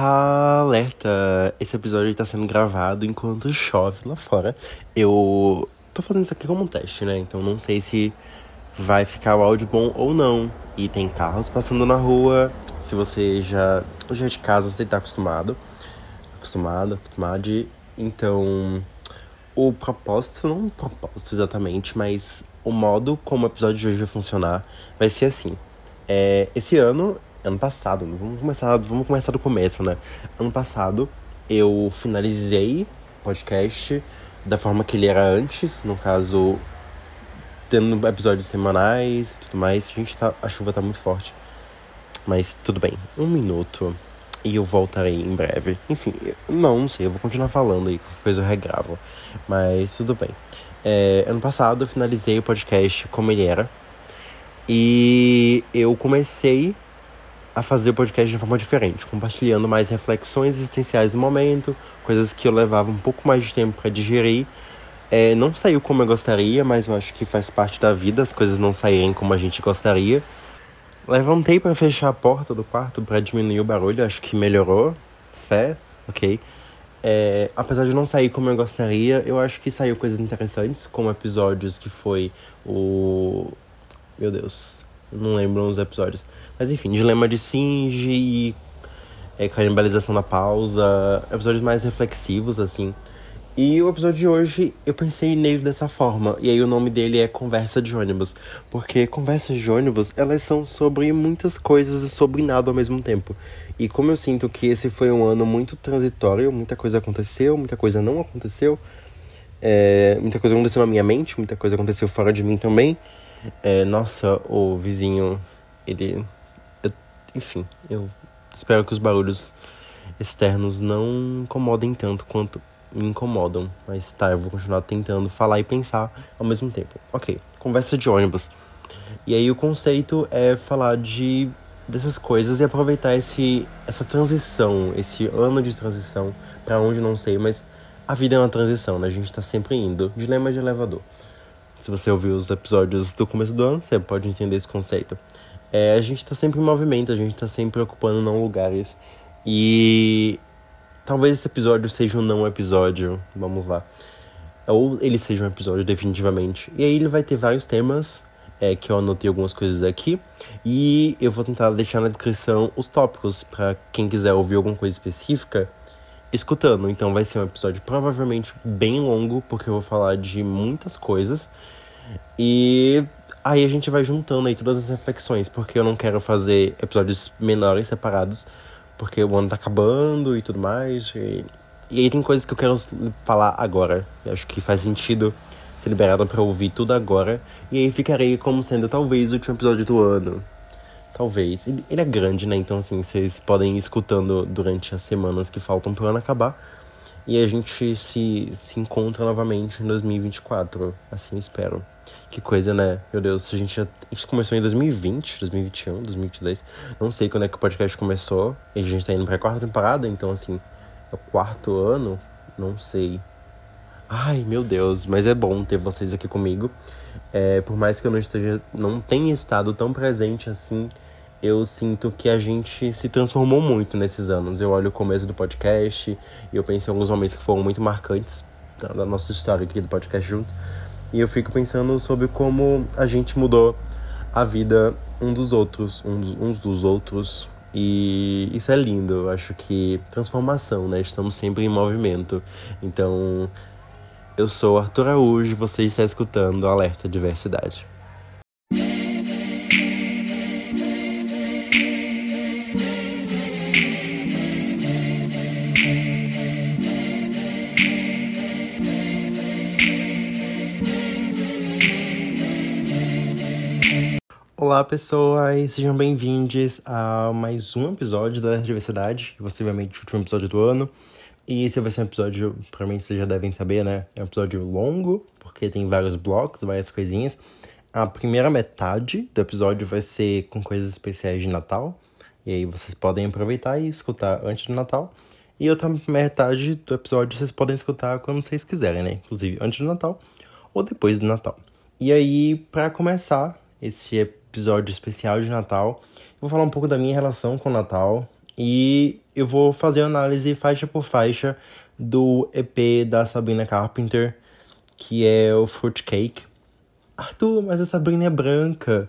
Alerta! Esse episódio está sendo gravado enquanto chove lá fora. Eu tô fazendo isso aqui como um teste, né? Então não sei se vai ficar o áudio bom ou não. E tem carros passando na rua. Se você já, já é de casa, você tá acostumado. Acostumado, acostumado. Então, o propósito, não o propósito exatamente, mas o modo como o episódio de hoje vai funcionar vai ser assim. É, esse ano ano passado, vamos começar, vamos começar do começo, né? Ano passado eu finalizei o podcast da forma que ele era antes, no caso, tendo episódios semanais e tudo mais. A gente tá, a chuva tá muito forte. Mas tudo bem, um minuto e eu voltarei em breve. Enfim, não, não sei, eu vou continuar falando aí, depois eu regravo. Mas tudo bem. É, ano passado eu finalizei o podcast como ele era. E eu comecei a fazer o podcast de forma diferente, compartilhando mais reflexões existenciais do momento, coisas que eu levava um pouco mais de tempo para digerir. É, não saiu como eu gostaria, mas eu acho que faz parte da vida as coisas não saírem como a gente gostaria. Levantei para fechar a porta do quarto para diminuir o barulho, acho que melhorou. Fé, ok. É, apesar de não sair como eu gostaria, eu acho que saiu coisas interessantes, como episódios que foi o. Meu Deus, não lembro os episódios. Mas enfim, Dilema de Esfinge e é, Canibalização da Pausa, episódios mais reflexivos, assim. E o episódio de hoje eu pensei nele dessa forma. E aí o nome dele é Conversa de Ônibus. Porque conversas de ônibus, elas são sobre muitas coisas e sobre nada ao mesmo tempo. E como eu sinto que esse foi um ano muito transitório, muita coisa aconteceu, muita coisa não aconteceu. É, muita coisa aconteceu na minha mente, muita coisa aconteceu fora de mim também. É, nossa, o vizinho, ele enfim, eu espero que os barulhos externos não incomodem tanto quanto me incomodam. Mas tá, eu vou continuar tentando falar e pensar ao mesmo tempo. Ok, conversa de ônibus. E aí o conceito é falar de dessas coisas e aproveitar esse essa transição, esse ano de transição para onde não sei, mas a vida é uma transição, né? A gente tá sempre indo. Dilema de elevador. Se você ouviu os episódios do começo do ano, você pode entender esse conceito é, a gente tá sempre em movimento, a gente tá sempre ocupando não lugares. E talvez esse episódio seja um não episódio, vamos lá. Ou ele seja um episódio, definitivamente. E aí ele vai ter vários temas, é, que eu anotei algumas coisas aqui. E eu vou tentar deixar na descrição os tópicos, para quem quiser ouvir alguma coisa específica, escutando. Então vai ser um episódio provavelmente bem longo, porque eu vou falar de muitas coisas. E Aí a gente vai juntando aí todas as reflexões, porque eu não quero fazer episódios menores, separados, porque o ano tá acabando e tudo mais. E, e aí tem coisas que eu quero falar agora. Eu acho que faz sentido ser liberado para ouvir tudo agora. E aí ficarei como sendo talvez o último episódio do ano. Talvez. Ele, é grande, né? Então, assim, vocês podem ir escutando durante as semanas que faltam pro ano acabar. E a gente se, se encontra novamente em 2024. Assim espero. Que coisa, né? Meu Deus, a gente, já, a gente começou em 2020, 2021, 2022. Não sei quando é que o podcast começou. E a gente tá indo pra quarta temporada, então, assim, é o quarto ano. Não sei. Ai, meu Deus, mas é bom ter vocês aqui comigo. É, por mais que eu não esteja, não tenha estado tão presente assim, eu sinto que a gente se transformou muito nesses anos. Eu olho o começo do podcast e eu penso em alguns momentos que foram muito marcantes da, nossa história aqui do podcast juntos. E eu fico pensando sobre como a gente mudou a vida um dos outros, uns, dos outros. E isso é lindo, eu acho que transformação, né? Estamos sempre em movimento. Então, eu sou Arthur Araújo você está escutando Alerta Diversidade. Olá, pessoas! Sejam bem-vindos a mais um episódio da Diversidade, possivelmente o último episódio do ano. E esse vai ser um episódio, provavelmente vocês já devem saber, né? É um episódio longo, porque tem vários blocos, várias coisinhas. A primeira metade do episódio vai ser com coisas especiais de Natal. E aí vocês podem aproveitar e escutar antes do Natal. E outra metade do episódio vocês podem escutar quando vocês quiserem, né? Inclusive antes do Natal ou depois do Natal. E aí, para começar esse episódio especial de Natal. Vou falar um pouco da minha relação com o Natal. E eu vou fazer análise faixa por faixa do EP da Sabrina Carpenter, que é o Fruitcake. Arthur, mas a Sabrina é branca.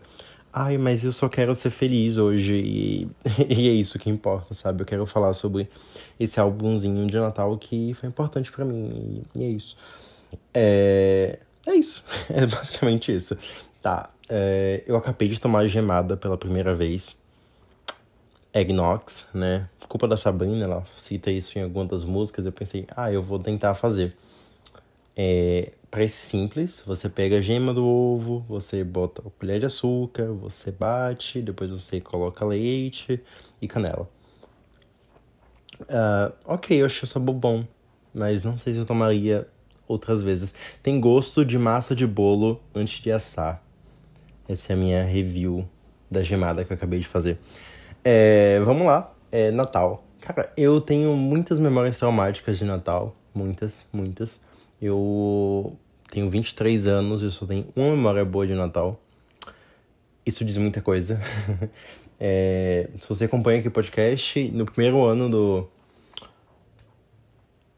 Ai, mas eu só quero ser feliz hoje e, e é isso que importa, sabe? Eu quero falar sobre esse álbumzinho de Natal que foi importante para mim e, e, é isso. É, é isso, é basicamente isso. Tá, é, eu acabei de tomar gemada pela primeira vez. Eggnox, né? Culpa da Sabrina, ela cita isso em algumas das músicas. Eu pensei, ah, eu vou tentar fazer. É, Parece simples, você pega a gema do ovo, você bota colher de açúcar, você bate, depois você coloca leite e canela. Uh, ok, eu achei o sabor bom, mas não sei se eu tomaria outras vezes. Tem gosto de massa de bolo antes de assar. Essa é a minha review da gemada que eu acabei de fazer. É, vamos lá, é Natal. Cara, eu tenho muitas memórias traumáticas de Natal. Muitas, muitas. Eu tenho 23 anos e só tenho uma memória boa de Natal. Isso diz muita coisa. é, se você acompanha aqui o podcast, no primeiro ano do.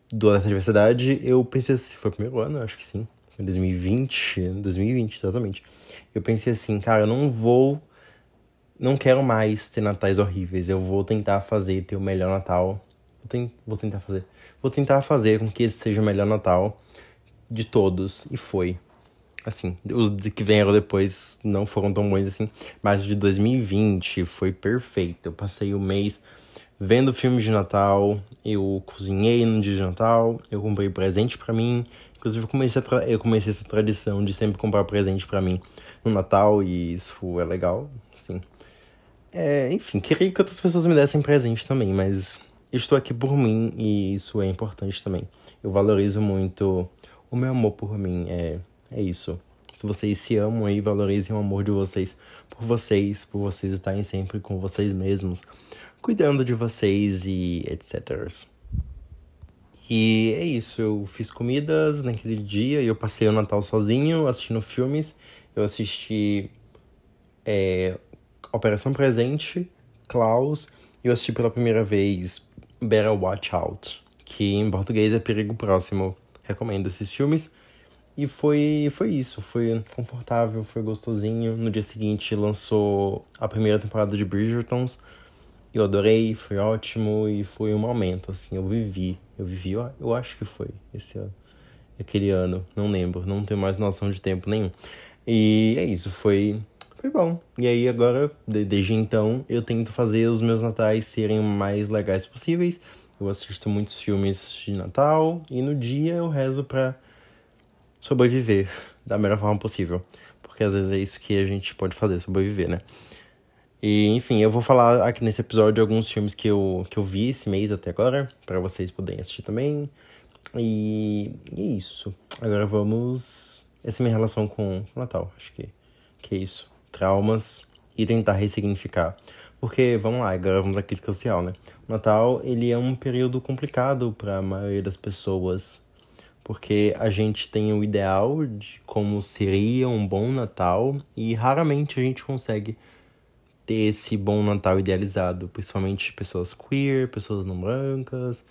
Do Alerta Diversidade, eu pensei assim. Foi o primeiro ano? Acho que sim. Foi 2020. 2020, exatamente. Eu pensei assim, cara, eu não vou. Não quero mais ter natais horríveis. Eu vou tentar fazer, ter o melhor Natal. Vou, vou tentar fazer. Vou tentar fazer com que esse seja o melhor Natal de todos e foi. Assim, os que vieram depois não foram tão bons assim, mas de 2020 foi perfeito. Eu passei o mês vendo filmes de Natal, eu cozinhei no dia de Natal, eu comprei presente para mim. Inclusive, eu comecei, eu comecei essa tradição de sempre comprar presente para mim no Natal e isso é legal, sim. É, enfim, queria que outras pessoas me dessem presente também, mas estou aqui por mim e isso é importante também. Eu valorizo muito o meu amor por mim é, é isso. Se vocês se amam aí, valorizem o amor de vocês por vocês, por vocês estarem sempre com vocês mesmos, cuidando de vocês e etc. E é isso, eu fiz comidas naquele dia e eu passei o Natal sozinho assistindo filmes. Eu assisti é, Operação Presente, Klaus, e eu assisti pela primeira vez Better Watch Out, que em português é Perigo Próximo recomendo esses filmes. E foi, foi isso, foi confortável, foi gostosinho. No dia seguinte lançou a primeira temporada de Bridgertons. Eu adorei, foi ótimo e foi um momento, assim, eu vivi. Eu vivi, eu, acho que foi esse ano. Aquele ano, não lembro, não tenho mais noção de tempo nenhum. E é isso, foi, foi bom. E aí agora, desde então, eu tento fazer os meus natais serem mais legais possíveis eu assisto muitos filmes de Natal e no dia eu rezo para sobreviver da melhor forma possível. Porque às vezes é isso que a gente pode fazer, sobreviver, né? E, enfim, eu vou falar aqui nesse episódio de alguns filmes que eu, que eu vi esse mês até agora, para vocês poderem assistir também. E, e é isso. Agora vamos. Essa é minha relação com o Natal. Acho que, que é isso. Traumas e tentar ressignificar. Porque, vamos lá, agora vamos à crítica social, né? O Natal, ele é um período complicado para a maioria das pessoas. Porque a gente tem o ideal de como seria um bom Natal e raramente a gente consegue ter esse bom Natal idealizado. Principalmente pessoas queer, pessoas não brancas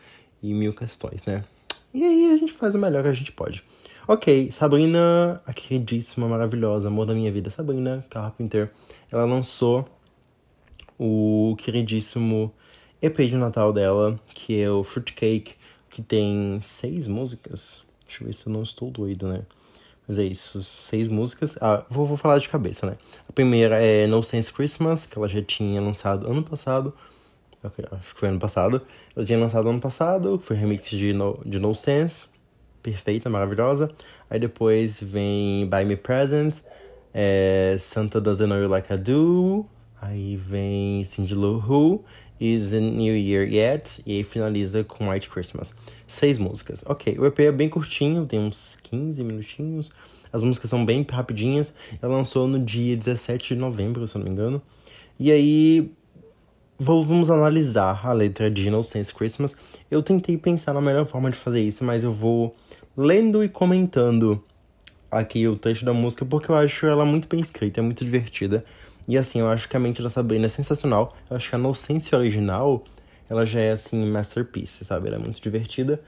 e mil questões, né? E aí a gente faz o melhor que a gente pode. Ok, Sabrina, a queridíssima, maravilhosa, amor da minha vida, Sabrina Carpenter, ela lançou o queridíssimo EP de Natal dela, que é o Fruitcake, que tem seis músicas. Deixa eu ver se eu não estou doido, né? Mas é isso, seis músicas. Ah, vou, vou falar de cabeça, né? A primeira é No Sense Christmas, que ela já tinha lançado ano passado. Okay, acho que foi ano passado. Ela tinha lançado ano passado, foi remix de No, de no Sense. Perfeita, maravilhosa. Aí depois vem Buy Me Presents, é, Santa Doesn't Know You Like I Do, Aí vem Cindy Lou Who, Is a New Year Yet? E aí finaliza com White Christmas. Seis músicas. Ok, o EP é bem curtinho, tem uns 15 minutinhos. As músicas são bem rapidinhas. Ela lançou no dia 17 de novembro, se eu não me engano. E aí, vamos analisar a letra de No Sense Christmas. Eu tentei pensar na melhor forma de fazer isso, mas eu vou lendo e comentando aqui o trecho da música porque eu acho ela muito bem escrita, é muito divertida. E assim, eu acho que a mente da Sabrina é sensacional. Eu acho que a Nonsense original ela já é assim, masterpiece, sabe? Ela é muito divertida.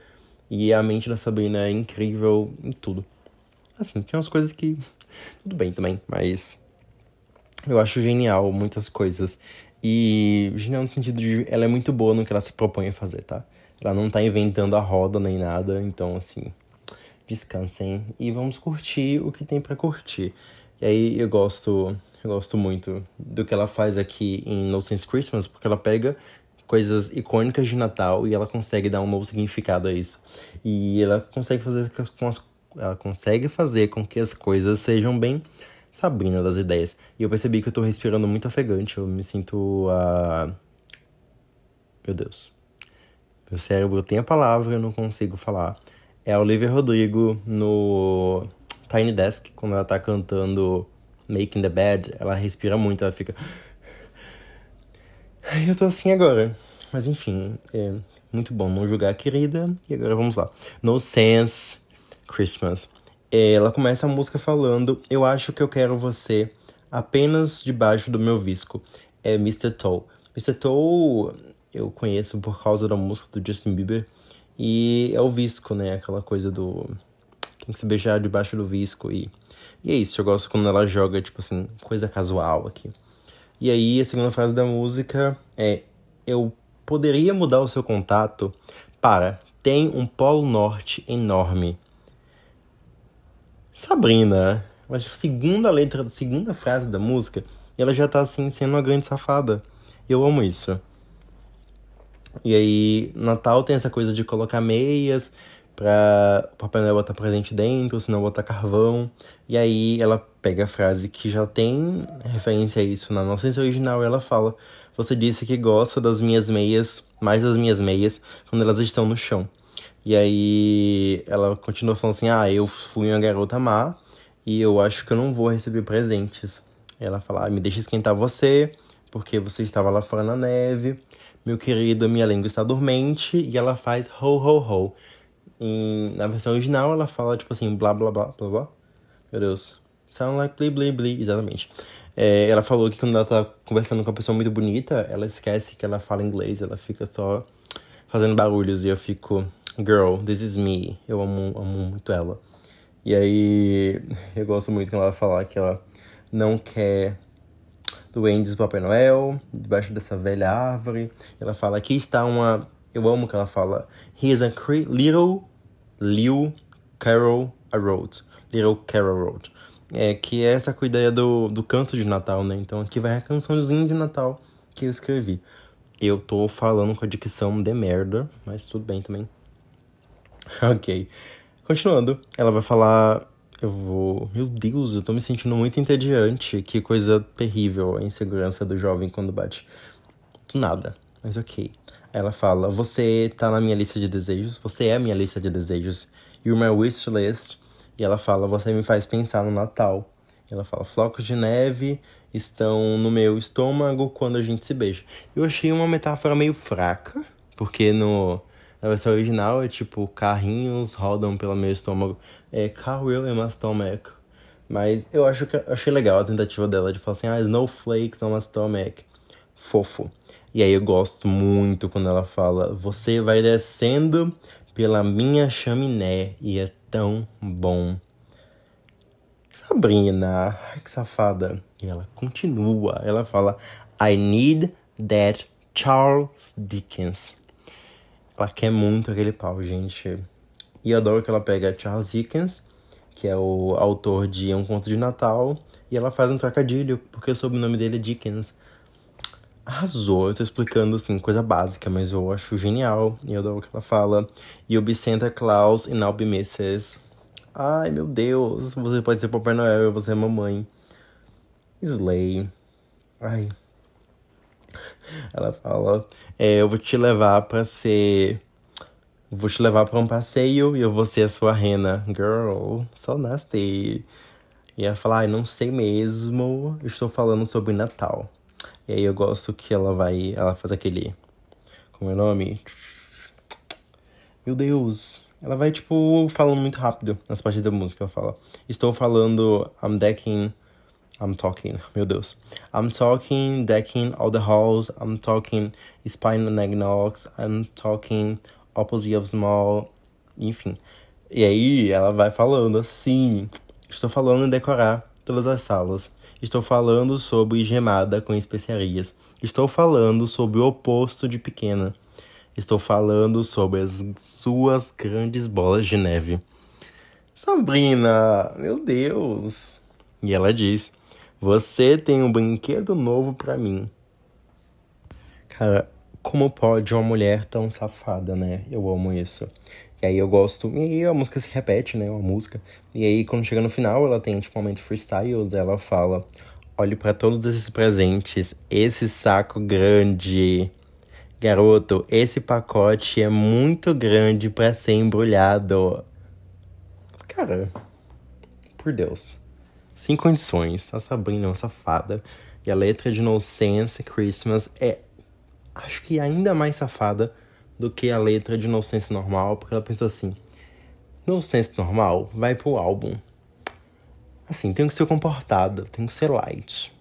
E a mente da Sabrina é incrível em tudo. Assim, tem umas coisas que. Tudo bem também, mas. Eu acho genial muitas coisas. E genial no sentido de ela é muito boa no que ela se propõe a fazer, tá? Ela não tá inventando a roda nem nada, então assim, descansem e vamos curtir o que tem para curtir. E aí eu gosto, eu gosto muito do que ela faz aqui em No Sense Christmas, porque ela pega coisas icônicas de Natal e ela consegue dar um novo significado a isso. E ela consegue fazer com as, ela consegue fazer com que as coisas sejam bem Sabrina das ideias. E eu percebi que eu tô respirando muito ofegante, eu me sinto a uh... Meu Deus. Meu cérebro tem a palavra, eu não consigo falar. É a Olivia Rodrigo no Tiny Desk, quando ela tá cantando Making the Bed, ela respira muito, ela fica. Eu tô assim agora. Mas enfim, é muito bom não julgar a querida. E agora vamos lá. No Sense Christmas. Ela começa a música falando: Eu acho que eu quero você apenas debaixo do meu visco. É Mr. Toe. Mr. Toe eu conheço por causa da música do Justin Bieber. E é o visco, né? Aquela coisa do. Tem que se beijar debaixo do visco. E, e é isso, eu gosto quando ela joga, tipo assim, coisa casual aqui. E aí, a segunda frase da música é: Eu poderia mudar o seu contato para. Tem um Polo Norte enorme. Sabrina, a segunda letra, a segunda frase da música, ela já tá assim, sendo uma grande safada. Eu amo isso. E aí, Natal tem essa coisa de colocar meias pra o Papai Noel botar presente dentro, senão botar carvão. E aí ela pega a frase que já tem referência a isso na nossa original e ela fala: Você disse que gosta das minhas meias, mais das minhas meias, quando elas estão no chão. E aí ela continua falando assim: Ah, eu fui uma garota má e eu acho que eu não vou receber presentes. Ela fala: ah, Me deixa esquentar você, porque você estava lá fora na neve. Meu querido, minha língua está dormente. E ela faz ho ho ho. Em, na versão original ela fala tipo assim: blá blá blá blá blá. Meu Deus. Sound like bli bli bli. Exatamente. É, ela falou que quando ela tá conversando com uma pessoa muito bonita, ela esquece que ela fala inglês, ela fica só fazendo barulhos e eu fico. Girl, this is me. Eu amo, amo muito ela. E aí, eu gosto muito quando ela fala que ela não quer duendes do Papai Noel, debaixo dessa velha árvore. Ela fala: aqui está uma. Eu amo que ela fala: He is a little, little Carol a road. Little Carol Road. É, que é essa com a ideia do, do canto de Natal, né? Então aqui vai a cançãozinha de Natal que eu escrevi. Eu tô falando com a dicção de merda, mas tudo bem também. ok. Continuando, ela vai falar. Eu vou. Meu Deus, eu tô me sentindo muito entediante. Que coisa terrível a insegurança do jovem quando bate. Do nada, mas ok. Ela fala: Você tá na minha lista de desejos. Você é a minha lista de desejos. You're my wish list. E ela fala: Você me faz pensar no Natal. E ela fala: Flocos de neve estão no meu estômago quando a gente se beija. Eu achei uma metáfora meio fraca, porque no na versão original é tipo, carrinhos rodam pelo meu estômago. É car wheel in my stomach. Mas eu acho que achei legal a tentativa dela de falar assim, ah, snowflakes on my stomach. Fofo. E aí eu gosto muito quando ela fala, você vai descendo pela minha chaminé e é tão bom. Sabrina, que safada. E ela continua, ela fala, I need that Charles Dickens. Ela quer muito aquele pau, gente. E eu adoro que ela pega Charles Dickens, que é o autor de Um Conto de Natal, e ela faz um trocadilho, porque o sobrenome dele é Dickens. Arrasou, eu tô explicando assim, coisa básica, mas eu acho genial. E eu adoro que ela fala. You'll be Santa Claus and I'll be Mrs. Ai, meu Deus, você pode ser Papai Noel e você é mamãe. Slay. Ai, ela fala: é, Eu vou te levar pra ser. Vou te levar pra um passeio e eu vou ser a sua rena. Girl, so nasty. E ela fala: Ai, não sei mesmo. Estou falando sobre Natal. E aí eu gosto que ela vai. Ela faz aquele. Como é o nome? Meu Deus. Ela vai, tipo, falando muito rápido nas partes da música. Ela fala: Estou falando. I'm decking I'm talking, meu Deus. I'm talking decking all the halls. I'm talking spine and eggnogs. I'm talking opposite of small. Enfim. E aí ela vai falando assim. Estou falando em decorar todas as salas. Estou falando sobre gemada com especiarias. Estou falando sobre o oposto de pequena. Estou falando sobre as suas grandes bolas de neve. Sabrina, meu Deus. E ela diz: Você tem um brinquedo novo para mim. Cara, como pode uma mulher tão safada, né? Eu amo isso. E aí eu gosto. E aí a música se repete, né? Uma música. E aí quando chega no final, ela tem tipo um momento freestyles, ela fala: Olhe para todos esses presentes, esse saco grande. Garoto, esse pacote é muito grande para ser embrulhado. Cara, por Deus. Sem condições. A Sabrina é uma safada. E a letra de No Sense Christmas é, acho que ainda mais safada do que a letra de No Sense normal, porque ela pensou assim: No Sense normal vai pro álbum. Assim, tem que ser comportada, tem que ser light.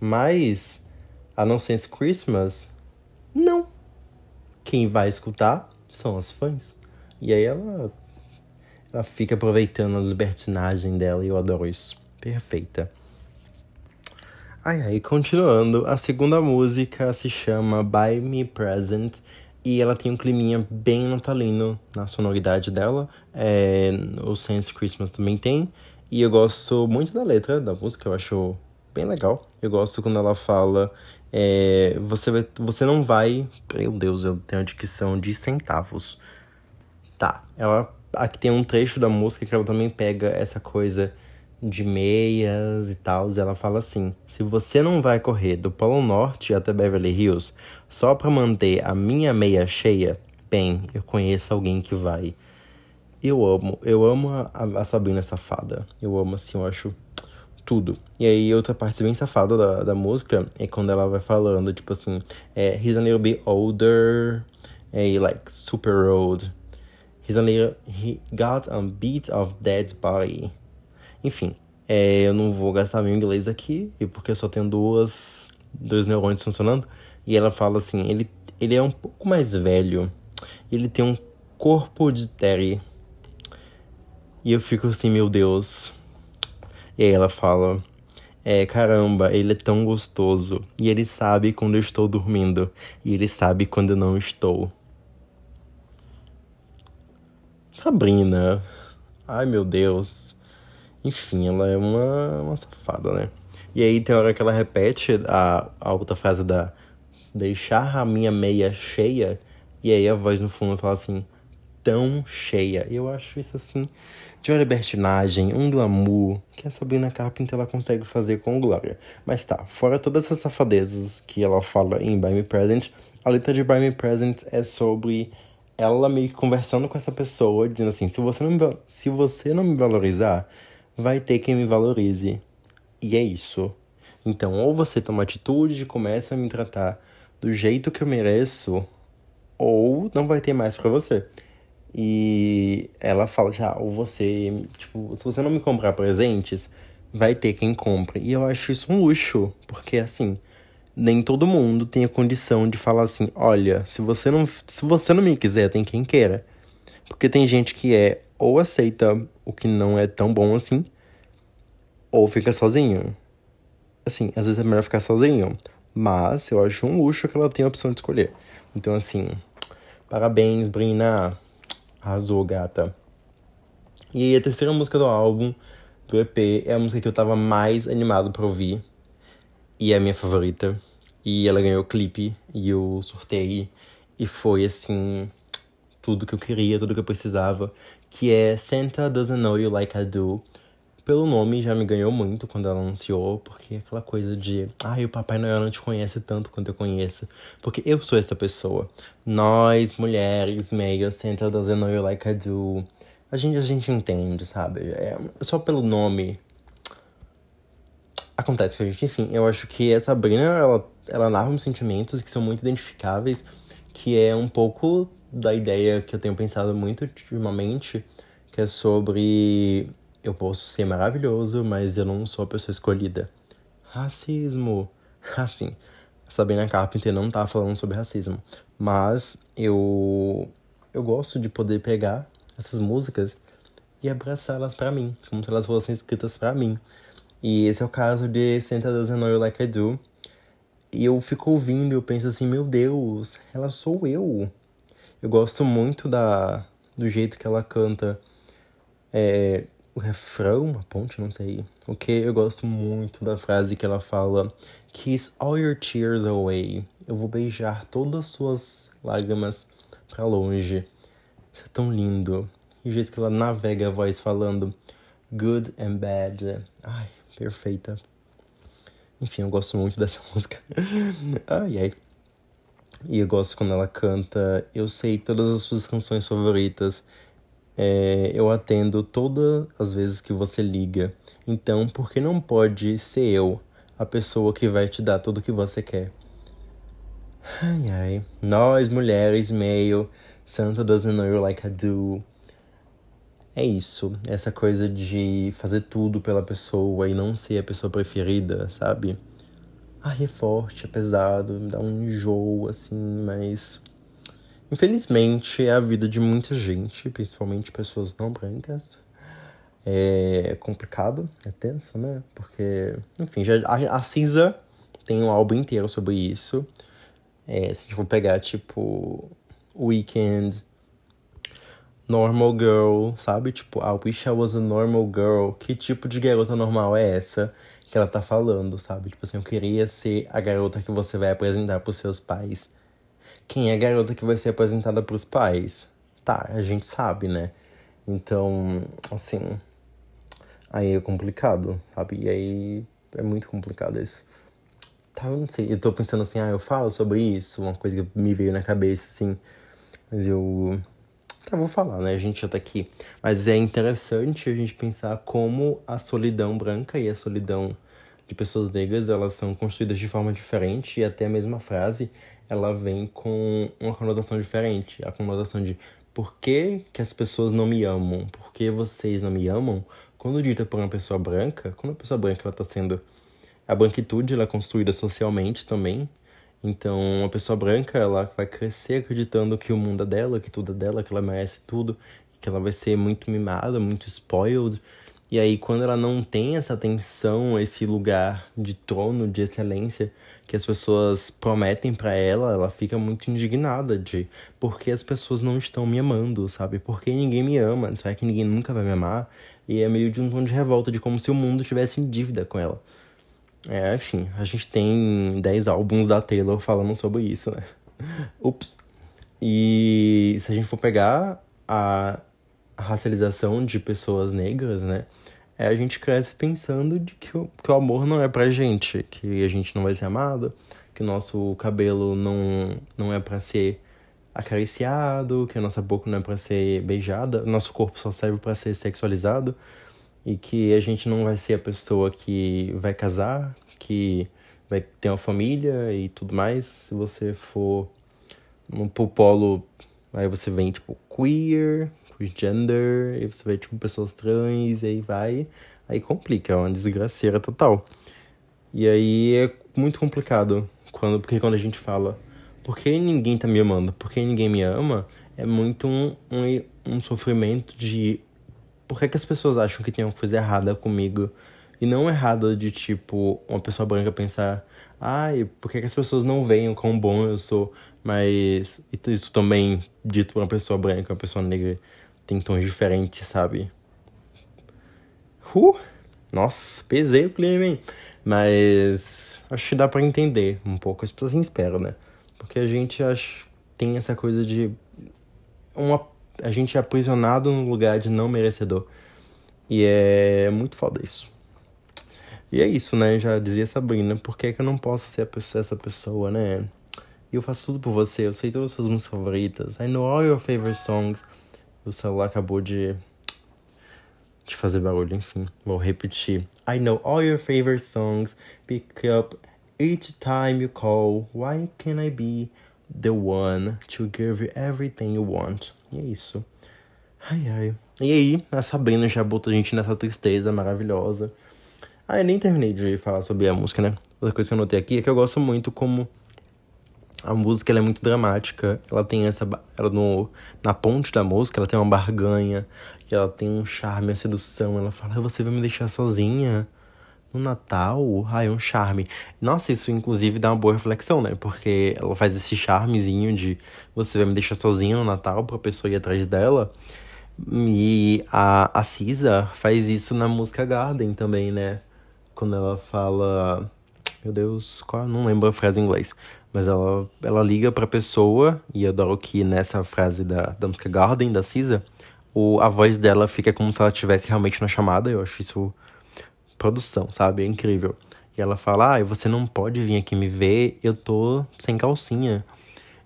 Mas a No Sense Christmas, não. Quem vai escutar são as fãs. E aí ela ela fica aproveitando a libertinagem dela e eu adoro isso. Perfeita. Ai, ai, continuando, a segunda música se chama Buy Me Present e ela tem um climinha bem natalino na sonoridade dela. É, o Sense Christmas também tem. E eu gosto muito da letra da música, eu acho bem legal. Eu gosto quando ela fala. É, você, vai, você não vai. Meu Deus, eu tenho a dicção de centavos. Tá, ela. Aqui tem um trecho da música que ela também pega essa coisa de meias e tal. Ela fala assim: se você não vai correr do Polo Norte até Beverly Hills só para manter a minha meia cheia, bem, eu conheço alguém que vai. Eu amo, eu amo a, a Sabrina Safada. Eu amo assim, eu acho tudo. E aí, outra parte bem safada da, da música é quando ela vai falando, tipo assim, é, he's a little bit older, é, like, super old. He's a little, he got a bit of dead body. Enfim, é, eu não vou gastar meu inglês aqui, porque eu só tenho duas, dois neurônios funcionando. E ela fala assim, ele, ele é um pouco mais velho, ele tem um corpo de Terry. E eu fico assim, meu Deus. E aí ela fala, é, caramba, ele é tão gostoso. E ele sabe quando eu estou dormindo. E ele sabe quando eu não estou. Sabrina. Ai, meu Deus. Enfim, ela é uma, uma safada, né? E aí tem hora que ela repete a, a outra frase da deixar a minha meia cheia. E aí a voz no fundo fala assim, tão cheia. Eu acho isso assim, de uma libertinagem, um glamour, que a Sabrina Carpenter ela consegue fazer com glória. Mas tá, fora todas essas safadezas que ela fala em Buy Me Present, a letra de Buy Me Present é sobre ela meio que conversando com essa pessoa, dizendo assim, se você não me, se você não me valorizar vai ter quem me valorize. E é isso. Então, ou você toma atitude e começa a me tratar do jeito que eu mereço, ou não vai ter mais para você. E ela fala já, ou você, tipo, se você não me comprar presentes, vai ter quem compre. E eu acho isso um luxo, porque assim, nem todo mundo tem a condição de falar assim, olha, se você não, se você não me quiser, tem quem queira. Porque tem gente que é ou aceita o que não é tão bom assim, ou fica sozinho. Assim, às vezes é melhor ficar sozinho, mas eu acho um luxo que ela tem a opção de escolher. Então, assim, parabéns, Brina. Arrasou, gata. E a terceira música do álbum, do EP, é a música que eu tava mais animado pra ouvir. E é a minha favorita. E ela ganhou o clipe e eu sorteio. E foi, assim, tudo que eu queria, tudo que eu precisava, que é Santa Doesn't Know You Like I Do. Pelo nome já me ganhou muito quando ela anunciou, porque aquela coisa de, ai, ah, o Papai Noel não te conhece tanto quanto eu conheço, porque eu sou essa pessoa. Nós, mulheres, meio Santa Doesn't Know You Like I Do, a gente, a gente entende, sabe? É, só pelo nome acontece com a gente. Enfim, eu acho que a Sabrina, ela, ela narra uns sentimentos que são muito identificáveis, que é um pouco da ideia que eu tenho pensado muito ultimamente, que é sobre eu posso ser maravilhoso, mas eu não sou a pessoa escolhida. racismo. Assim, Sabrina Carpenter não tá falando sobre racismo, mas eu eu gosto de poder pegar essas músicas e abraçá-las para mim, como se elas fossem escritas para mim. E esse é o caso de Santa Doesn't Know Like I Do. E eu fico ouvindo e eu penso assim, meu Deus, ela sou eu. Eu gosto muito da do jeito que ela canta é, o refrão, a ponte, não sei. O que eu gosto muito da frase que ela fala: Kiss all your tears away. Eu vou beijar todas as suas lágrimas para longe. Isso é tão lindo. E o jeito que ela navega a voz falando good and bad. Ai, perfeita. Enfim, eu gosto muito dessa música. ai, ai. E eu gosto quando ela canta Eu sei todas as suas canções favoritas. É, eu atendo todas as vezes que você liga. Então, por que não pode ser eu a pessoa que vai te dar tudo o que você quer? Ai, ai. Nós, mulheres, meio, Santa doesn't know you like I do. É isso. Essa coisa de fazer tudo pela pessoa e não ser a pessoa preferida, sabe? Ai, é forte, é pesado, me dá um enjoo, assim, mas. Infelizmente, é a vida de muita gente, principalmente pessoas não brancas. É complicado, é tenso, né? Porque, enfim, já, a, a Cisa tem um álbum inteiro sobre isso. É, se a gente for pegar, tipo, Weekend, Normal Girl, sabe? Tipo, I wish I was a normal girl. Que tipo de garota normal é essa que ela tá falando, sabe? Tipo assim, eu queria ser a garota que você vai apresentar pros seus pais. Quem é a garota que vai ser apresentada pros pais? Tá, a gente sabe, né? Então, assim. Aí é complicado, sabe? E aí é muito complicado isso. Tá, eu não sei. Eu tô pensando assim, ah, eu falo sobre isso, uma coisa que me veio na cabeça, assim. Mas eu. Tá, vou falar, né? A gente já tá aqui. Mas é interessante a gente pensar como a solidão branca e a solidão de pessoas negras, elas são construídas de forma diferente e até a mesma frase, ela vem com uma conotação diferente. A conotação de por que, que as pessoas não me amam? Por que vocês não me amam? Quando dita por uma pessoa branca, quando a pessoa branca ela tá sendo a branquitude ela é construída socialmente também. Então, uma pessoa branca, ela vai crescer acreditando que o mundo é dela, que tudo é dela, que ela merece tudo, que ela vai ser muito mimada, muito spoiled. E aí, quando ela não tem essa atenção, esse lugar de trono, de excelência que as pessoas prometem para ela, ela fica muito indignada de por que as pessoas não estão me amando, sabe? Por que ninguém me ama? Será que ninguém nunca vai me amar? E é meio de um tom de revolta, de como se o mundo estivesse em dívida com ela. É, enfim, a gente tem 10 álbuns da Taylor falando sobre isso, né? Ups. E se a gente for pegar a racialização de pessoas negras, né? É, a gente cresce pensando de que o, que o amor não é pra gente, que a gente não vai ser amado, que o nosso cabelo não, não é para ser acariciado, que a nossa boca não é para ser beijada, nosso corpo só serve para ser sexualizado e que a gente não vai ser a pessoa que vai casar, que vai ter uma família e tudo mais. Se você for no polo, aí você vem tipo queer, queer gender, e você vê tipo pessoas trans, e aí vai, aí complica, é uma desgraceira total. E aí é muito complicado quando porque quando a gente fala por que ninguém tá me amando, por que ninguém me ama, é muito um, um, um sofrimento de por que, que as pessoas acham que uma coisa errada comigo? E não errada de tipo, uma pessoa branca pensar, ai, por que, que as pessoas não veem o quão bom eu sou? Mas isso também, dito por uma pessoa branca, uma pessoa negra, tem tons diferentes, sabe? Uh! Nossa, pesei o clima, hein? Mas acho que dá para entender um pouco. As pessoas esperam, né? Porque a gente acha, tem essa coisa de uma a gente é aprisionado no lugar de não merecedor. E é muito foda isso. E é isso, né? Já dizia Sabrina, por que, que eu não posso ser pessoa, essa pessoa, né? Eu faço tudo por você, eu sei todas as suas músicas favoritas. I know all your favorite songs. O celular acabou de, de fazer barulho, enfim. Vou repetir. I know all your favorite songs. Pick up each time you call. Why can't I be the one to give you everything you want? E é isso. Ai, ai. E aí, a Sabrina já botou a gente nessa tristeza maravilhosa. Ah, eu nem terminei de falar sobre a música, né? Outra coisa que eu notei aqui é que eu gosto muito como a música é muito dramática. Ela tem essa. Ela no, na ponte da música, ela tem uma barganha. E ela tem um charme, a sedução. Ela fala: Você vai me deixar sozinha? No Natal? Ai, um charme. Nossa, isso inclusive dá uma boa reflexão, né? Porque ela faz esse charmezinho de você vai me deixar sozinha no Natal pra pessoa ir atrás dela. E a, a Cisa faz isso na música Garden também, né? Quando ela fala. Meu Deus, qual? Não lembro a frase em inglês. Mas ela, ela liga pra pessoa, e eu adoro que nessa frase da, da música Garden, da Cisa, o, a voz dela fica como se ela estivesse realmente na chamada. Eu acho isso produção, sabe? É incrível. E ela fala: Ah, você não pode vir aqui me ver, eu tô sem calcinha.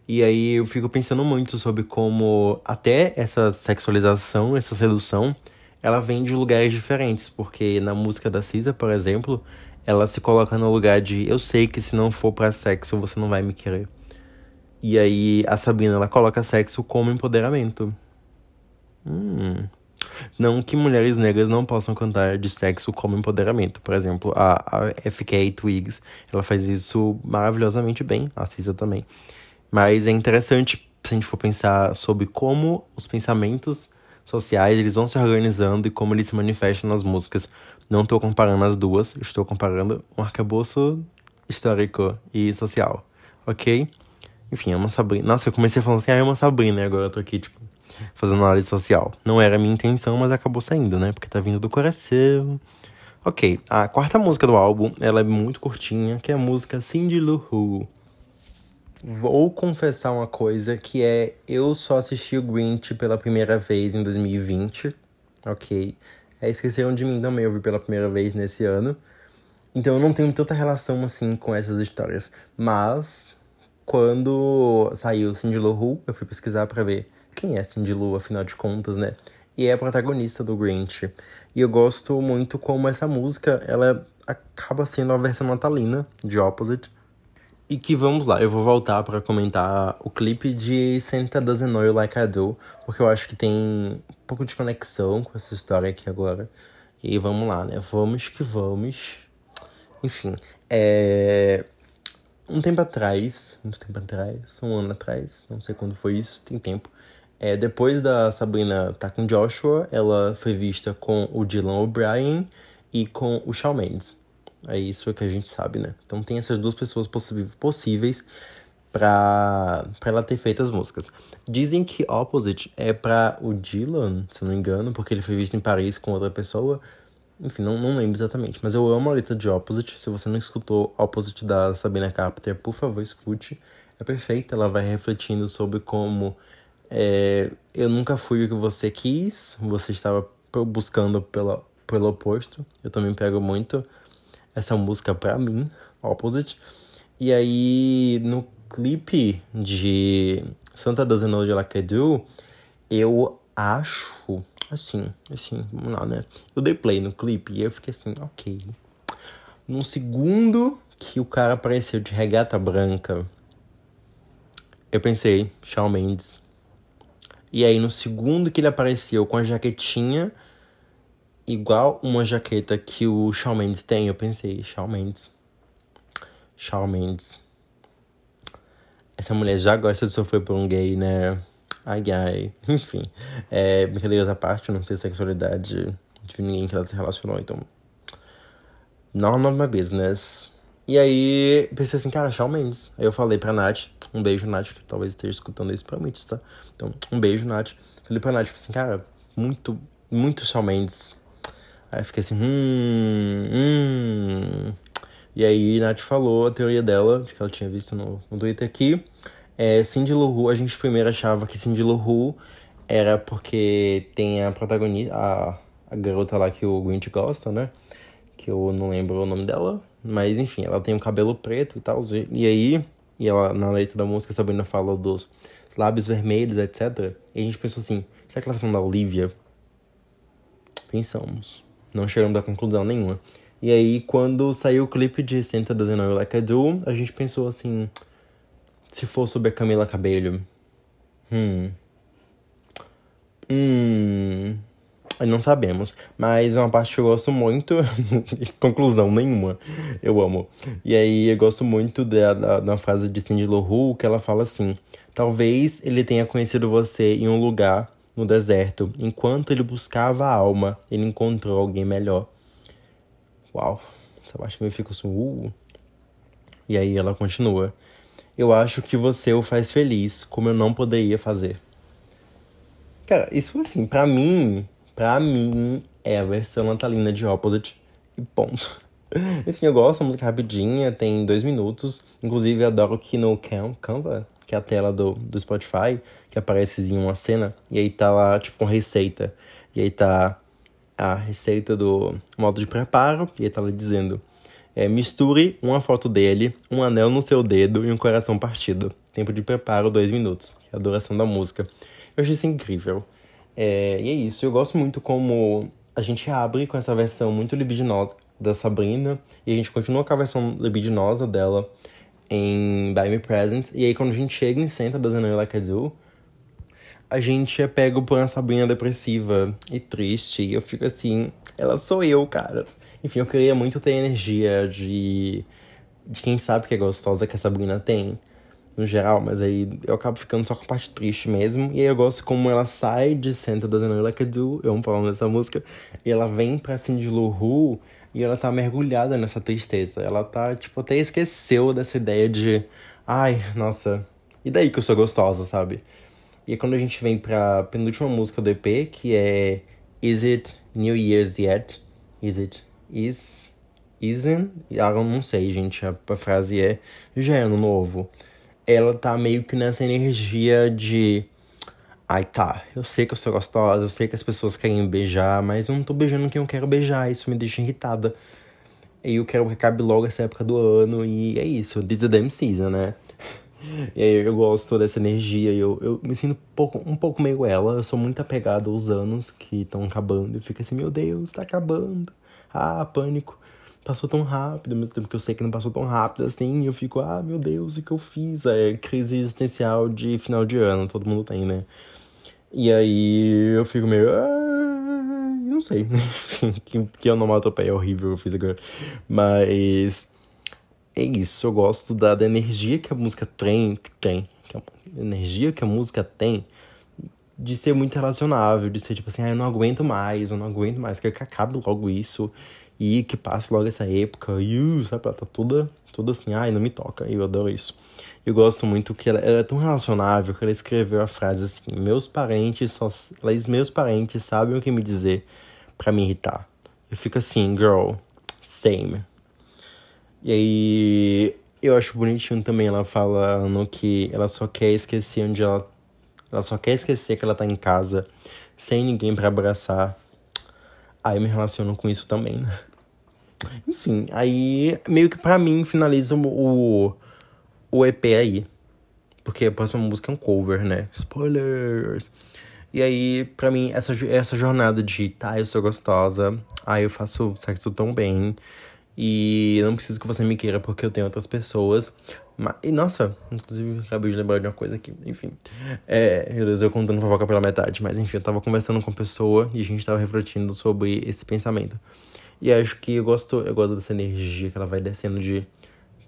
E aí eu fico pensando muito sobre como até essa sexualização, essa sedução, ela vem de lugares diferentes. Porque na música da Cisa, por exemplo, ela se coloca no lugar de eu sei que se não for para sexo você não vai me querer. E aí a Sabrina ela coloca sexo como empoderamento. Hum. Não que mulheres negras não possam cantar de sexo como empoderamento. Por exemplo, a, a FK Twigs, ela faz isso maravilhosamente bem, a Cisa também. Mas é interessante se a gente for pensar sobre como os pensamentos sociais eles vão se organizando e como eles se manifestam nas músicas. Não estou comparando as duas, estou comparando um arcabouço histórico e social, ok? Enfim, é uma Sabrina. Nossa, eu comecei falando assim, ah, é uma Sabrina, e agora eu tô aqui, tipo, fazendo análise social. Não era a minha intenção, mas acabou saindo, né? Porque tá vindo do coração. Ok, a quarta música do álbum, ela é muito curtinha, que é a música Cindy Lou Who. Vou confessar uma coisa, que é... Eu só assisti o Grinch pela primeira vez em 2020, ok? É, esqueceram de mim também, eu vi pela primeira vez nesse ano. Então eu não tenho tanta relação assim com essas histórias. Mas quando saiu Cindy Lou Who, eu fui pesquisar para ver quem é Cindy Lou, afinal de contas, né? E é a protagonista do Grinch. E eu gosto muito como essa música, ela acaba sendo a versão natalina de Opposite. E que vamos lá, eu vou voltar para comentar o clipe de Santa Doesn't Know You Like I Do, porque eu acho que tem um pouco de conexão com essa história aqui agora. E vamos lá, né? Vamos que vamos. Enfim, é. Um tempo atrás, muito tempo atrás, um ano atrás, não sei quando foi isso, tem tempo. É, depois da Sabrina estar tá com Joshua, ela foi vista com o Dylan O'Brien e com o Shawn Mendes. É isso que a gente sabe, né? Então tem essas duas pessoas possíveis pra ela ter feito as músicas. Dizem que Opposite é pra o Dylan, se não me engano, porque ele foi visto em Paris com outra pessoa. Enfim, não, não lembro exatamente. Mas eu amo a letra de Opposite. Se você não escutou Opposite da Sabina Carpenter, por favor, escute. É perfeita, ela vai refletindo sobre como é, eu nunca fui o que você quis, você estava buscando pela, pelo oposto. Eu também pego muito essa música pra mim, Opposite. E aí, no clipe de Santa Doesn't Know Like I Do, eu acho, assim, assim, vamos lá, né? Eu dei play no clipe e eu fiquei assim, ok. Num segundo que o cara apareceu de regata branca, eu pensei, Shawn Mendes. E aí, no segundo que ele apareceu com a jaquetinha igual uma jaqueta que o Shawn Mendes tem, eu pensei, Shawn Mendes. Shawn Mendes. Essa mulher já gosta de sofrer por um gay, né? Ai, ai. Enfim. É, brincadeiras à parte, não sei sexualidade de ninguém que ela se relacionou, então. Of my business. E aí, pensei assim, cara, Shawn Mendes. Aí eu falei pra Nath, um beijo, Nath, que talvez esteja escutando isso pra mim, tá? Então, um beijo, Nath. Falei pra Nath, assim, cara, muito, muito Shawn Mendes Aí eu fiquei assim, hum, hum. E aí Nath falou a teoria dela, que ela tinha visto no, no Twitter aqui. É, Cindy Lou a gente primeiro achava que Cindy Lou era porque tem a protagonista, a, a garota lá que o Grinch gosta, né? Que eu não lembro o nome dela. Mas enfim, ela tem um cabelo preto e tal. E aí, e ela na letra da música, Sabrina fala dos lábios vermelhos, etc. E a gente pensou assim, será que ela tá falando da Olivia? Pensamos não chegamos a conclusão nenhuma. E aí, quando saiu o clipe de Senta Know Like I Do, a gente pensou assim: se for sobre a Camila Cabello. Hum. Hum. Não sabemos. Mas é uma parte que eu gosto muito. Conclusão nenhuma. Eu amo. E aí eu gosto muito da, da, da frase de Cindy Lou que ela fala assim: Talvez ele tenha conhecido você em um lugar no deserto. Enquanto ele buscava a alma, ele encontrou alguém melhor. Uau. Essa parte me fica assim. Uh. E aí ela continua. Eu acho que você o faz feliz, como eu não poderia fazer. Cara, isso assim, pra mim, pra mim, é a versão natalina de Opposite e ponto. Enfim, eu gosto da música rapidinha, tem dois minutos. Inclusive, eu adoro que no Canva, que é a tela do, do Spotify, que aparece em uma cena, e aí tá lá, tipo, uma receita. E aí tá a receita do modo de preparo, e aí tá lá dizendo é, misture uma foto dele, um anel no seu dedo e um coração partido. Tempo de preparo, dois minutos. Que é a duração da música. Eu achei isso incrível. É, e é isso. Eu gosto muito como a gente abre com essa versão muito libidinosa da Sabrina. E a gente continua com a versão libidinosa dela em Buy Me Present. E aí quando a gente chega em Senta da Zenoi Like I Do, a gente é pego por uma Sabrina depressiva e triste. E eu fico assim, ela sou eu, cara. Enfim, eu queria muito ter energia de, de quem sabe que é gostosa que a Sabrina tem, no geral, mas aí eu acabo ficando só com a parte triste mesmo. E aí eu gosto como ela sai de Santa da I Do, eu amo falando dessa música, e ela vem pra Cindy Lou Who, e ela tá mergulhada nessa tristeza. Ela tá, tipo, até esqueceu dessa ideia de, ai, nossa, e daí que eu sou gostosa, sabe? E aí quando a gente vem pra penúltima música do EP, que é Is It New Year's Yet? Is It is isn't, eu não sei, gente, a, a frase é já é ano novo. Ela tá meio que nessa energia de ai tá, eu sei que eu sou gostosa, eu sei que as pessoas querem beijar, mas eu não tô beijando quem eu quero beijar, isso me deixa irritada. E eu quero que acabe logo essa época do ano, e é isso, this is the damn season, né? E aí eu gosto dessa energia, eu, eu me sinto um pouco, um pouco meio ela, eu sou muito apegado aos anos que estão acabando, e fica assim, meu Deus, tá acabando ah, pânico. Passou tão rápido, ao mesmo tempo que eu sei que não passou tão rápido assim, eu fico, ah, meu Deus, o que eu fiz? É crise existencial de final de ano, todo mundo tem, né? E aí eu fico meio. Ah, não sei. Que, que onomatopeia horrível eu fiz agora. Mas. É isso, eu gosto da, da energia que a música tem. tem que a energia que a música tem de ser muito relacionável, de ser tipo assim, ah, eu não aguento mais, eu não aguento mais, quero que acabe logo isso e que passe logo essa época, e sabe, ela tá toda, toda assim, ai, não me toca, eu adoro isso. Eu gosto muito que ela, ela, é tão relacionável que ela escreveu a frase assim, meus parentes só, meus parentes sabem o que me dizer para me irritar. Eu fico assim, girl, same. E aí, eu acho bonitinho também ela falando que ela só quer esquecer onde ela ela só quer esquecer que ela tá em casa, sem ninguém para abraçar. Aí eu me relaciono com isso também, né? Enfim, aí meio que pra mim finaliza o, o EP aí. Porque a próxima música é um cover, né? Spoilers! E aí, pra mim, essa, essa jornada de tá, eu sou gostosa, aí eu faço sexo tão bem, e não preciso que você me queira porque eu tenho outras pessoas. Mas, e nossa, inclusive acabei de lembrar de uma coisa aqui. Enfim. É, meu Deus, eu contando fofoca pela metade. Mas enfim, eu tava conversando com uma pessoa e a gente tava refletindo sobre esse pensamento. E acho que eu gosto, eu gosto dessa energia que ela vai descendo de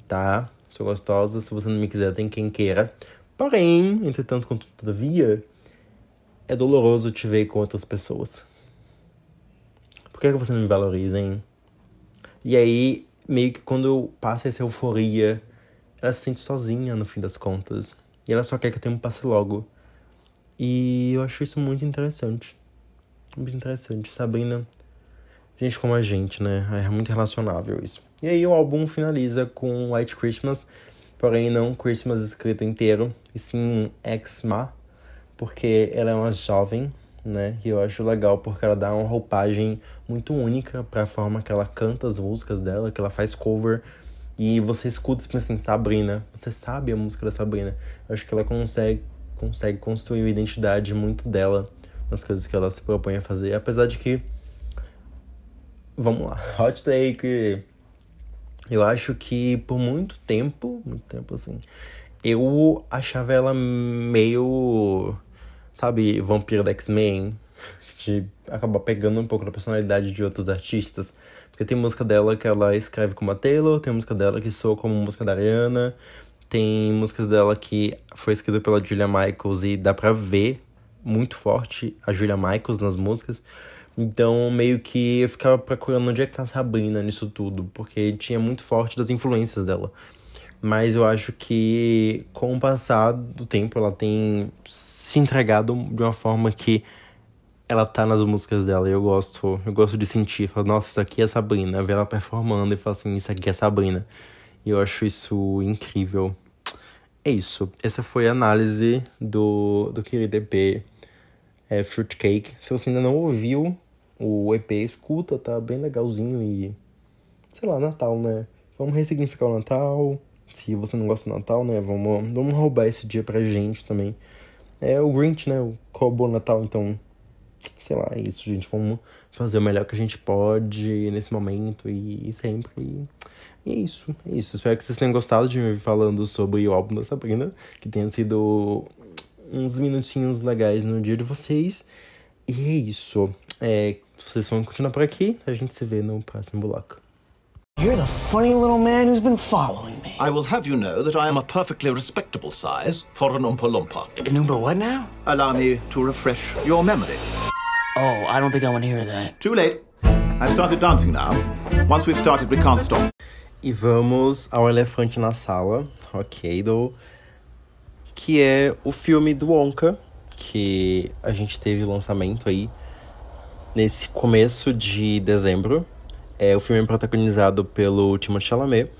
tá, sou gostosa, se você não me quiser, tem quem queira. Porém, entretanto, contudo, todavia, é doloroso te ver com outras pessoas. Por que, que você não me valoriza, hein? E aí, meio que quando passa essa euforia ela se sente sozinha no fim das contas. E ela só quer que o tempo passe logo. E eu acho isso muito interessante. Muito interessante. Sabrina, gente como a gente, né? É muito relacionável isso. E aí o álbum finaliza com White Christmas, porém não Christmas escrito inteiro, e sim Exma, porque ela é uma jovem, né? E eu acho legal porque ela dá uma roupagem muito única para a forma que ela canta as músicas dela, que ela faz cover e você escuta, tipo assim, Sabrina. Você sabe a música da Sabrina. Eu acho que ela consegue, consegue construir uma identidade muito dela nas coisas que ela se propõe a fazer. Apesar de que. Vamos lá. Hot take. Eu acho que por muito tempo, muito tempo assim, eu achava ela meio. Sabe, vampiro da X-Men? de acabar pegando um pouco da personalidade de outros artistas. Porque tem música dela que ela escreve como a Taylor, tem música dela que soa como música da Ariana, tem músicas dela que foi escrita pela Julia Michaels e dá pra ver muito forte a Julia Michaels nas músicas. Então, meio que eu ficava procurando onde é que tá a Sabrina nisso tudo, porque tinha muito forte das influências dela. Mas eu acho que com o passar do tempo ela tem se entregado de uma forma que ela tá nas músicas dela e eu gosto, eu gosto de sentir, falar, nossa, isso aqui é Sabrina, ver ela performando e falar assim, isso aqui é Sabrina. E eu acho isso incrível. É isso. Essa foi a análise do, do querido EP é, Fruitcake. Se você ainda não ouviu o EP, escuta, tá bem legalzinho e. Sei lá, Natal, né? Vamos ressignificar o Natal. Se você não gosta do Natal, né? Vamos, vamos roubar esse dia pra gente também. É o Grinch, né? O Cobo Natal, então sei lá, é isso, gente. Vamos fazer o melhor que a gente pode nesse momento e, e sempre. E, e, é isso, é isso. Espero que vocês tenham gostado de me ouvir falando sobre o álbum da Sabrina, que tenha sido uns minutinhos legais no dia de vocês. E é isso. É, vocês vão continuar por aqui, a gente se vê no próximo bloco. You're the funny little man who's been following me. I will have you know that I am a perfectly respectable size for an Oompa Loompa. An Oompa what now? Allow me to refresh your memory. Oh, I don't think I want to hear that. Too late. I've started dancing now. Once we've started, we can't stop. E vamos ao elefante na sala, ok, do que é o filme do Wonka, que a gente teve lançamento aí nesse começo de dezembro. É o filme protagonizado pelo Timothée Chalamet,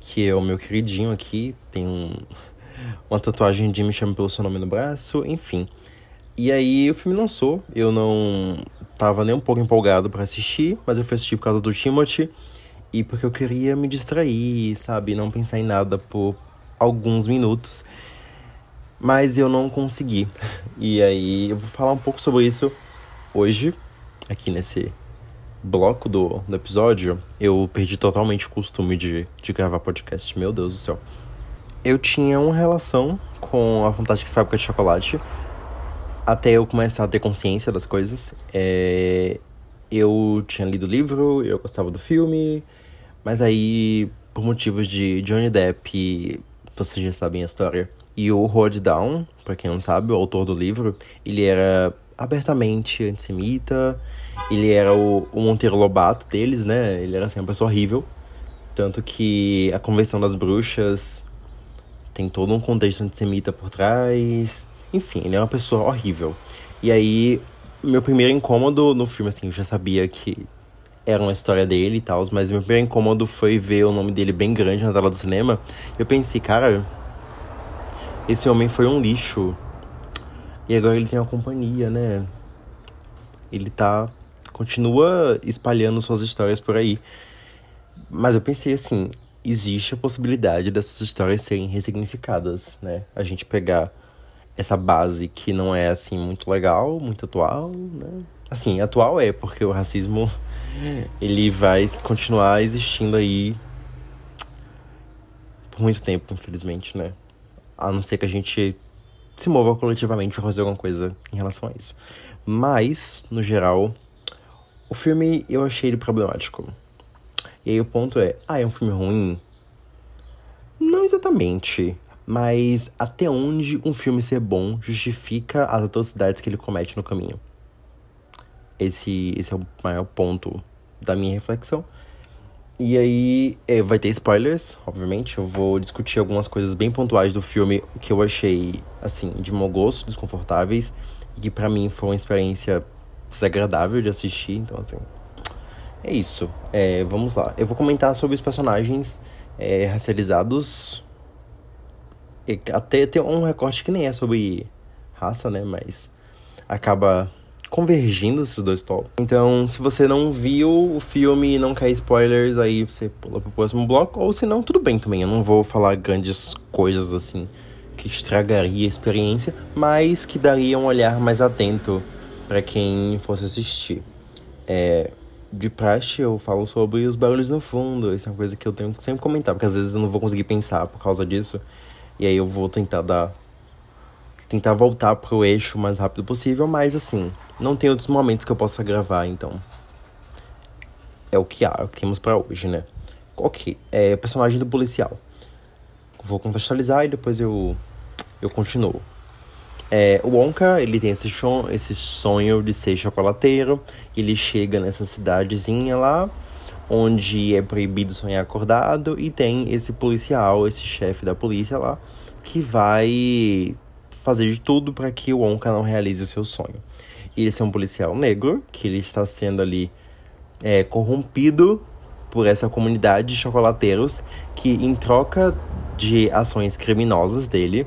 que é o meu queridinho aqui, tem um, uma tatuagem de Me Chame Pelo Seu Nome no braço, enfim. E aí o filme lançou, eu não tava nem um pouco empolgado para assistir, mas eu fui assistir por causa do Timothy e porque eu queria me distrair, sabe, não pensar em nada por alguns minutos. Mas eu não consegui. E aí eu vou falar um pouco sobre isso hoje, aqui nesse bloco do, do episódio. Eu perdi totalmente o costume de, de gravar podcast, meu Deus do céu. Eu tinha uma relação com a Fantástica Fábrica de Chocolate até eu começar a ter consciência das coisas. É, eu tinha lido o livro, eu gostava do filme, mas aí, por motivos de Johnny Depp, vocês já sabem a história. E o Rod Down, pra quem não sabe, o autor do livro, ele era abertamente antissemita, ele era o, o Monteiro Lobato deles, né? Ele era assim, uma pessoa horrível. Tanto que a Convenção das Bruxas tem todo um contexto antissemita por trás. Enfim, ele é uma pessoa horrível. E aí, meu primeiro incômodo no filme, assim, eu já sabia que era uma história dele e tal, mas meu primeiro incômodo foi ver o nome dele bem grande na tela do cinema. Eu pensei, cara, esse homem foi um lixo. E agora ele tem uma companhia, né? Ele tá. continua espalhando suas histórias por aí. Mas eu pensei assim, existe a possibilidade dessas histórias serem ressignificadas, né? A gente pegar essa base que não é assim muito legal, muito atual, né? Assim, atual é porque o racismo ele vai continuar existindo aí por muito tempo, infelizmente, né? A não ser que a gente se mova coletivamente para fazer alguma coisa em relação a isso. Mas, no geral, o filme eu achei ele problemático. E aí o ponto é, ah, é um filme ruim? Não exatamente. Mas até onde um filme ser bom justifica as atrocidades que ele comete no caminho? Esse, esse é o maior ponto da minha reflexão. E aí, é, vai ter spoilers, obviamente. Eu vou discutir algumas coisas bem pontuais do filme que eu achei, assim, de mau gosto, desconfortáveis. E que para mim foi uma experiência desagradável de assistir. Então, assim, é isso. É, vamos lá. Eu vou comentar sobre os personagens é, racializados até tem um recorte que nem é sobre raça, né? Mas acaba convergindo esses dois tópicos. Então, se você não viu o filme e não quer spoilers, aí você pula pro próximo bloco. Ou se não, tudo bem também. Eu não vou falar grandes coisas assim que estragaria a experiência, mas que daria um olhar mais atento para quem fosse assistir. É, de praxe, eu falo sobre os barulhos no fundo. Isso é uma coisa que eu tenho que sempre comentar, porque às vezes eu não vou conseguir pensar por causa disso. E aí eu vou tentar dar. Tentar voltar pro eixo o mais rápido possível, mas assim, não tem outros momentos que eu possa gravar, então. É o que há, é o que temos pra hoje, né? Ok, é o personagem do policial. Vou contextualizar e depois eu, eu continuo. É, o Wonka, ele tem esse, esse sonho de ser chocolateiro. Ele chega nessa cidadezinha lá, onde é proibido sonhar acordado. E tem esse policial, esse chefe da polícia lá, que vai fazer de tudo para que o Wonka não realize o seu sonho. E ele é um policial negro, que ele está sendo ali é, corrompido por essa comunidade de chocolateiros, que em troca de ações criminosas dele,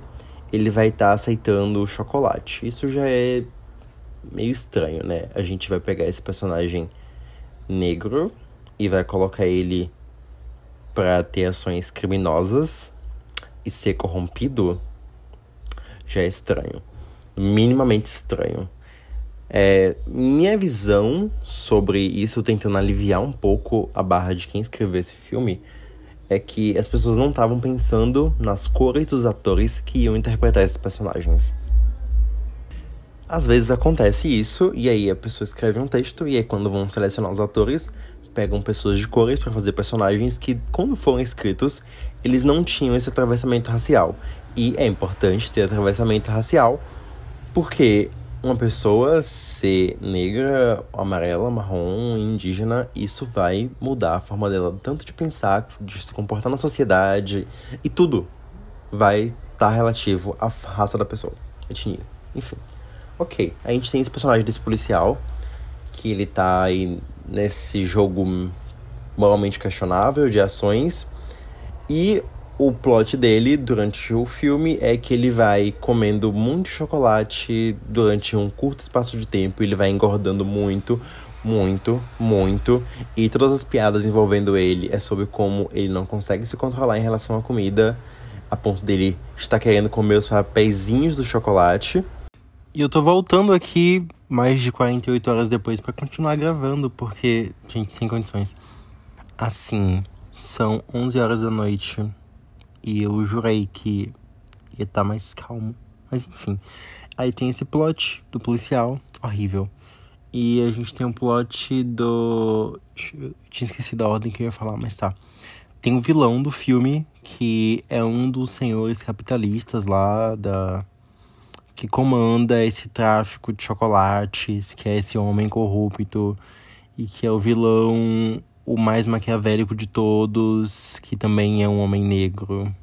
ele vai estar tá aceitando o chocolate. Isso já é meio estranho, né? A gente vai pegar esse personagem negro e vai colocar ele para ter ações criminosas e ser corrompido. Já é estranho. Minimamente estranho. É, minha visão sobre isso, tentando aliviar um pouco a barra de quem escreveu esse filme, é que as pessoas não estavam pensando nas cores dos atores que iam interpretar esses personagens. Às vezes acontece isso, e aí a pessoa escreve um texto, e aí quando vão selecionar os atores, pegam pessoas de cores para fazer personagens que, quando foram escritos, eles não tinham esse atravessamento racial. E é importante ter atravessamento racial, porque uma pessoa ser negra, amarela, marrom, indígena, isso vai mudar a forma dela tanto de pensar, de se comportar na sociedade e tudo vai estar tá relativo à raça da pessoa, etnia, enfim. Ok, a gente tem esse personagem desse policial que ele tá aí nesse jogo moralmente questionável de ações e o plot dele durante o filme é que ele vai comendo muito chocolate durante um curto espaço de tempo, ele vai engordando muito, muito, muito, e todas as piadas envolvendo ele é sobre como ele não consegue se controlar em relação à comida, a ponto dele estar querendo comer os papeizinhos do chocolate. E eu tô voltando aqui mais de 48 horas depois para continuar gravando, porque, gente, sem condições. Assim, são 11 horas da noite e eu jurei que ia estar tá mais calmo. Mas enfim. Aí tem esse plot do policial, horrível. E a gente tem um plot do. Eu tinha esquecido a ordem que eu ia falar, mas tá. Tem o um vilão do filme, que é um dos senhores capitalistas lá da. Que comanda esse tráfico de chocolates, que é esse homem corrupto, e que é o vilão o mais maquiavélico de todos, que também é um homem negro.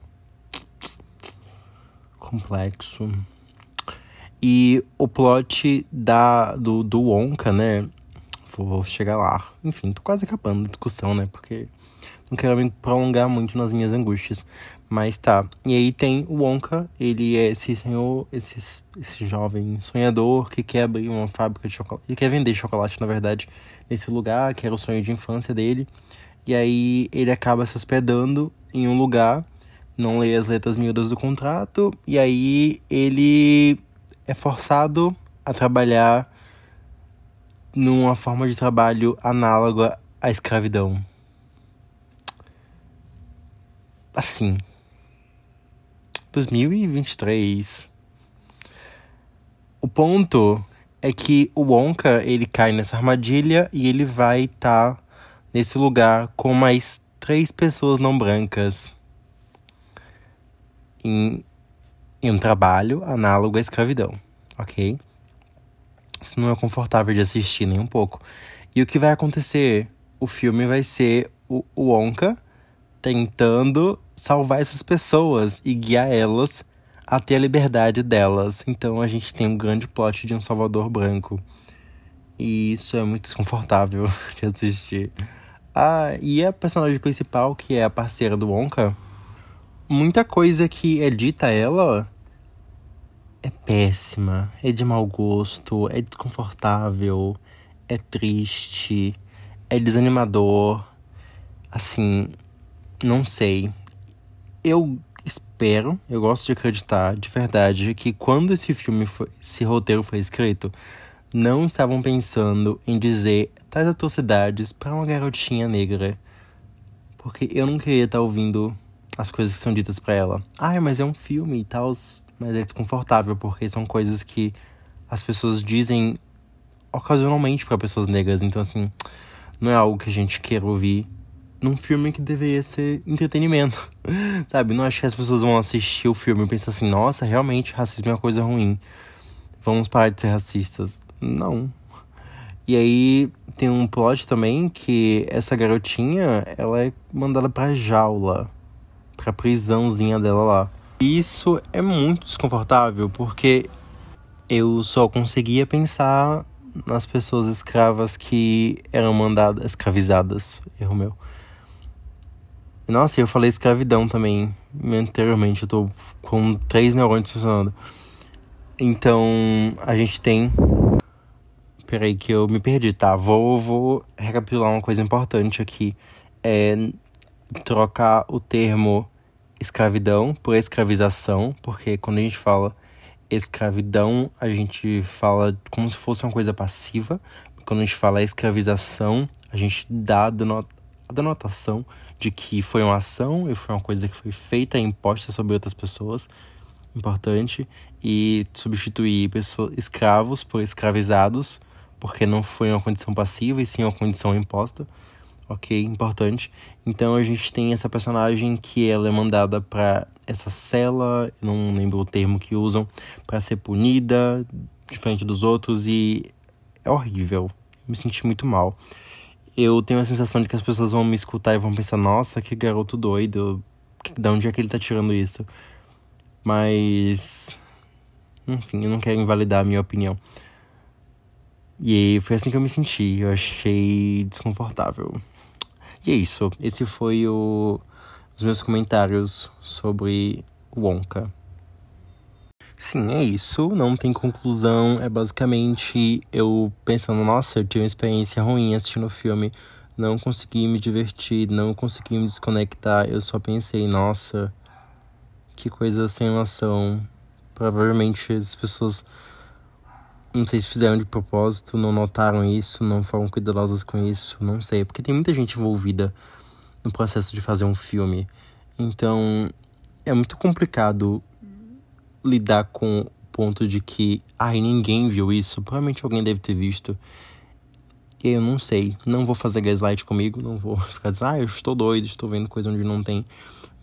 Complexo. E o plot da, do, do Wonka, né? Vou chegar lá. Enfim, tô quase acabando a discussão, né? Porque não quero me prolongar muito nas minhas angústias. Mas tá. E aí tem o Wonka, ele é esse senhor, esse, esse jovem sonhador que quer abrir uma fábrica de chocolate. Ele quer vender chocolate, na verdade, nesse lugar, que era o sonho de infância dele. E aí ele acaba se hospedando em um lugar, não lê as letras miúdas do contrato, e aí ele é forçado a trabalhar numa forma de trabalho análoga à escravidão. Assim, 2023. O ponto é que o Wonka, ele cai nessa armadilha e ele vai estar tá nesse lugar com mais três pessoas não brancas em, em um trabalho análogo à escravidão, ok? Isso não é confortável de assistir nem um pouco. E o que vai acontecer? O filme vai ser o, o Wonka tentando salvar essas pessoas e guiar elas até a liberdade delas. Então a gente tem um grande plot de um Salvador branco. E isso é muito desconfortável de assistir. Ah, e a personagem principal, que é a parceira do Wonka, muita coisa que é dita a ela é péssima, é de mau gosto, é desconfortável, é triste, é desanimador. Assim, não sei eu espero, eu gosto de acreditar de verdade que quando esse filme foi, esse roteiro foi escrito, não estavam pensando em dizer tais atrocidades para uma garotinha negra. Porque eu não queria estar ouvindo as coisas que são ditas para ela. Ah, mas é um filme e tal, mas é desconfortável porque são coisas que as pessoas dizem ocasionalmente para pessoas negras. Então, assim, não é algo que a gente queira ouvir num filme que deveria ser entretenimento. Sabe? Não acho que as pessoas vão assistir o filme e pensar assim, nossa, realmente racismo é uma coisa ruim. Vamos parar de ser racistas. Não. E aí tem um plot também que essa garotinha, ela é mandada pra jaula. Pra prisãozinha dela lá. Isso é muito desconfortável, porque eu só conseguia pensar nas pessoas escravas que eram mandadas, escravizadas, erro meu. Nossa, eu falei escravidão também anteriormente, eu tô com três neurônios funcionando. Então, a gente tem. Peraí, que eu me perdi, tá? Vou, vou recapitular uma coisa importante aqui. É trocar o termo escravidão por escravização, porque quando a gente fala escravidão, a gente fala como se fosse uma coisa passiva. Quando a gente fala escravização, a gente dá a denotação de que foi uma ação e foi uma coisa que foi feita e imposta sobre outras pessoas. Importante. E substituir pessoas, escravos por escravizados, porque não foi uma condição passiva e sim uma condição imposta ok? Importante. Então a gente tem essa personagem que ela é mandada para essa cela, não lembro o termo que usam, para ser punida diferente dos outros e é horrível. me senti muito mal. Eu tenho a sensação de que as pessoas vão me escutar e vão pensar: nossa, que garoto doido, de onde é que ele tá tirando isso? Mas. Enfim, eu não quero invalidar a minha opinião. E foi assim que eu me senti. Eu achei desconfortável. E é isso. Esse foi o, os meus comentários sobre Wonka. Sim, é isso. Não tem conclusão. É basicamente eu pensando, nossa, eu tive uma experiência ruim assistindo o filme. Não consegui me divertir, não consegui me desconectar. Eu só pensei, nossa, que coisa sem noção. Provavelmente as pessoas não sei se fizeram de propósito, não notaram isso, não foram cuidadosas com isso, não sei. Porque tem muita gente envolvida no processo de fazer um filme. Então, é muito complicado lidar com o ponto de que, ai, ninguém viu isso. Provavelmente alguém deve ter visto. Eu não sei. Não vou fazer gaslight comigo, não vou ficar dizendo, ah, eu estou doido, estou vendo coisa onde não tem.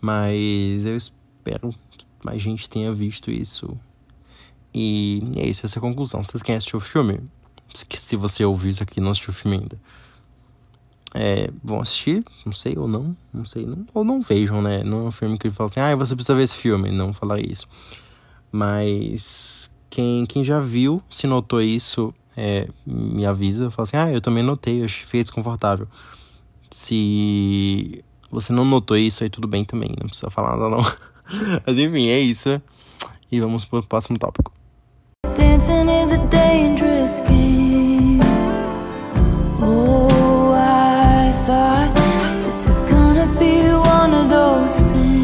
Mas eu espero que mais gente tenha visto isso e é isso, essa é a conclusão. Vocês querem assistir o filme? Se você ouviu isso aqui e não assistiu o filme ainda. É, vão assistir, não sei, ou não, não sei, não, ou não vejam, né? Não é um filme que fala assim, ah, você precisa ver esse filme, não falar isso. Mas quem, quem já viu, se notou isso, é, me avisa, fala assim, ah, eu também notei, eu achei desconfortável. Se você não notou isso, aí tudo bem também, não precisa falar nada não. Mas enfim, é isso. E vamos pro próximo tópico. Dancing is a dangerous game. Oh, I thought this is gonna be one of those things.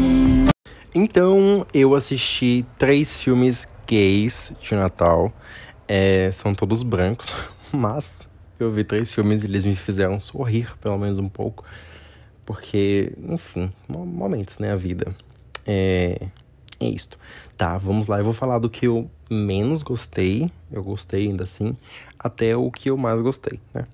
Então, eu assisti três filmes gays de Natal. É, são todos brancos, mas eu vi três filmes e eles me fizeram sorrir, pelo menos um pouco. Porque, enfim, momentos, né? A vida. É, é isto. Tá, vamos lá. Eu vou falar do que eu menos gostei. Eu gostei ainda assim. Até o que eu mais gostei, né?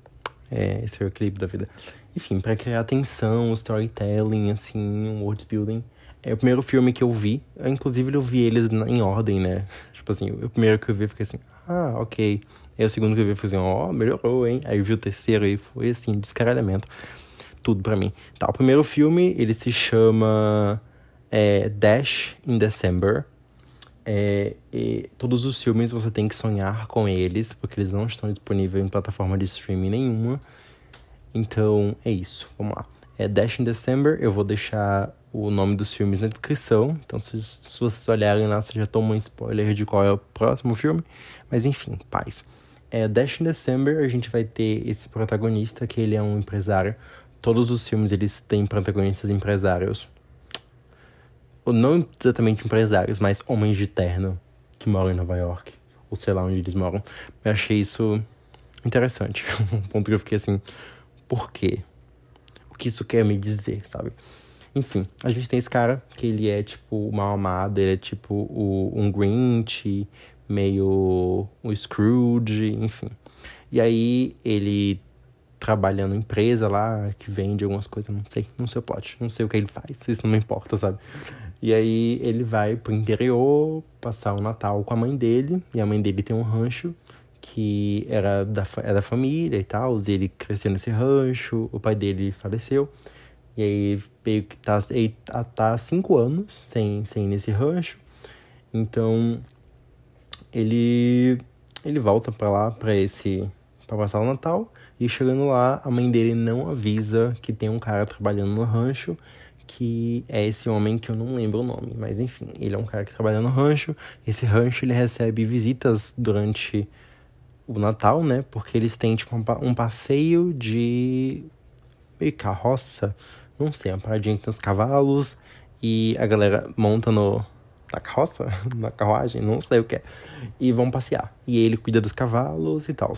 É, esse é o equilíbrio da vida. Enfim, para criar tensão, storytelling, assim, um world building. É o primeiro filme que eu vi. Inclusive, eu vi eles em ordem, né? Tipo assim, o primeiro que eu vi, eu fiquei assim, ah, ok. Aí o segundo que eu vi, eu falei assim, ó, oh, melhorou, hein? Aí eu vi o terceiro e foi assim, descaralhamento. Tudo para mim. Tá, o primeiro filme, ele se chama é, Dash in December. É, todos os filmes você tem que sonhar com eles, porque eles não estão disponíveis em plataforma de streaming nenhuma. Então é isso, vamos lá. É Dash in December, eu vou deixar o nome dos filmes na descrição. Então, se, se vocês olharem lá, você já toma um spoiler de qual é o próximo filme. Mas enfim, paz. É Dash in December, a gente vai ter esse protagonista, que ele é um empresário. Todos os filmes eles têm protagonistas empresários não exatamente empresários, mas homens de terno que moram em Nova York, ou sei lá onde eles moram. Eu achei isso interessante. Um ponto que eu fiquei assim, por quê? O que isso quer me dizer, sabe? Enfim, a gente tem esse cara que ele é tipo mal amado, ele é tipo o, um Grinch, meio um Scrooge, enfim. E aí ele trabalha numa empresa lá que vende algumas coisas, não sei, não sei o plot, não sei o que ele faz, isso não me importa, sabe? E aí ele vai pro interior passar o Natal com a mãe dele, e a mãe dele tem um rancho que era da, era da família e tal, e ele cresceu nesse rancho, o pai dele faleceu, e aí veio que tá, ele tá, tá cinco anos sem, sem ir nesse rancho, então ele ele volta para lá para esse para passar o Natal e chegando lá a mãe dele não avisa que tem um cara trabalhando no rancho que é esse homem que eu não lembro o nome, mas enfim, ele é um cara que trabalha no rancho. Esse rancho ele recebe visitas durante o Natal, né? Porque eles têm tipo um passeio de meio carroça, não sei, uma paradinha que tem os cavalos e a galera monta no na carroça, na carruagem, não sei o que é, e vão passear. E ele cuida dos cavalos e tal.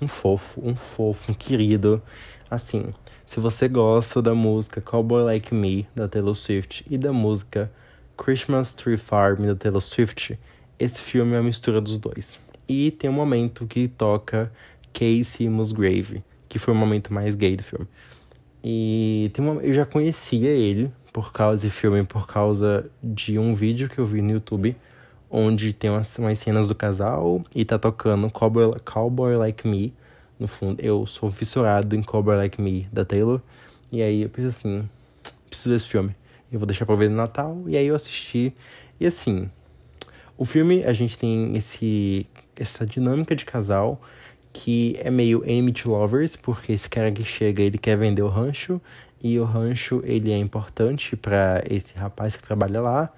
Um fofo, um fofo, um querido. Assim, se você gosta da música Cowboy Like Me, da Taylor Swift, e da música Christmas Tree Farm, da Taylor Swift, esse filme é uma mistura dos dois. E tem um momento que toca Casey Musgrave, que foi o momento mais gay do filme. E tem uma, eu já conhecia ele por causa desse filme, por causa de um vídeo que eu vi no YouTube, onde tem umas, umas cenas do casal e tá tocando Cowboy, Cowboy Like Me, no fundo, eu sou fissurado em Cobra Like Me, da Taylor. E aí eu pensei assim, preciso desse filme. Eu vou deixar pra ver no Natal. E aí eu assisti. E assim, o filme a gente tem esse essa dinâmica de casal que é meio to lovers, porque esse cara que chega, ele quer vender o rancho e o rancho ele é importante para esse rapaz que trabalha lá.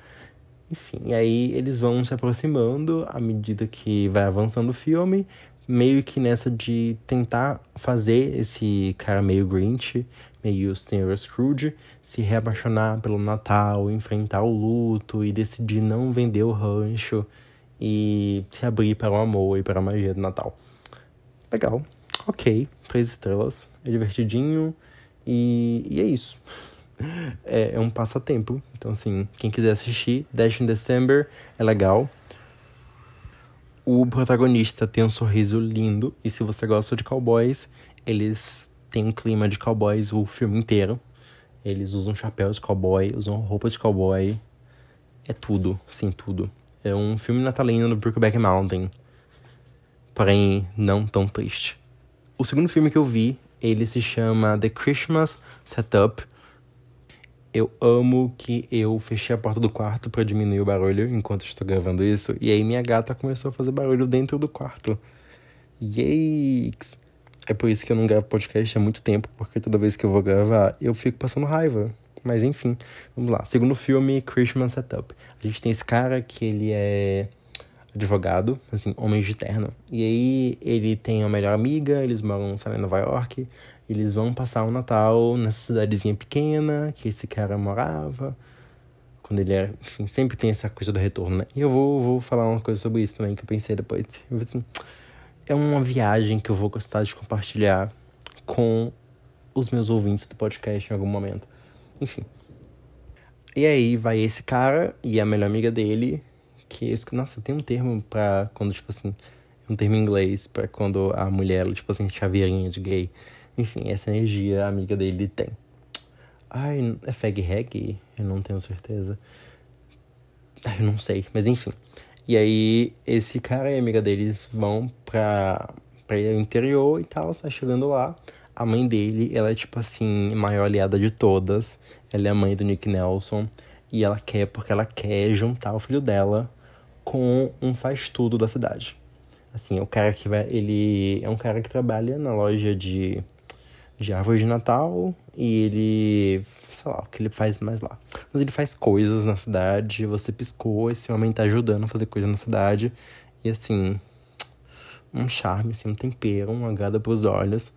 Enfim, e aí eles vão se aproximando à medida que vai avançando o filme, meio que nessa de tentar fazer esse cara meio Grinch, meio Sr. Scrooge, se reapaixonar pelo Natal, enfrentar o luto e decidir não vender o rancho e se abrir para o amor e para a magia do Natal. Legal, ok, três estrelas, é divertidinho e, e é isso. É, é um passatempo, então assim, quem quiser assistir, Dash in December é legal. O protagonista tem um sorriso lindo, e se você gosta de cowboys, eles têm um clima de cowboys o filme inteiro. Eles usam chapéu de cowboy, usam roupa de cowboy. É tudo, sim, tudo. É um filme natalino do Brookback Mountain. Porém, não tão triste. O segundo filme que eu vi, ele se chama The Christmas Setup. Eu amo que eu fechei a porta do quarto para diminuir o barulho enquanto estou gravando isso. E aí minha gata começou a fazer barulho dentro do quarto. Yikes! É por isso que eu não gravo podcast há muito tempo, porque toda vez que eu vou gravar, eu fico passando raiva. Mas enfim, vamos lá. Segundo filme, Christmas Setup. A gente tem esse cara que ele é advogado, assim, homem de terno. E aí ele tem a melhor amiga, eles moram, sabe, em Nova York. Eles vão passar o Natal nessa cidadezinha pequena que esse cara morava. Quando ele era. Enfim, sempre tem essa coisa do retorno, né? E eu vou, vou falar uma coisa sobre isso também que eu pensei depois. Eu assim, é uma viagem que eu vou gostar de compartilhar com os meus ouvintes do podcast em algum momento. Enfim. E aí vai esse cara e a melhor amiga dele, que nossa, tem um termo pra quando, tipo assim, um termo em inglês pra quando a mulher, tipo assim, chaveirinha de gay. Enfim, essa energia a amiga dele tem. Ai, é fag reg? Eu não tenho certeza. Eu não sei, mas enfim. E aí, esse cara e a amiga deles vão pra, pra o interior e tal, sai chegando lá. A mãe dele, ela é tipo assim, maior aliada de todas. Ela é a mãe do Nick Nelson. E ela quer, porque ela quer juntar o filho dela com um faz-tudo da cidade. Assim, o cara que vai. Ele é um cara que trabalha na loja de de árvore de Natal e ele, sei lá, o que ele faz mais lá. Mas ele faz coisas na cidade, você piscou, esse homem tá ajudando a fazer coisa na cidade. E assim, um charme, assim, um tempero, um agrado pros olhos.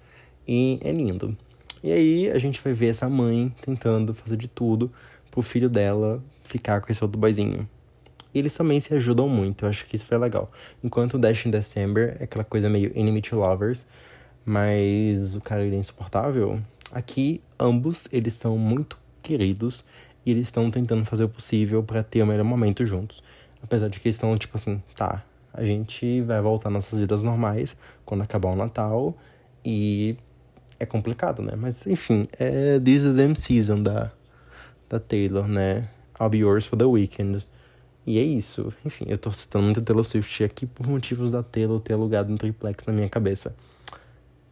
E é lindo. E aí a gente vai ver essa mãe tentando fazer de tudo pro filho dela ficar com esse outro boizinho. E eles também se ajudam muito, eu acho que isso foi legal. Enquanto Dash in December é aquela coisa meio enemy to lovers, mas o cara ele é insuportável. Aqui, ambos, eles são muito queridos e eles estão tentando fazer o possível para ter o melhor momento juntos. Apesar de que eles estão, tipo assim, tá, A gente vai voltar nossas vidas normais quando acabar o Natal e é complicado, né? Mas enfim, é This is the Damn Season da, da Taylor, né? I'll Be Yours for the Weekend. E é isso. Enfim, eu tô citando muito Taylor Swift aqui por motivos da Taylor ter alugado um triplex na minha cabeça.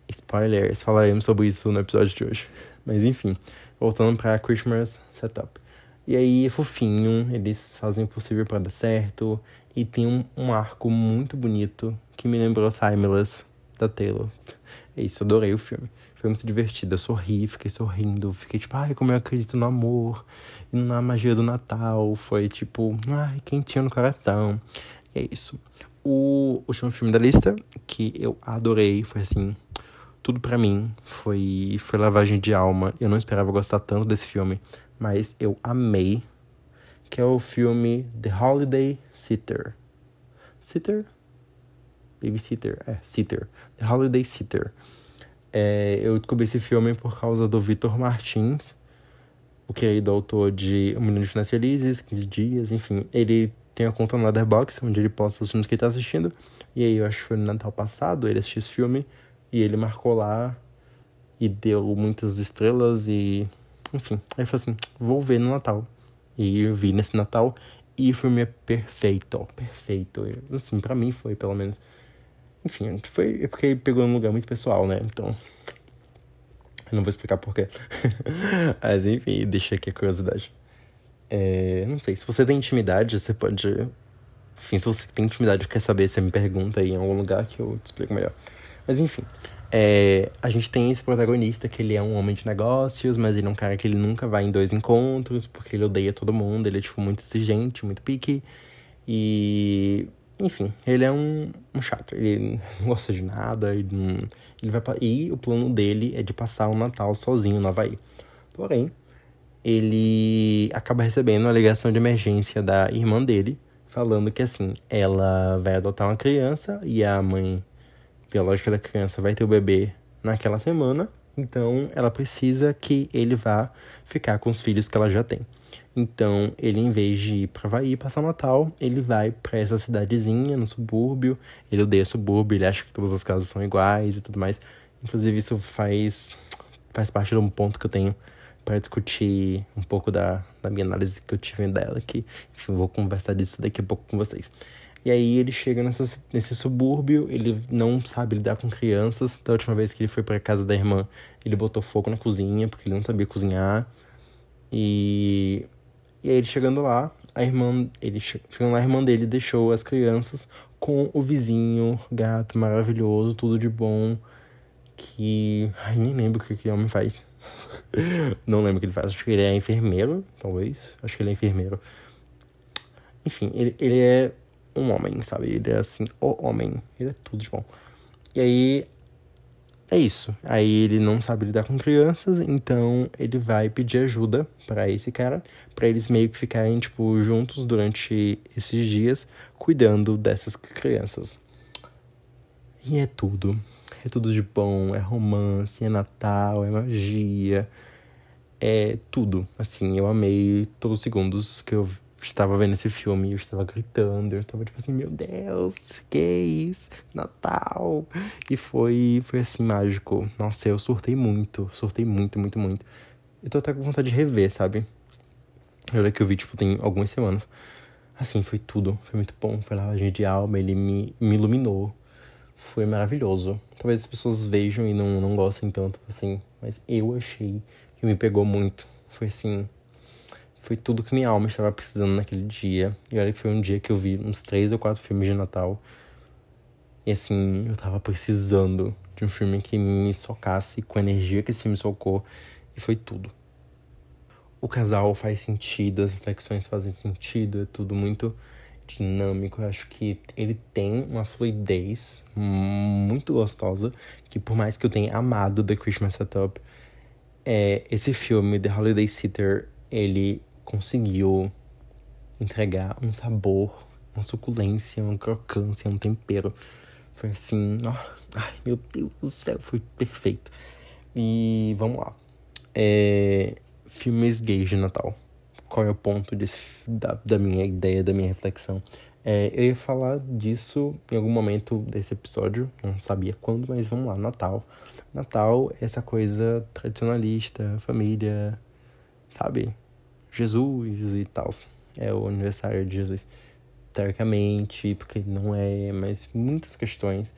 Spoilers, falaremos sobre isso no episódio de hoje. Mas enfim, voltando pra Christmas Setup. E aí é fofinho, eles fazem o possível para dar certo. E tem um, um arco muito bonito que me lembrou Timeless da Taylor. É isso, adorei o filme. Foi muito divertido. Eu sorri, fiquei sorrindo. Fiquei tipo, ai, como eu acredito no amor e na magia do Natal. Foi tipo, ai, quentinho no coração. E é isso. O último filme da lista, que eu adorei, foi assim, tudo para mim. Foi, foi lavagem de alma. Eu não esperava gostar tanto desse filme, mas eu amei. Que é o filme The Holiday Sitter. Sitter? Babysitter, é, Sitter. The Holiday Sitter. É, eu descobri esse filme por causa do Vitor Martins, o querido autor de Um Menino de Felizes, 15 Dias, enfim. Ele tem a conta no Letterboxd, onde ele posta os filmes que ele tá assistindo. E aí, eu acho que foi no Natal passado, ele assistiu esse filme e ele marcou lá e deu muitas estrelas e... Enfim, aí falou assim, vou ver no Natal. E eu vi nesse Natal e o filme é perfeito, perfeito. Assim, para mim foi, pelo menos. Enfim, foi porque ele pegou um lugar muito pessoal, né? Então. Eu não vou explicar porquê. Mas enfim, deixa aqui a curiosidade. É, não sei, se você tem intimidade, você pode. Enfim, se você tem intimidade e quer saber, você me pergunta aí em algum lugar que eu te explico melhor. Mas enfim. É, a gente tem esse protagonista que ele é um homem de negócios, mas ele é um cara que ele nunca vai em dois encontros, porque ele odeia todo mundo, ele é, tipo, muito exigente, muito pique. E enfim, ele é um, um chato. Ele não gosta de nada. Ele, não, ele vai E o plano dele é de passar o Natal sozinho no Havaí. Porém, ele acaba recebendo uma ligação de emergência da irmã dele, falando que assim, ela vai adotar uma criança e a mãe biológica da criança vai ter o bebê naquela semana. Então, ela precisa que ele vá ficar com os filhos que ela já tem. Então, ele, em vez de ir pra Havaí passar o Natal, ele vai para essa cidadezinha no subúrbio. Ele odeia subúrbio, ele acha que todas as casas são iguais e tudo mais. Inclusive, isso faz, faz parte de um ponto que eu tenho para discutir um pouco da, da minha análise que eu tive dela aqui. Enfim, vou conversar disso daqui a pouco com vocês. E aí ele chega nessa, nesse subúrbio, ele não sabe lidar com crianças. Da última vez que ele foi para casa da irmã, ele botou fogo na cozinha, porque ele não sabia cozinhar. E e aí ele chegando lá, a irmã, ele chegando lá, a irmã dele deixou as crianças com o vizinho, gato maravilhoso, tudo de bom, que, ai, nem lembro o que aquele homem faz. Não lembro o que ele faz, acho que ele é enfermeiro, talvez, acho que ele é enfermeiro. Enfim, ele, ele é um homem, sabe? Ele é assim, o homem, ele é tudo de bom. E aí é isso. Aí ele não sabe lidar com crianças, então ele vai pedir ajuda para esse cara, para eles meio que ficarem tipo juntos durante esses dias cuidando dessas crianças. E é tudo. É tudo de bom, é romance, é Natal, é magia, é tudo. Assim, eu amei todos os segundos que eu estava vendo esse filme, eu estava gritando, eu estava tipo assim, meu Deus, que isso? Natal! E foi, foi assim, mágico. Nossa, eu surtei muito, surtei muito, muito, muito. Eu tô até com vontade de rever, sabe? Olha que eu vi, tipo, tem algumas semanas. Assim, foi tudo, foi muito bom, foi lavagem de alma, ele me, me iluminou. Foi maravilhoso. Talvez as pessoas vejam e não, não gostem tanto, assim, mas eu achei que me pegou muito. Foi assim, foi tudo que minha alma estava precisando naquele dia. E olha que foi um dia que eu vi uns três ou quatro filmes de Natal. E assim, eu tava precisando de um filme que me socasse com a energia que esse filme socou. E foi tudo. O casal faz sentido, as reflexões fazem sentido, é tudo muito dinâmico. Eu acho que ele tem uma fluidez muito gostosa. Que por mais que eu tenha amado The Christmas Setup, é, esse filme, The Holiday Sitter, ele conseguiu entregar um sabor, uma suculência, uma crocância, um tempero. Foi assim, ó, ai meu Deus do céu, foi perfeito. E vamos lá. É, filmes gays de Natal. Qual é o ponto desse, da, da minha ideia, da minha reflexão? É, eu ia falar disso em algum momento desse episódio, não sabia quando, mas vamos lá, Natal. Natal é essa coisa tradicionalista, família, sabe? Jesus e tal. É o aniversário de Jesus, teoricamente, porque não é, mas muitas questões.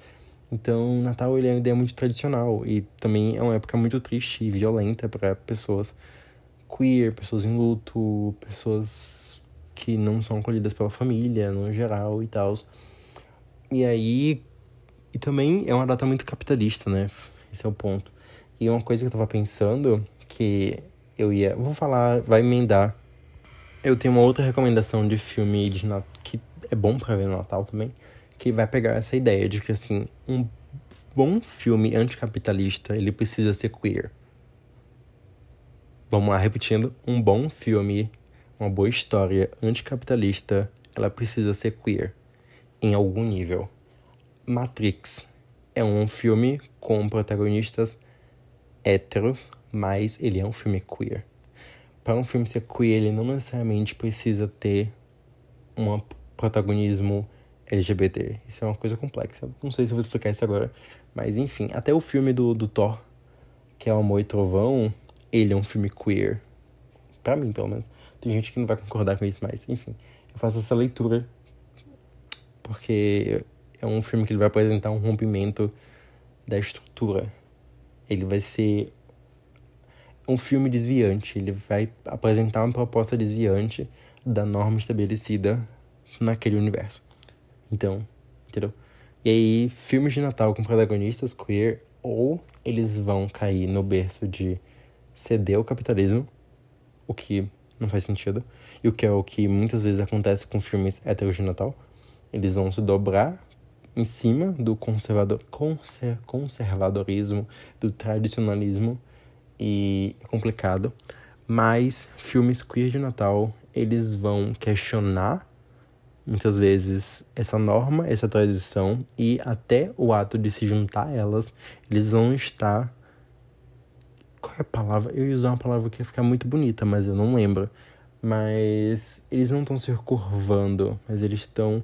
Então, Natal ele é uma ideia muito tradicional e também é uma época muito triste e violenta para pessoas queer, pessoas em luto, pessoas que não são acolhidas pela família, no geral e tal. E aí. E também é uma data muito capitalista, né? Esse é o ponto. E uma coisa que eu tava pensando que eu ia. Vou falar, vai emendar. Eu tenho uma outra recomendação de filme de Natal que é bom para ver no Natal também. Que vai pegar essa ideia de que, assim, um bom filme anticapitalista ele precisa ser queer. Vamos lá, repetindo. Um bom filme uma boa história anticapitalista, ela precisa ser queer em algum nível. Matrix é um filme com protagonistas héteros, mas ele é um filme queer. Para um filme ser queer, ele não necessariamente precisa ter um protagonismo LGBT. Isso é uma coisa complexa. Não sei se eu vou explicar isso agora. Mas enfim, até o filme do, do Thor, que é o Amor e Trovão, ele é um filme queer. Pra mim, pelo menos. Tem gente que não vai concordar com isso, mas enfim. Eu faço essa leitura porque é um filme que ele vai apresentar um rompimento da estrutura. Ele vai ser um filme desviante, ele vai apresentar uma proposta desviante da norma estabelecida naquele universo. Então, entendeu? E aí, filmes de Natal com protagonistas queer, ou eles vão cair no berço de ceder ao capitalismo, o que não faz sentido. E o que é o que muitas vezes acontece com filmes héteros de Natal. Eles vão se dobrar em cima do conservador, conser, conservadorismo, do tradicionalismo e é complicado. Mas filmes queer de Natal, eles vão questionar muitas vezes essa norma, essa tradição e até o ato de se juntar a elas, eles vão estar qual é a palavra? Eu ia usar uma palavra que ia ficar muito bonita, mas eu não lembro. Mas eles não estão se curvando, mas eles estão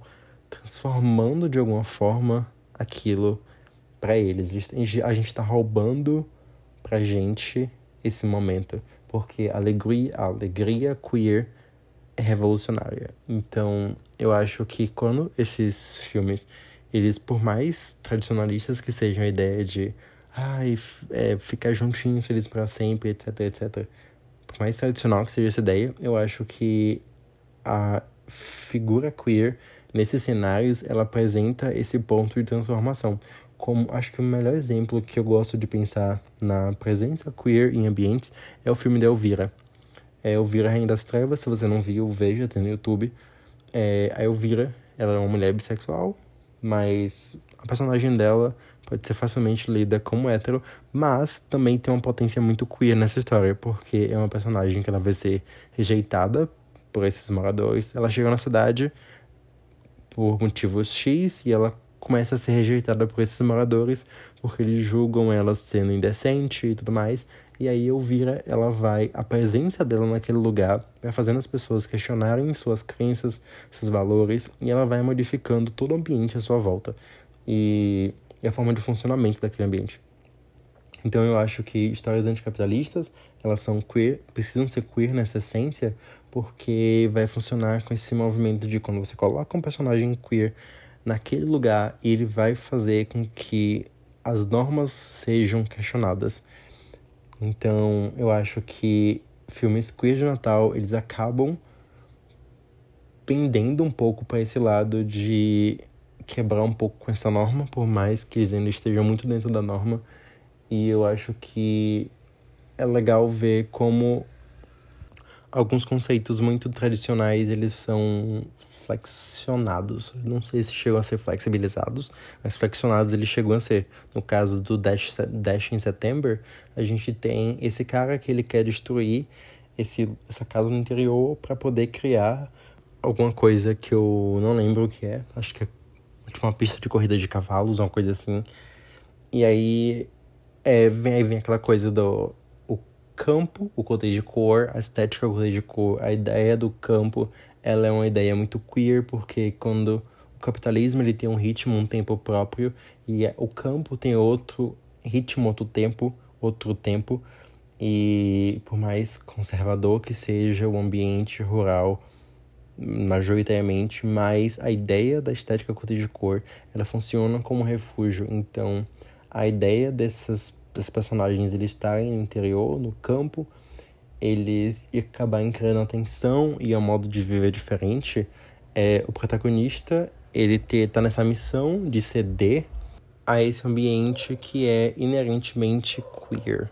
transformando de alguma forma aquilo para eles. A gente está roubando pra gente esse momento, porque alegria, a alegria queer é revolucionária. Então, eu acho que quando esses filmes, eles por mais tradicionalistas que sejam a ideia de ai, é, ficar juntinho, feliz para sempre, etc, etc. Por mais tradicional que seja essa ideia, eu acho que a figura queer nesses cenários ela apresenta esse ponto de transformação. Como acho que o melhor exemplo que eu gosto de pensar na presença queer em ambientes é o filme da Elvira. É Elvira Rainha das Trevas, se você não viu, veja, tem no YouTube. É, a Elvira, ela é uma mulher bissexual, mas a personagem dela pode ser facilmente lida como hétero, mas também tem uma potência muito queer nessa história, porque é uma personagem que ela vai ser rejeitada por esses moradores. Ela chega na cidade por motivos X e ela começa a ser rejeitada por esses moradores porque eles julgam ela sendo indecente e tudo mais. E aí Elvira, ela vai, a presença dela naquele lugar vai fazendo as pessoas questionarem suas crenças, seus valores, e ela vai modificando todo o ambiente à sua volta. E e a forma de funcionamento daquele ambiente. Então eu acho que histórias anticapitalistas, elas são queer, precisam ser queer nessa essência, porque vai funcionar com esse movimento de quando você coloca um personagem queer naquele lugar, ele vai fazer com que as normas sejam questionadas. Então, eu acho que filmes queer de Natal, eles acabam pendendo um pouco para esse lado de quebrar um pouco com essa norma, por mais que eles ainda estejam muito dentro da norma. E eu acho que é legal ver como alguns conceitos muito tradicionais eles são flexionados. Não sei se chegam a ser flexibilizados, mas flexionados eles chegam a ser. No caso do Dash, Dash em September, a gente tem esse cara que ele quer destruir esse, essa casa no interior para poder criar alguma coisa que eu não lembro o que é. Acho que é tipo uma pista de corrida de cavalos, uma coisa assim. E aí, é, vem, aí vem aquela coisa do o campo, o contexto de cor, a estética do contexto de cor, a ideia do campo ela é uma ideia muito queer, porque quando o capitalismo ele tem um ritmo, um tempo próprio, e o campo tem outro ritmo, outro tempo, outro tempo, e por mais conservador que seja o ambiente rural, majoritariamente, mas a ideia da estética curta de cor, ela funciona como refúgio. Então, a ideia dessas, desses personagens eles estarem no interior, no campo, eles acabarem criando atenção e um modo de viver diferente, é o protagonista ele ter, tá nessa missão de ceder a esse ambiente que é inerentemente queer.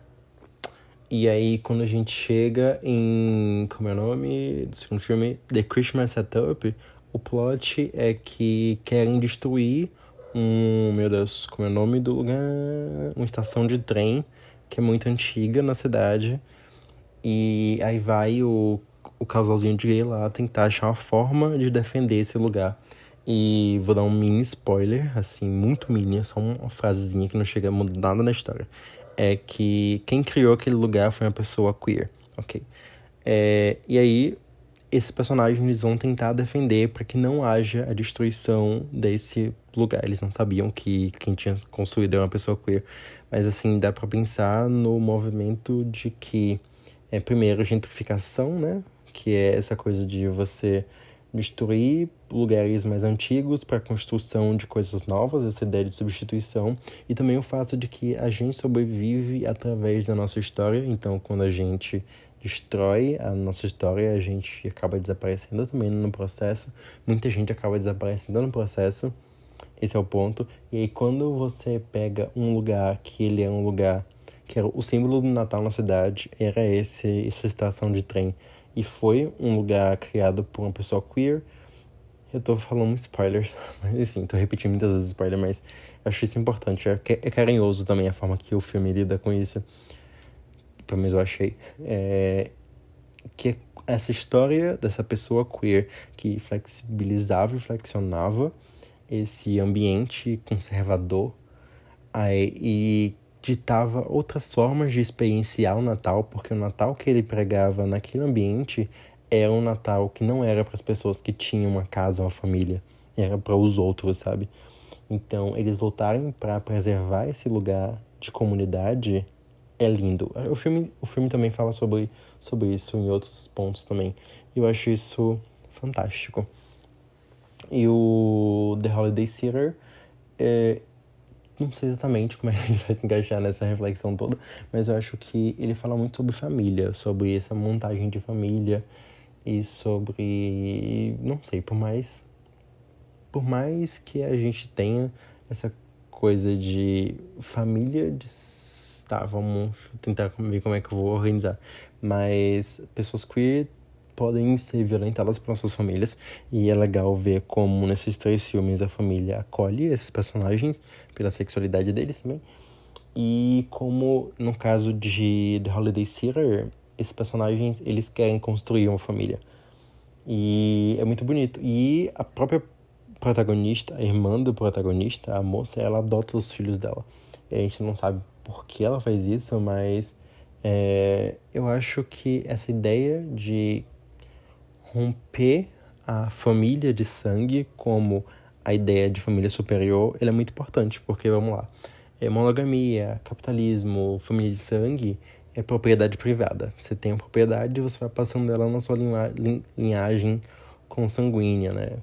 E aí, quando a gente chega em. Como é o nome do segundo filme? The Christmas Setup, o plot é que querem destruir um. Meu Deus, como é o nome do lugar? Uma estação de trem que é muito antiga na cidade. E aí vai o, o casalzinho de gay lá tentar achar uma forma de defender esse lugar. E vou dar um mini spoiler, assim, muito mini, só uma frasezinha que não chega a mudar nada na história é que quem criou aquele lugar foi uma pessoa queer, ok? É, e aí, esses personagens eles vão tentar defender para que não haja a destruição desse lugar. Eles não sabiam que quem tinha construído era uma pessoa queer. Mas, assim, dá para pensar no movimento de que, é, primeiro, gentrificação, né? Que é essa coisa de você destruir lugares mais antigos para a construção de coisas novas, essa ideia de substituição, e também o fato de que a gente sobrevive através da nossa história, então quando a gente destrói a nossa história, a gente acaba desaparecendo também no processo, muita gente acaba desaparecendo no processo, esse é o ponto, e aí quando você pega um lugar que ele é um lugar que era o símbolo do Natal na cidade, era esse, essa estação de trem, e foi um lugar criado por uma pessoa queer. Eu tô falando spoilers, mas enfim, tô repetindo muitas vezes spoiler, mas acho isso importante. É, é carinhoso também a forma que o filme lida com isso. Pelo menos eu achei. É, que essa história dessa pessoa queer que flexibilizava e flexionava esse ambiente conservador aí, e ditava outras formas de experienciar o Natal, porque o Natal que ele pregava naquele ambiente era um Natal que não era para as pessoas que tinham uma casa, uma família, era para os outros, sabe? Então, eles voltarem para preservar esse lugar de comunidade é lindo. O filme, o filme também fala sobre, sobre isso em outros pontos também. Eu acho isso fantástico. E o The Holiday Theater, é, não sei exatamente como é que ele vai se encaixar nessa reflexão toda, mas eu acho que ele fala muito sobre família, sobre essa montagem de família e sobre. Não sei, por mais. Por mais que a gente tenha essa coisa de família de. Tá, vamos tentar ver como é que eu vou organizar. Mas pessoas queer podem ser violentadas pelas suas famílias. E é legal ver como nesses três filmes a família acolhe esses personagens pela sexualidade deles também. E como no caso de The Holiday Theater, esses personagens eles querem construir uma família. E é muito bonito. E a própria protagonista, a irmã do protagonista, a moça, ela adota os filhos dela. E a gente não sabe por que ela faz isso, mas é, eu acho que essa ideia de romper a família de sangue como a ideia de família superior, ele é muito importante, porque vamos lá, é monogamia, capitalismo, família de sangue é propriedade privada. Você tem a propriedade e você vai passando ela na sua linhagem consanguínea, né?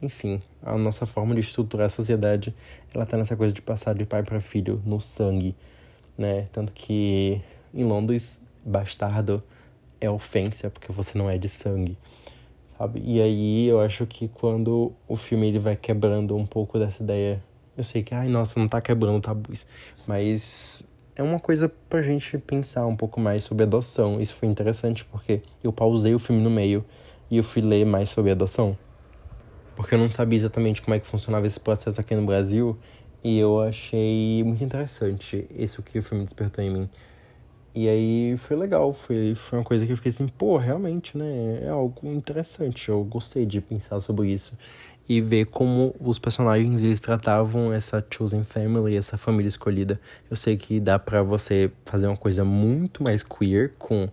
Enfim, a nossa forma de estruturar a sociedade, ela tá nessa coisa de passar de pai para filho no sangue, né? Tanto que em Londres, bastardo é ofensa porque você não é de sangue sabe? E aí eu acho que quando o filme ele vai quebrando um pouco dessa ideia, eu sei que, ai, nossa, não tá quebrando tabus, mas é uma coisa pra gente pensar um pouco mais sobre adoção. Isso foi interessante porque eu pausei o filme no meio e eu fui ler mais sobre adoção. Porque eu não sabia exatamente como é que funcionava esse processo aqui no Brasil e eu achei muito interessante isso que o filme despertou em mim. E aí foi legal, foi, foi uma coisa que eu fiquei assim, pô, realmente, né? É algo interessante. Eu gostei de pensar sobre isso e ver como os personagens eles tratavam essa chosen family, essa família escolhida. Eu sei que dá para você fazer uma coisa muito mais queer com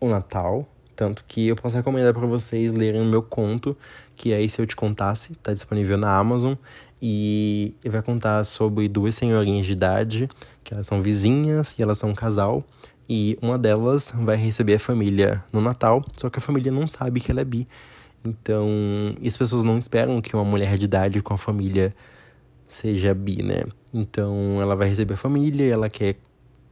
o Natal, Tanto que eu posso recomendar para vocês lerem o meu conto, que é E Se Eu Te Contasse, tá disponível na Amazon. E vai contar sobre duas senhorinhas de idade, que elas são vizinhas e elas são um casal. E uma delas vai receber a família no Natal, só que a família não sabe que ela é bi. Então, e as pessoas não esperam que uma mulher de idade com a família seja bi, né? Então, ela vai receber a família, ela quer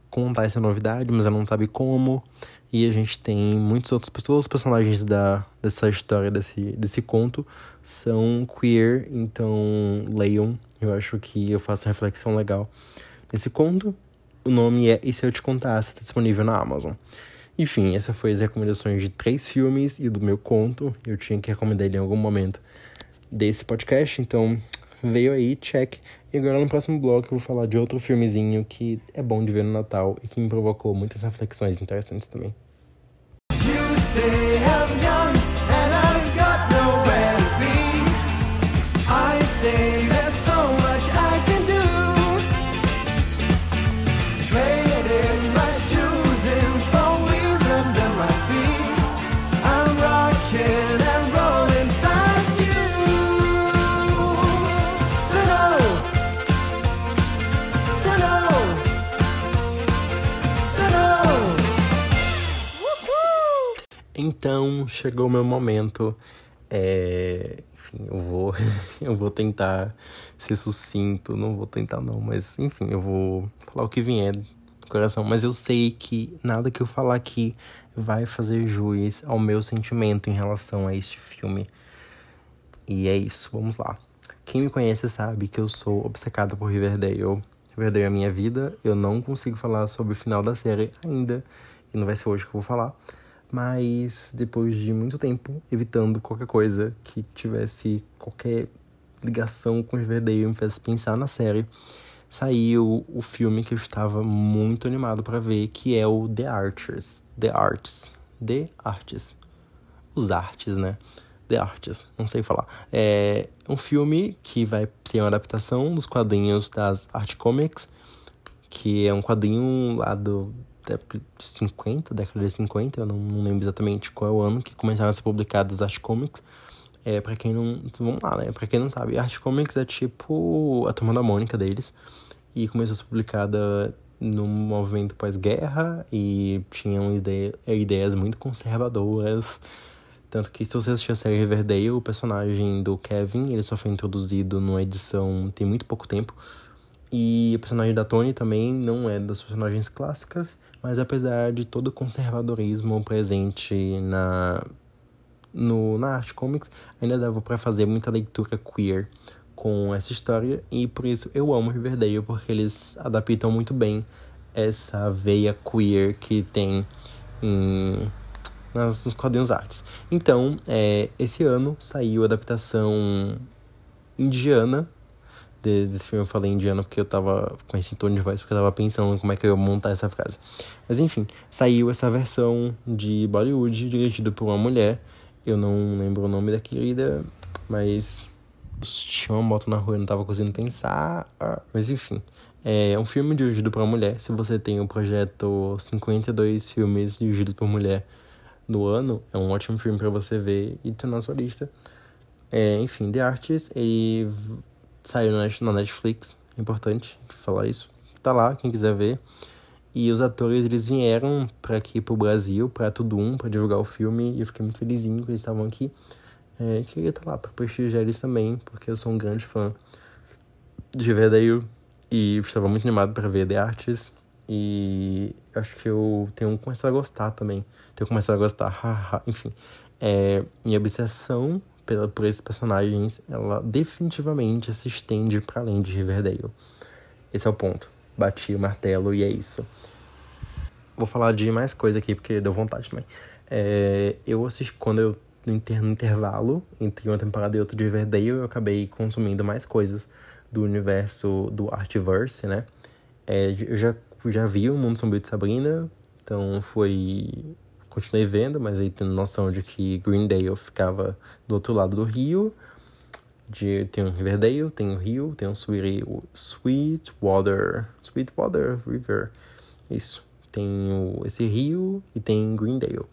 contar essa novidade, mas ela não sabe como. E a gente tem muitos outros todos os personagens da, dessa história, desse, desse conto, são queer, então leiam. Eu acho que eu faço reflexão legal nesse conto. O nome é E Se Eu Te Contasse, está disponível na Amazon. Enfim, essa foi as recomendações de três filmes e do meu conto. Eu tinha que recomendar ele em algum momento desse podcast, então veio aí, check. E agora no próximo bloco eu vou falar de outro filmezinho que é bom de ver no Natal e que me provocou muitas reflexões interessantes também. Então chegou o meu momento. É... Enfim, eu vou, eu vou tentar ser sucinto, não vou tentar não, mas enfim, eu vou falar o que vier do coração. Mas eu sei que nada que eu falar aqui vai fazer juiz ao meu sentimento em relação a este filme. E é isso, vamos lá. Quem me conhece sabe que eu sou obcecado por Riverdale. Riverdale é a minha vida, eu não consigo falar sobre o final da série ainda, e não vai ser hoje que eu vou falar mas depois de muito tempo evitando qualquer coisa que tivesse qualquer ligação com Riverdale e me fizesse pensar na série, saiu o filme que eu estava muito animado para ver, que é o The Archers, The Arts, The Arts, os artes, né? The Arts, não sei falar. É um filme que vai ser uma adaptação dos quadrinhos das Art Comics, que é um quadrinho lá do época de 50, década de 50, eu não, não, lembro exatamente qual é o ano que começaram a ser publicadas Art Comics. É, pra quem não. Vamos lá, né? Pra quem não sabe, Art Comics é tipo a turma da Mônica deles. E começou a ser publicada no movimento pós-guerra e tinham ideia, ideias muito conservadoras. Tanto que se você assistir a série Riverdale, o personagem do Kevin, ele só foi introduzido numa edição tem muito pouco tempo. E o personagem da Tony também não é das personagens clássicas. Mas apesar de todo o conservadorismo presente na, no, na arte comics, ainda dava para fazer muita leitura queer com essa história. E por isso eu amo Riverdale, porque eles adaptam muito bem essa veia queer que tem em, nas, nos quadrinhos artes. Então, é, esse ano saiu a adaptação indiana de, desse filme eu falei indiano porque eu tava com esse tom de voz, porque eu tava pensando como é que eu ia montar essa frase. Mas enfim, saiu essa versão de Bollywood dirigida por uma mulher. Eu não lembro o nome da querida, mas tinha uma moto na rua, eu não tava conseguindo pensar. Ah, mas enfim, é um filme dirigido por uma mulher. Se você tem o projeto 52 filmes dirigidos por mulher no ano, é um ótimo filme para você ver e ter na sua lista. É, enfim, The Artist, e Saiu na Netflix, é importante falar isso. Tá lá, quem quiser ver. E os atores, eles vieram para aqui pro Brasil, pra Tudo Um, pra divulgar o filme. E eu fiquei muito felizinho que eles estavam aqui. É, queria estar tá lá pra prestigiar eles também, porque eu sou um grande fã de Riverdale. E estava muito animado para ver The Arts. E acho que eu tenho começado a gostar também. Tenho começado a gostar, enfim. É, minha obsessão pela, por esses personagens, ela definitivamente se estende para além de Riverdale. Esse é o ponto. Bati o martelo e é isso. Vou falar de mais coisa aqui porque deu vontade também. É, eu assisti quando eu no, inter, no intervalo entre uma temporada e outra de Riverdale, eu acabei consumindo mais coisas do universo do Artverse, né? É, eu já, já vi o Mundo Sombrio de Sabrina, então foi continuei vendo, mas aí tendo noção de que Greendale ficava do outro lado do rio. De, tem o Riverdale, tem o rio, tem Sweet, Sweetwater, Sweetwater River. Isso. Tem o, esse rio e tem Greendale.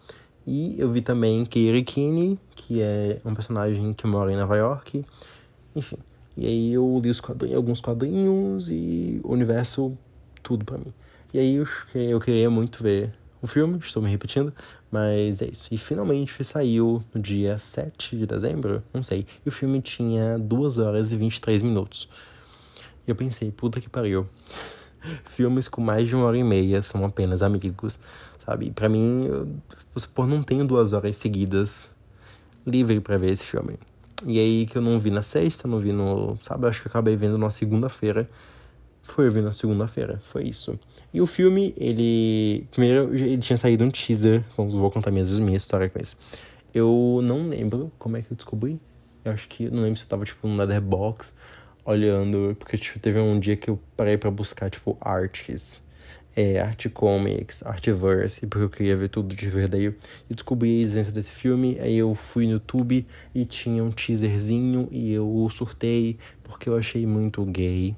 E eu vi também Keira Kinney, que é um personagem que mora em Nova York. Enfim. E aí eu li os quadrinhos, alguns quadrinhos e o universo, tudo para mim. E aí eu, eu queria muito ver o filme, estou me repetindo, mas é isso. E finalmente saiu no dia 7 de dezembro, não sei. E o filme tinha 2 horas e 23 minutos. E eu pensei, puta que pariu. Filmes com mais de uma hora e meia são apenas amigos, sabe? para mim, eu, por não tenho duas horas seguidas livre para ver esse filme. E aí que eu não vi na sexta, não vi no. Sabe, acho que acabei vendo na segunda-feira. Foi eu vi na segunda-feira, foi isso. E o filme, ele. Primeiro, ele tinha saído um teaser. Vamos, vou contar minha, minha história com isso. Eu não lembro como é que eu descobri. Eu acho que. Não lembro se eu tava, tipo, no Leatherbox olhando. Porque, tipo, teve um dia que eu parei para buscar, tipo, artes é, Art Comics, Artverse, porque eu queria ver tudo de verdade. E descobri a existência desse filme, aí eu fui no YouTube e tinha um teaserzinho e eu surtei porque eu achei muito gay.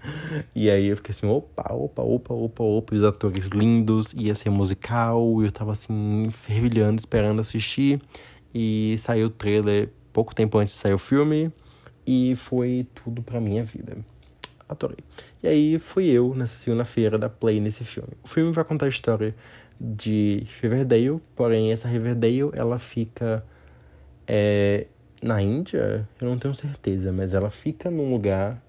e aí eu fiquei assim, opa, opa, opa, opa, opa, os atores lindos, ia ser musical, eu tava assim, fervilhando, esperando assistir. E saiu o trailer pouco tempo antes de sair o filme, e foi tudo pra minha vida adorei. E aí fui eu nessa segunda-feira da Play nesse filme. O filme vai contar a história de Riverdale, porém essa Riverdale ela fica é, na Índia, eu não tenho certeza, mas ela fica num lugar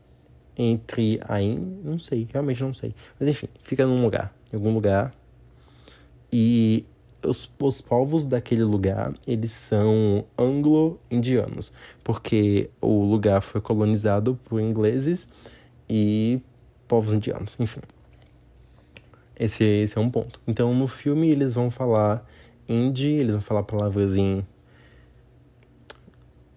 entre a Índia, não sei, realmente não sei. Mas enfim, fica num lugar, em algum lugar. E os, os povos daquele lugar, eles são anglo-indianos, porque o lugar foi colonizado por ingleses e povos indianos, enfim. Esse, esse é um ponto. Então, no filme, eles vão falar hindi, eles vão falar palavras em,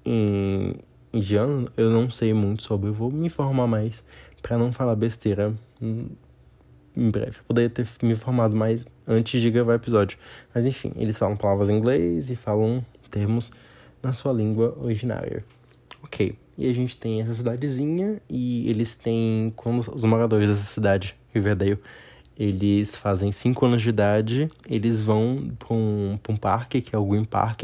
em indiano. Eu não sei muito sobre, eu vou me informar mais para não falar besteira em breve. Eu poderia ter me informado mais antes de gravar o episódio. Mas enfim, eles falam palavras em inglês e falam termos na sua língua originária. Ok. E a gente tem essa cidadezinha e eles têm, quando os moradores dessa cidade, Riverdale, eles fazem 5 anos de idade, eles vão para um, um parque, que é o Green Park,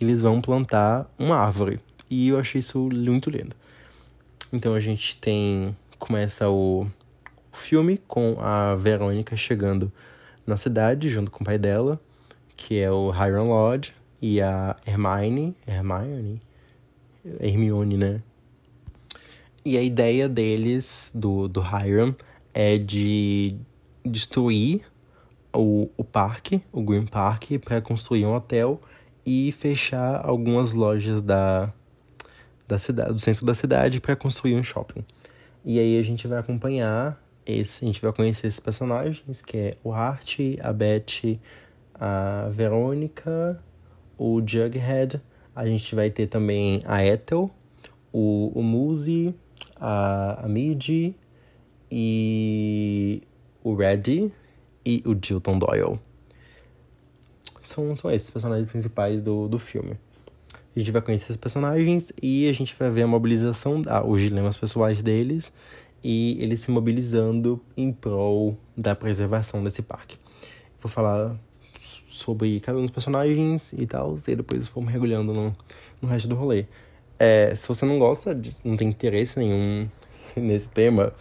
eles vão plantar uma árvore. E eu achei isso muito lindo. Então a gente tem. Começa o, o filme com a Verônica chegando na cidade junto com o pai dela, que é o Hiram Lodge, e a Hermione. Hermione? Hermione, né? E a ideia deles, do, do Hiram, é de destruir o, o parque, o Green Park, para construir um hotel e fechar algumas lojas da, da cidade, do centro da cidade para construir um shopping. E aí a gente vai acompanhar esse, a gente vai conhecer esses personagens, que é o Art, a Beth, a Verônica, o Jughead, a gente vai ter também a Ethel, o, o Muzi, a, a Midi e o Reddy e o Jilton Doyle. São, são esses personagens principais do, do filme. A gente vai conhecer esses personagens e a gente vai ver a mobilização, ah, os dilemas pessoais deles e eles se mobilizando em prol da preservação desse parque. Vou falar sobre cada um dos personagens e tal, e depois vou mergulhando no, no resto do rolê. É, se você não gosta, de, não tem interesse nenhum nesse tema,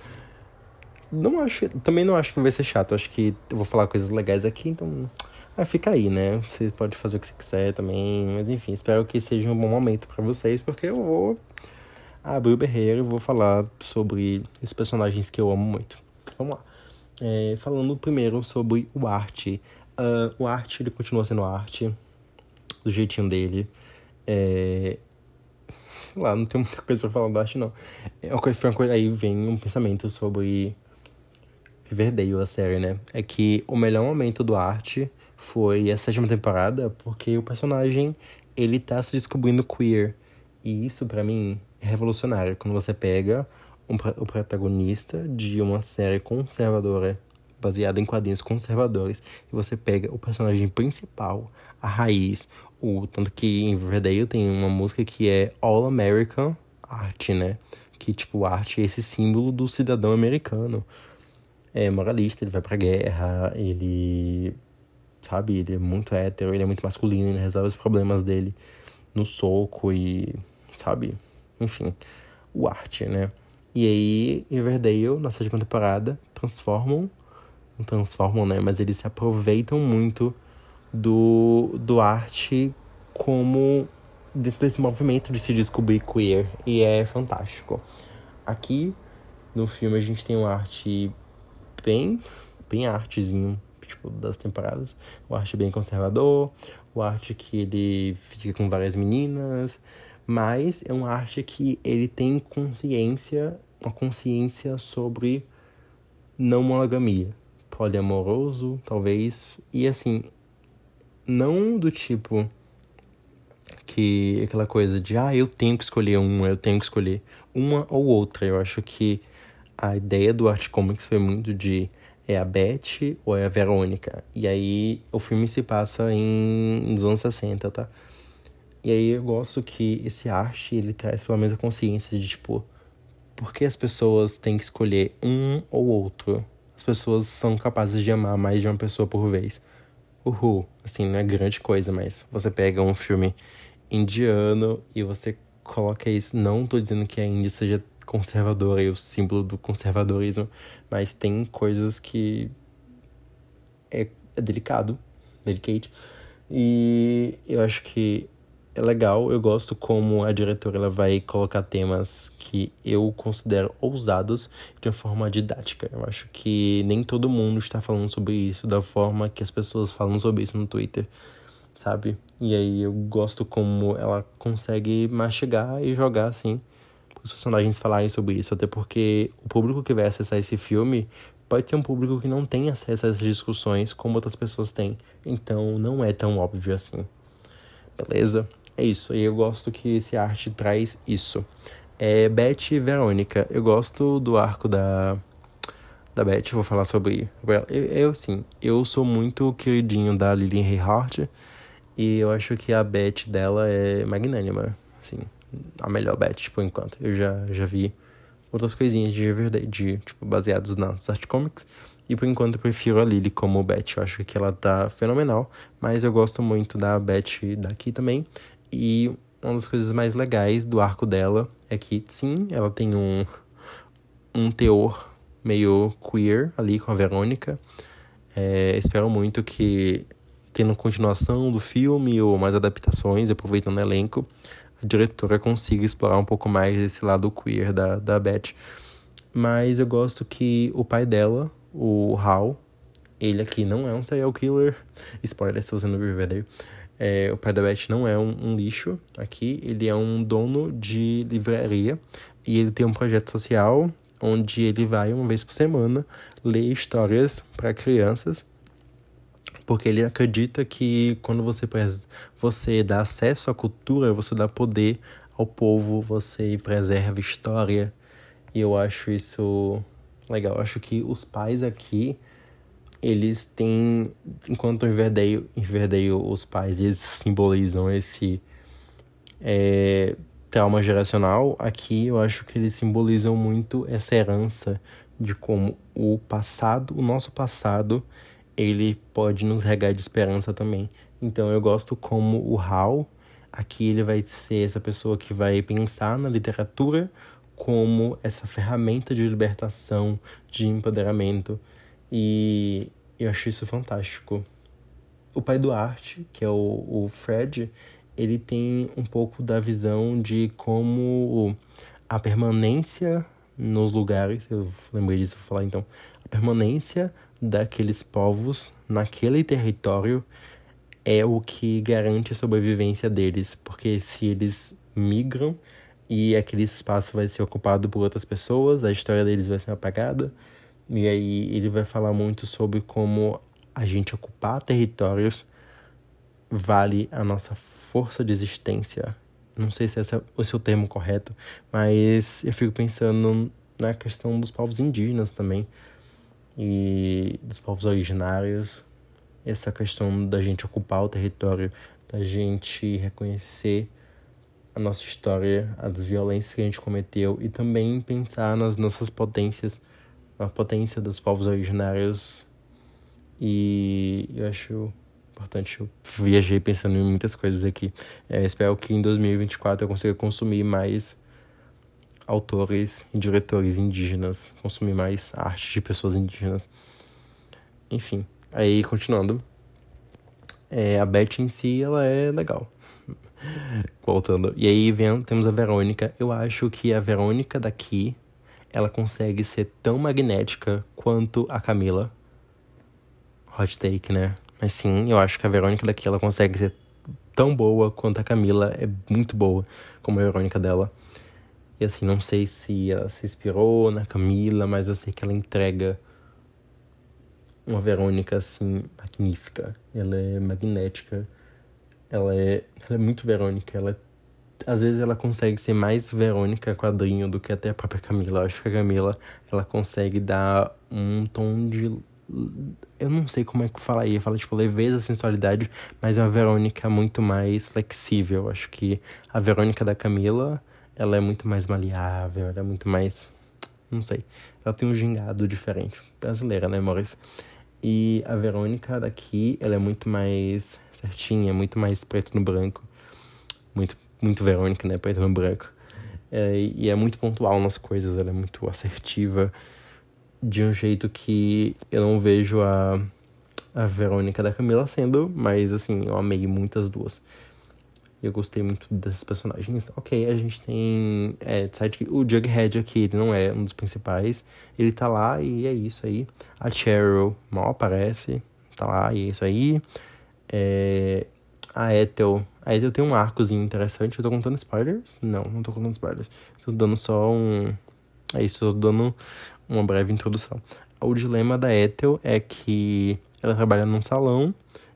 não acho, também não acho que vai ser chato. Acho que eu vou falar coisas legais aqui, então ah, fica aí, né? Você pode fazer o que você quiser também, mas enfim, espero que seja um bom momento para vocês, porque eu vou abrir o berreiro e vou falar sobre esses personagens que eu amo muito. Vamos lá. É, falando primeiro sobre o arte. Uh, o arte, ele continua sendo arte, do jeitinho dele. É, lá, não tem muita coisa para falar do arte, não. É uma coisa, foi uma coisa, aí vem um pensamento sobre Riverdale, a série, né? É que o melhor momento do arte foi a sétima temporada, porque o personagem, ele tá se descobrindo queer. E isso, para mim, é revolucionário. Quando você pega um, o protagonista de uma série conservadora, baseada em quadrinhos conservadores, e você pega o personagem principal, a raiz, o, tanto que em Riverdale tem uma música que é All American Art, né? Que, tipo, arte é esse símbolo do cidadão americano. É moralista, ele vai pra guerra, ele sabe? Ele é muito hétero, ele é muito masculino, ele resolve os problemas dele no soco e, sabe? Enfim, o arte, né? E aí, Riverdale, na sétima temporada, transformam, não transformam, né? Mas eles se aproveitam muito do, do arte como desse movimento de se descobrir queer. E é fantástico. Aqui, no filme, a gente tem uma arte bem, bem artezinho, tipo, das temporadas. O arte bem conservador, o arte que ele fica com várias meninas, mas é uma arte que ele tem consciência, uma consciência sobre não monogamia. Poliamoroso, talvez. E assim, não do tipo que aquela coisa de ah, eu tenho que escolher uma, eu tenho que escolher uma ou outra. Eu acho que a ideia do Art Comics foi muito de é a Beth ou é a Verônica. E aí o filme se passa em nos anos 60, tá? E aí eu gosto que esse arte ele traz pelo menos a consciência de tipo por que as pessoas têm que escolher um ou outro? As pessoas são capazes de amar mais de uma pessoa por vez. Uhul, assim, não é grande coisa, mas você pega um filme indiano e você coloca isso. Não tô dizendo que a Índia seja conservadora e o símbolo do conservadorismo, mas tem coisas que é, é delicado, delicate. E eu acho que é legal, eu gosto como a diretora ela vai colocar temas que eu considero ousados de uma forma didática. Eu acho que nem todo mundo está falando sobre isso da forma que as pessoas falam sobre isso no Twitter, sabe? E aí eu gosto como ela consegue mastigar e jogar assim os personagens falarem sobre isso, até porque o público que vai acessar esse filme pode ser um público que não tem acesso a essas discussões como outras pessoas têm. Então não é tão óbvio assim. Beleza? É isso. E eu gosto que esse arte traz isso. É Beth e Verônica. Eu gosto do arco da da Beth, vou falar sobre ela. Eu, eu sim, eu sou muito queridinho da Lillian Reinhardt e eu acho que a Beth dela é magnânima, assim a melhor bet por enquanto. Eu já, já vi outras coisinhas de verdade, de, tipo, baseados nas art comics. E por enquanto eu prefiro a Lily como Beth. Eu acho que ela tá fenomenal. Mas eu gosto muito da Beth daqui também. E uma das coisas mais legais do arco dela é que, sim, ela tem um, um teor meio queer ali com a Verônica. É, espero muito que, tendo continuação do filme ou mais adaptações, aproveitando o elenco, a diretora consiga explorar um pouco mais esse lado queer da, da Beth. Mas eu gosto que o pai dela, o Hal, ele aqui não é um serial killer. Spoiler, estou sendo Riverdale. É, o pai da Beth não é um, um, lixo aqui, ele é um dono de livraria e ele tem um projeto social onde ele vai uma vez por semana ler histórias para crianças porque ele acredita que quando você, você dá acesso à cultura, você dá poder ao povo, você preserva história. E eu acho isso legal. Eu acho que os pais aqui, eles têm, enquanto em Verdeio, em Verdeio os pais, eles simbolizam esse é, trauma geracional, aqui eu acho que eles simbolizam muito essa herança de como o passado, o nosso passado, ele pode nos regar de esperança também. Então eu gosto como o Hal, aqui ele vai ser essa pessoa que vai pensar na literatura como essa ferramenta de libertação, de empoderamento. E eu acho isso fantástico. O pai do arte, que é o, o Fred, ele tem um pouco da visão de como a permanência nos lugares, eu lembrei disso, vou falar então, a permanência daqueles povos naquele território é o que garante a sobrevivência deles, porque se eles migram e aquele espaço vai ser ocupado por outras pessoas, a história deles vai ser apagada. E aí ele vai falar muito sobre como a gente ocupar territórios vale a nossa força de existência. Não sei se esse é o seu termo correto, mas eu fico pensando na questão dos povos indígenas também e dos povos originários, essa questão da gente ocupar o território, da gente reconhecer a nossa história, as violências que a gente cometeu e também pensar nas nossas potências, na potência dos povos originários. E eu acho importante. Eu viajei pensando em muitas coisas aqui. É, espero que em 2024 eu consiga consumir mais autores e diretores indígenas, consumir mais arte de pessoas indígenas. Enfim, aí continuando. É, a Beth em si, ela é legal. Voltando. E aí vem, temos a Verônica. Eu acho que a Verônica daqui, ela consegue ser tão magnética quanto a Camila. Hot take, né? Mas sim, eu acho que a Verônica daqui, ela consegue ser tão boa quanto a Camila é muito boa, como a Verônica dela. E assim, não sei se ela se inspirou na Camila, mas eu sei que ela entrega uma Verônica assim magnífica. Ela é magnética. Ela é, ela é muito Verônica. Ela às vezes ela consegue ser mais Verônica quadrinho do que até a própria Camila. Eu acho que a Camila ela consegue dar um tom de eu não sei como é que falaria, fala tipo leveza, sensualidade, mas é uma Verônica muito mais flexível. Acho que a Verônica da Camila ela é muito mais maleável, ela é muito mais. Não sei. Ela tem um gingado diferente. Brasileira, né, Maurício? E a Verônica daqui, ela é muito mais certinha, muito mais preto no branco. Muito, muito Verônica, né? Preto no branco. É, e é muito pontual nas coisas, ela é muito assertiva. De um jeito que eu não vejo a, a Verônica da Camila sendo, mas assim, eu amei muitas duas. Eu gostei muito desses personagens. Ok, a gente tem é, o Jughead aqui, ele não é um dos principais. Ele tá lá e é isso aí. A Cheryl mal aparece, tá lá e é isso aí. É, a Ethel. A Ethel tem um arcozinho interessante. Eu tô contando spoilers? Não, não tô contando spoilers. Tô dando só um. É isso, tô dando uma breve introdução. O dilema da Ethel é que ela trabalha num salão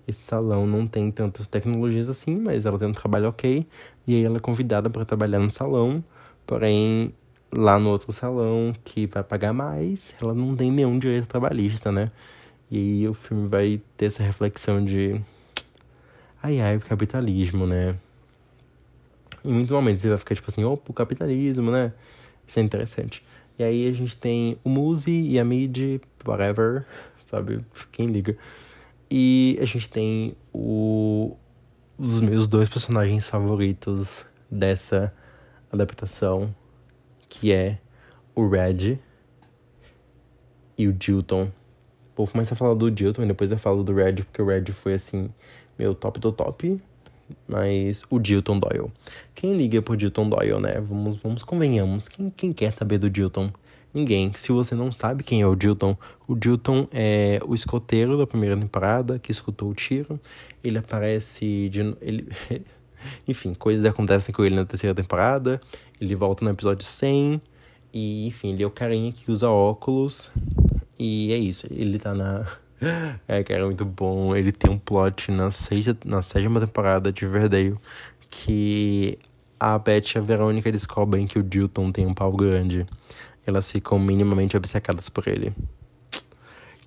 esse salão não tem tantas tecnologias assim, mas ela tem um trabalho ok. E aí ela é convidada para trabalhar no salão, porém lá no outro salão que vai pagar mais, ela não tem nenhum direito trabalhista, né? E aí o filme vai ter essa reflexão de ai ai, o capitalismo, né? Em muitos momentos ele vai ficar tipo assim, opa, o capitalismo, né? Isso é interessante. E aí a gente tem o Muzi e a Mid, whatever, sabe? Quem liga? E a gente tem o, os meus dois personagens favoritos dessa adaptação, que é o Red e o Dilton. Vou começar a falar do Dilton e depois eu falo do Red, porque o Red foi assim, meu top do top. Mas o Dilton Doyle. Quem liga pro Dilton Doyle, né? Vamos, vamos convenhamos. Quem, quem quer saber do Dilton? Ninguém. Se você não sabe quem é o Dilton, o Dilton é o escoteiro da primeira temporada que escutou o tiro. Ele aparece de. Ele, enfim, coisas acontecem com ele na terceira temporada. Ele volta no episódio 100. E, enfim, ele é o carinha que usa óculos. E é isso. Ele tá na. É, cara, é muito bom. Ele tem um plot na, sexta, na sétima temporada de Riverdale que a Beth e a Verônica descobrem que o Dilton tem um pau grande elas ficam minimamente obcecadas por ele.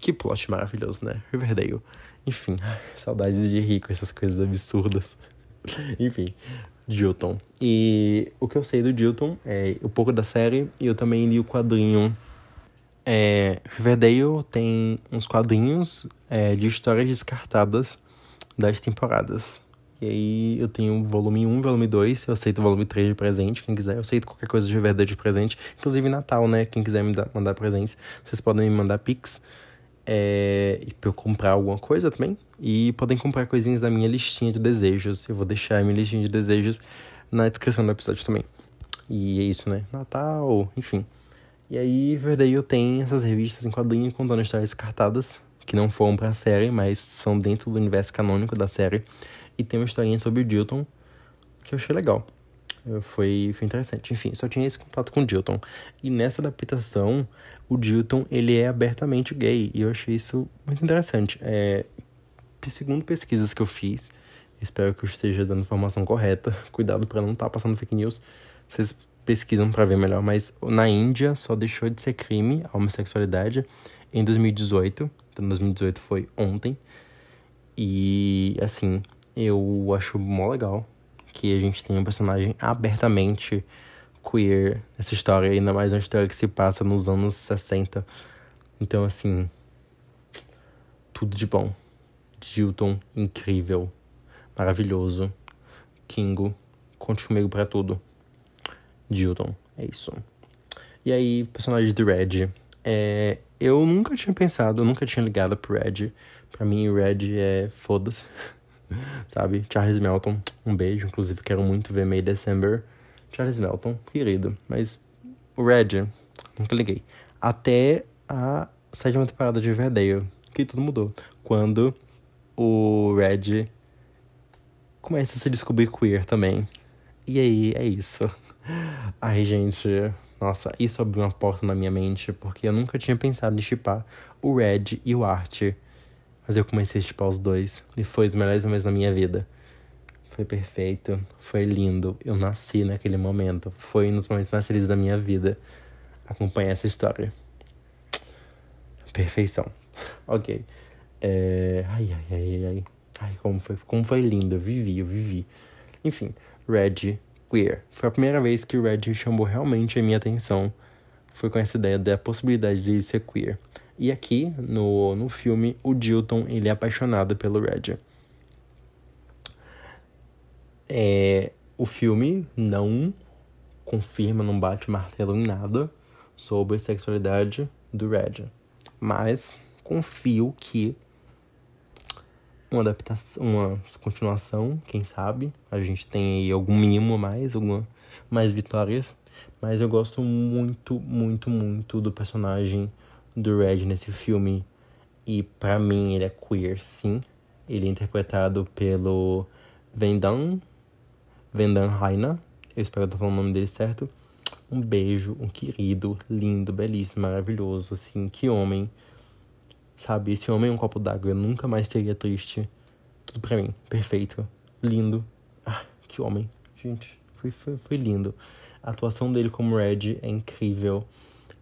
Que plot maravilhoso, né? Riverdale. Enfim, saudades de rir com essas coisas absurdas. Enfim, Dilton. E o que eu sei do Dilton é um pouco da série e eu também li o quadrinho. É, Riverdale tem uns quadrinhos é, de histórias descartadas das temporadas. E aí eu tenho volume 1, volume 2, eu aceito o volume 3 de presente, quem quiser. Eu aceito qualquer coisa de verdade de presente, inclusive Natal, né? Quem quiser me dar, mandar presentes, vocês podem me mandar pix. É, pra eu comprar alguma coisa também. E podem comprar coisinhas da minha listinha de desejos. Eu vou deixar a minha listinha de desejos na descrição do episódio também. E é isso, né? Natal, enfim. E aí, verdade, eu tenho essas revistas em quadrinho contando histórias descartadas, que não foram pra série, mas são dentro do universo canônico da série. E tem uma historinha sobre o Dilton que eu achei legal. Foi, foi interessante. Enfim, só tinha esse contato com o Dilton. E nessa adaptação, o Dilton, ele é abertamente gay. E eu achei isso muito interessante. É, segundo pesquisas que eu fiz, espero que eu esteja dando informação correta. Cuidado para não estar tá passando fake news. Vocês pesquisam para ver melhor. Mas na Índia só deixou de ser crime a homossexualidade em 2018. Então 2018 foi ontem. E assim, eu acho mó legal que a gente tenha um personagem abertamente queer nessa história, ainda mais uma história que se passa nos anos 60. Então, assim, tudo de bom. Dilton, incrível, maravilhoso. Kingo, conte comigo pra tudo. Dilton, é isso. E aí, personagem do Red. É, eu nunca tinha pensado, eu nunca tinha ligado pro Red. Pra mim, o Red é foda-se. Sabe? Charles Melton, um beijo. Inclusive, quero muito ver May December. Charles Melton, querido. Mas o Red, nunca liguei. Até a sétima temporada de Riverdale, que tudo mudou. Quando o Red começa a se descobrir queer também. E aí, é isso. Ai, gente, nossa, isso abriu uma porta na minha mente, porque eu nunca tinha pensado em chipar o Red e o Art. Mas eu comecei a chipar os dois, e foi os melhores momentos da minha vida. Foi perfeito, foi lindo. Eu nasci naquele momento. Foi um dos momentos mais felizes da minha vida acompanhar essa história. Perfeição. Ok. É... Ai, ai, ai, ai. Ai, como foi, como foi lindo. Eu vivi, eu vivi. Enfim, Red queer. Foi a primeira vez que o Red chamou realmente a minha atenção. Foi com essa ideia da possibilidade de ser queer. E aqui, no, no filme, o Dilton, ele é apaixonado pelo Red. É, o filme não confirma, não bate martelo em nada sobre a sexualidade do Red. Mas confio que uma adaptação, uma continuação, quem sabe. A gente tem aí algum mimo a mais, alguma mais vitórias. Mas eu gosto muito, muito, muito do personagem do Red nesse filme. E para mim ele é queer, sim. Ele é interpretado pelo Vendan, Vendan Raina. Eu espero que eu tô falando o nome dele certo. Um beijo, um querido, lindo, belíssimo, maravilhoso, assim, que homem. Sabe, esse homem é um copo d'água, eu nunca mais seria triste. Tudo pra mim, perfeito, lindo. Ah, que homem, gente, foi, foi, foi lindo. A atuação dele como Red é incrível.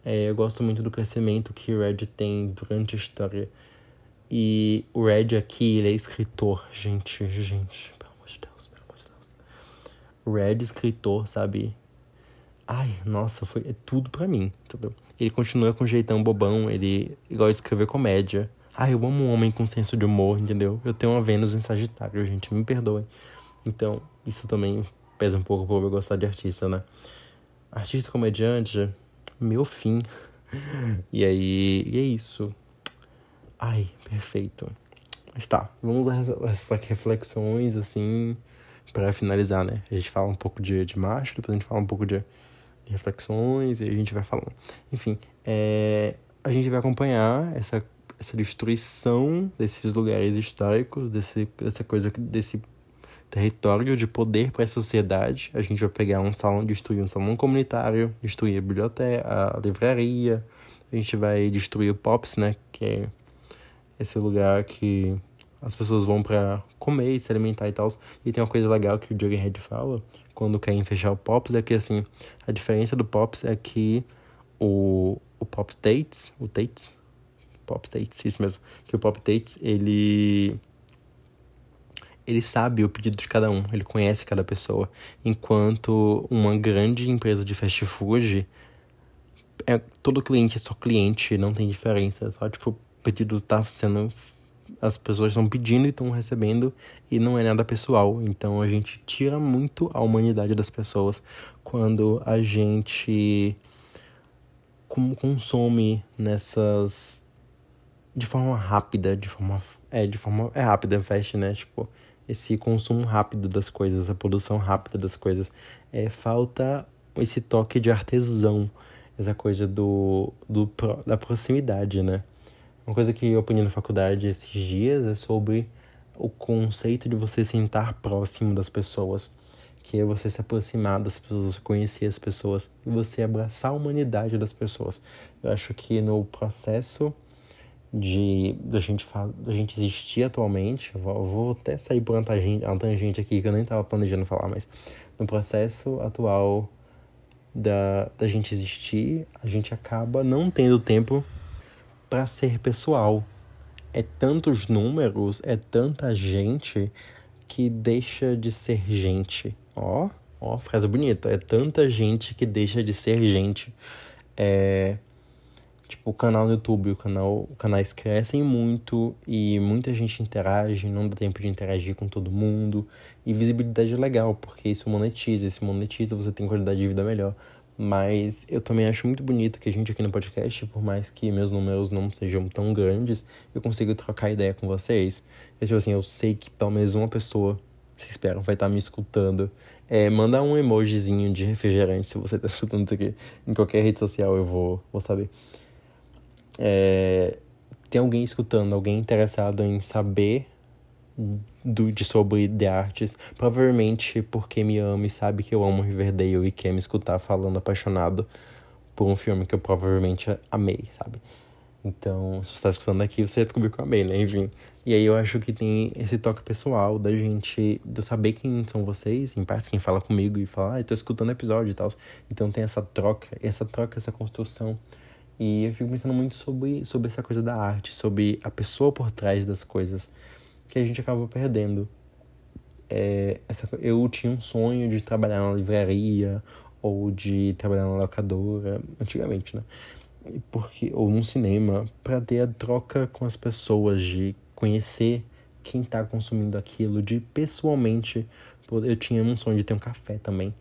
É, eu gosto muito do crescimento que o Red tem durante a história. E o Red aqui, ele é escritor, gente, gente, pelo amor de Deus, pelo amor de Deus. O Red escritor, sabe? Ai, nossa, foi é tudo pra mim, entendeu? Ele continua com um jeitão bobão, ele gosta de escrever comédia. Ai, eu amo um homem com senso de humor, entendeu? Eu tenho uma Vênus em Sagitário, gente, me perdoem. Então, isso também pesa um pouco pra eu gostar de artista, né? Artista comediante, meu fim. E aí, e é isso. Ai, perfeito. Mas tá, vamos às reflexões, assim, para finalizar, né? A gente fala um pouco de, de macho, depois a gente fala um pouco de reflexões e a gente vai falando. Enfim, é, a gente vai acompanhar essa, essa destruição desses lugares históricos, desse, dessa coisa, desse território de poder para a sociedade. A gente vai pegar um salão, destruir um salão comunitário, destruir a biblioteca, a livraria. A gente vai destruir o Pops, né? Que é esse lugar que as pessoas vão para comer se alimentar e tal. E tem uma coisa legal que o Jughead fala, quando querem fechar o Pops, é que assim, a diferença do Pops é que o, o Pop Tates, o Tates, Pop Tates, isso mesmo, que o Pop Tates, ele ele sabe o pedido de cada um, ele conhece cada pessoa, enquanto uma grande empresa de fast food é todo cliente é só cliente, não tem diferença, só tipo o pedido tá sendo as pessoas estão pedindo e estão recebendo e não é nada pessoal. Então a gente tira muito a humanidade das pessoas quando a gente consome nessas de forma rápida, de forma é de forma é rápida, fast, né? Tipo, esse consumo rápido das coisas, a produção rápida das coisas, é falta esse toque de artesão, essa coisa do, do da proximidade, né? Uma coisa que eu aprendi na faculdade esses dias é sobre o conceito de você sentar próximo das pessoas, que é você se aproximar das pessoas, conhecer as pessoas e você abraçar a humanidade das pessoas. Eu acho que no processo de da gente da gente existir atualmente, vou, vou até sair por uma tangente, uma tangente aqui que eu nem estava planejando falar, mas no processo atual da, da gente existir, a gente acaba não tendo tempo para ser pessoal. É tantos números, é tanta gente que deixa de ser gente. Ó, ó, frase bonita. É tanta gente que deixa de ser gente. É Tipo, o canal no YouTube, o canal, canais crescem muito e muita gente interage, não dá tempo de interagir com todo mundo. E visibilidade é legal, porque isso monetiza, se monetiza você tem qualidade de vida melhor. Mas eu também acho muito bonito que a gente aqui no podcast, por mais que meus números não sejam tão grandes, eu consigo trocar ideia com vocês. E, tipo assim, eu sei que pelo menos uma pessoa, se esperam, vai estar me escutando. É, manda um emojizinho de refrigerante se você está escutando isso aqui. Em qualquer rede social eu vou, vou saber é, tem alguém escutando, alguém interessado em saber do, de sobre de artes, provavelmente porque me ama e sabe que eu amo Riverdale e quer me escutar falando apaixonado por um filme que eu provavelmente amei, sabe? Então, se você está escutando aqui, você já descobriu que eu amei, né? Enfim. E aí eu acho que tem esse toque pessoal da gente, de eu saber quem são vocês, em parte quem fala comigo e fala, ah, eu tô escutando episódio e tal. Então tem essa troca, essa troca, essa construção e eu fico pensando muito sobre, sobre essa coisa da arte, sobre a pessoa por trás das coisas que a gente acaba perdendo. É, essa, eu tinha um sonho de trabalhar na livraria ou de trabalhar na locadora, antigamente, né? Porque, ou num cinema, para ter a troca com as pessoas, de conhecer quem está consumindo aquilo, de pessoalmente. Eu tinha um sonho de ter um café também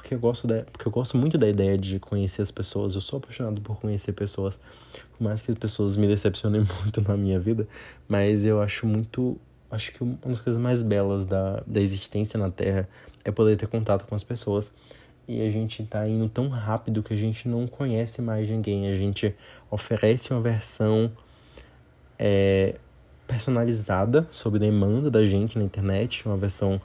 porque eu gosto da, porque eu gosto muito da ideia de conhecer as pessoas. Eu sou apaixonado por conhecer pessoas, por mais que as pessoas me decepcionem muito na minha vida, mas eu acho muito, acho que uma das coisas mais belas da, da existência na Terra é poder ter contato com as pessoas. E a gente tá indo tão rápido que a gente não conhece mais ninguém. A gente oferece uma versão é, personalizada sob demanda da gente na internet, uma versão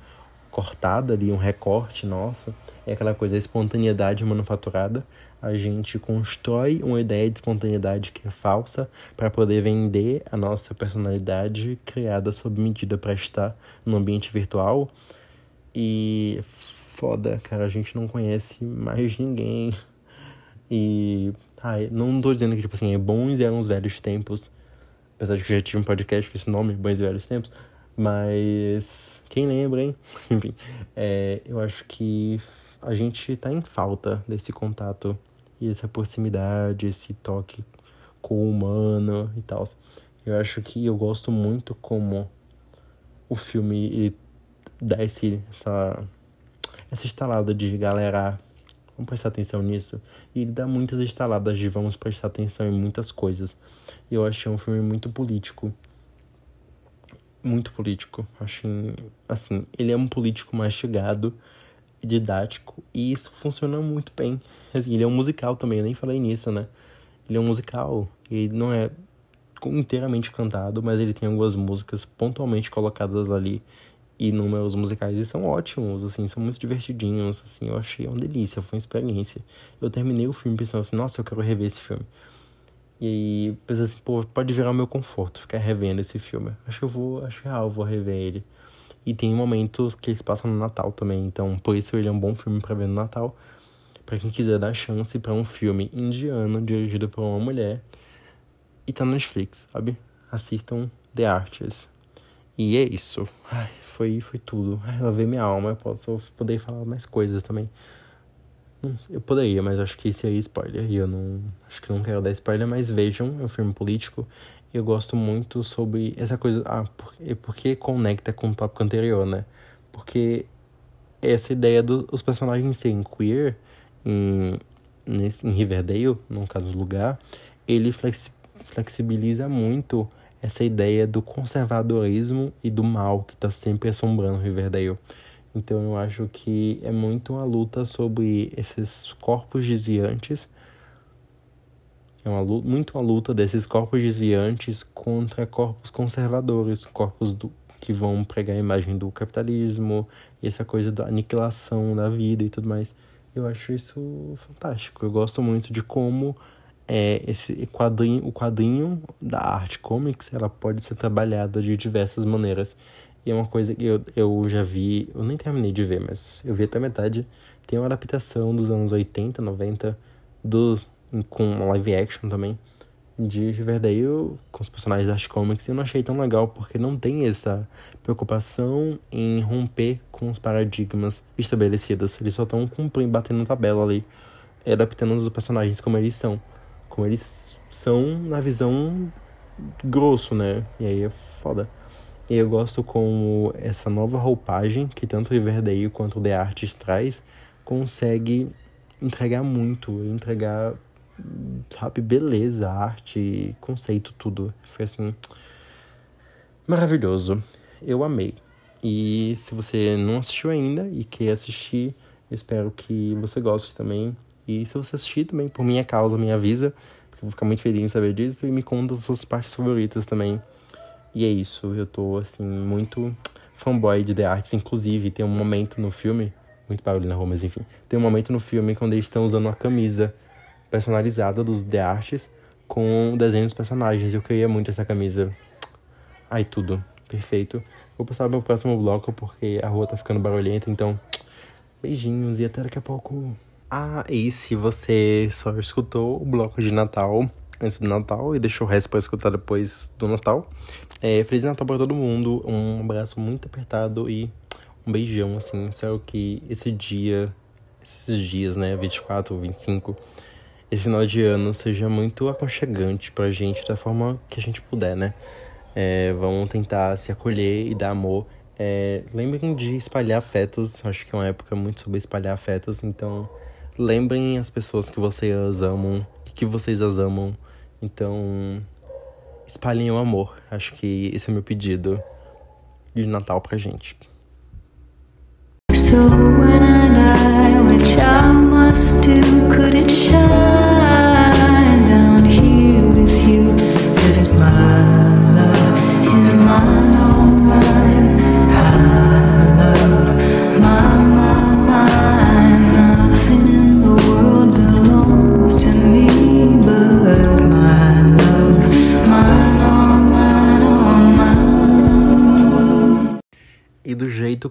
cortada ali, um recorte nosso. É aquela coisa, a espontaneidade manufaturada. A gente constrói uma ideia de espontaneidade que é falsa para poder vender a nossa personalidade criada sob medida para estar no ambiente virtual. E foda, cara, a gente não conhece mais ninguém. E ai, não tô dizendo que tipo assim, é bons eram os velhos tempos. Apesar de que eu já tive um podcast com esse nome, Bons e Velhos Tempos. Mas quem lembra, hein? Enfim, é, eu acho que a gente tá em falta desse contato e essa proximidade, esse toque com o humano e tal. Eu acho que eu gosto muito como o filme ele dá esse, essa, essa estalada de galera, vamos prestar atenção nisso. E ele dá muitas estaladas de vamos prestar atenção em muitas coisas. Eu achei um filme muito político muito político. Acho assim, ele é um político mastigado, didático, e isso funciona muito bem. Assim, ele é um musical também, eu nem falei nisso, né? Ele é um musical, ele não é inteiramente cantado, mas ele tem algumas músicas pontualmente colocadas ali e números musicais e são ótimos, assim, são muito divertidinhos, assim, eu achei uma delícia, foi uma experiência. Eu terminei o filme pensando assim, nossa, eu quero rever esse filme. E aí pensei assim, pô, pode virar meu conforto ficar revendo esse filme. Acho que eu vou, acho real, vou rever ele. E tem momentos que eles passam no Natal também, então por isso ele é um bom filme para ver no Natal. Para quem quiser dar chance para um filme indiano dirigido por uma mulher e tá no Netflix, sabe? Assistam The Artist. E é isso. Ai, foi, foi tudo. Ai, lavei minha alma. Eu posso poder falar mais coisas também. Eu poderia, mas acho que seria spoiler. E eu não. Acho que não quero dar spoiler, mas vejam, é um filme político. Eu gosto muito sobre essa coisa. Ah, porque, porque conecta com o tópico anterior, né? Porque essa ideia dos do, personagens serem queer em, nesse, em Riverdale, no caso do lugar, ele flex, flexibiliza muito essa ideia do conservadorismo e do mal que está sempre assombrando Riverdale. Então eu acho que é muito uma luta sobre esses corpos desviantes. É uma luta, muito uma luta desses corpos desviantes contra corpos conservadores, corpos do, que vão pregar a imagem do capitalismo e essa coisa da aniquilação da vida e tudo mais. Eu acho isso fantástico. Eu gosto muito de como é, esse quadrinho, o quadrinho da arte comics, ela pode ser trabalhada de diversas maneiras. E é uma coisa que eu, eu já vi, eu nem terminei de ver, mas eu vi até metade. Tem uma adaptação dos anos 80, 90, do, com live action também, de Riverdale com os personagens da Art Comics. E eu não achei tão legal, porque não tem essa preocupação em romper com os paradigmas estabelecidos. Eles só estão cumprindo, batendo tabela ali, adaptando os personagens como eles são, como eles são na visão grosso, né? E aí é foda. E eu gosto como essa nova roupagem que tanto Riverdale quanto The Artist traz consegue entregar muito, entregar, sabe, beleza, arte, conceito, tudo. Foi assim, maravilhoso. Eu amei. E se você não assistiu ainda e quer assistir, espero que você goste também. E se você assistir também, por minha causa, me avisa, porque eu vou ficar muito feliz em saber disso. E me conta as suas partes favoritas também. E é isso, eu tô, assim, muito fanboy de The Arts. Inclusive, tem um momento no filme, muito barulho na rua, mas enfim. Tem um momento no filme quando eles estão usando uma camisa personalizada dos The Arts com o desenho dos personagens. Eu queria muito essa camisa. Ai, tudo. Perfeito. Vou passar pro próximo bloco porque a rua tá ficando barulhenta, então. Beijinhos e até daqui a pouco. Ah, e se você só escutou o bloco de Natal antes do Natal e deixou o resto para escutar depois do Natal, é, Feliz Natal para todo mundo. Um abraço muito apertado e um beijão, assim. Espero que esse dia, esses dias, né, 24, 25, esse final de ano seja muito aconchegante pra gente da forma que a gente puder, né? É, vamos tentar se acolher e dar amor. É, lembrem de espalhar afetos. Acho que é uma época muito sobre espalhar afetos. Então, lembrem as pessoas que vocês amam, que vocês as amam. Então, espalhem o amor. Acho que esse é o meu pedido de Natal pra gente. So when I die, which I must do, could it?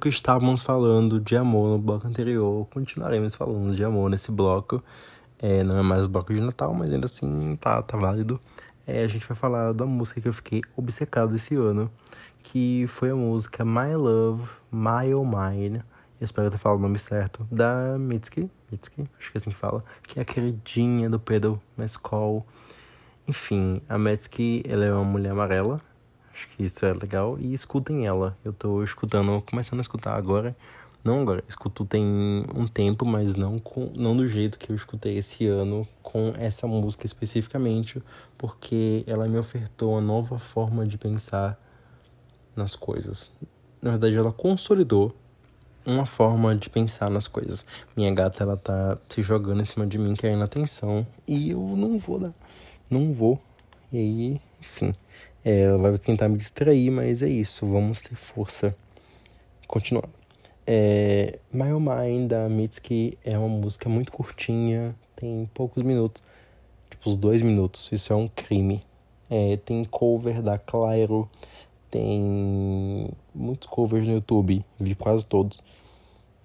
Estávamos falando de amor no bloco anterior, continuaremos falando de amor nesse bloco. É, não é mais o bloco de Natal, mas ainda assim tá, tá válido. É, a gente vai falar da música que eu fiquei obcecado esse ano, que foi a música My Love, My Oh Mine. Eu espero ter falado o nome certo. Da Mitski, Mitski, acho que é assim que fala, que é a queridinha do Pedro Mescol. Enfim, a Mitski, ela é uma mulher amarela, Acho que isso é legal. E escutem ela. Eu tô escutando, começando a escutar agora. Não agora, escuto tem um tempo, mas não, com, não do jeito que eu escutei esse ano com essa música especificamente, porque ela me ofertou uma nova forma de pensar nas coisas. Na verdade, ela consolidou uma forma de pensar nas coisas. Minha gata, ela tá se jogando em cima de mim, querendo atenção, e eu não vou dar. Não vou. E aí, enfim. É, ela vai tentar me distrair, mas é isso, vamos ter força. Continuando. É, My Oh da Mitski, é uma música muito curtinha, tem poucos minutos, tipo uns dois minutos, isso é um crime. É, tem cover da Clairo, tem muitos covers no YouTube, vi quase todos.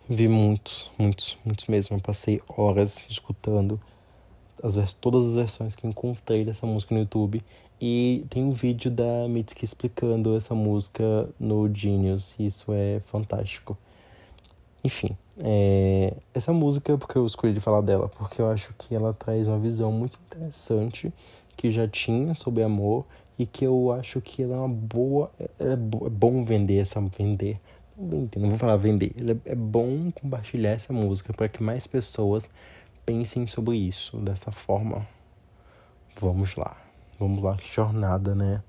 Vi muitos, muitos, muitos mesmo. Eu passei horas escutando as, todas as versões que encontrei dessa música no YouTube. E tem um vídeo da Mitski explicando essa música no Genius, e isso é fantástico. Enfim, é... essa música, porque eu escolhi falar dela, porque eu acho que ela traz uma visão muito interessante que já tinha sobre amor e que eu acho que ela é uma boa. É, é, bom vender essa. Vender. Não vou falar vender. É bom compartilhar essa música para que mais pessoas pensem sobre isso dessa forma. Vamos lá. Vamos lá, que jornada, né?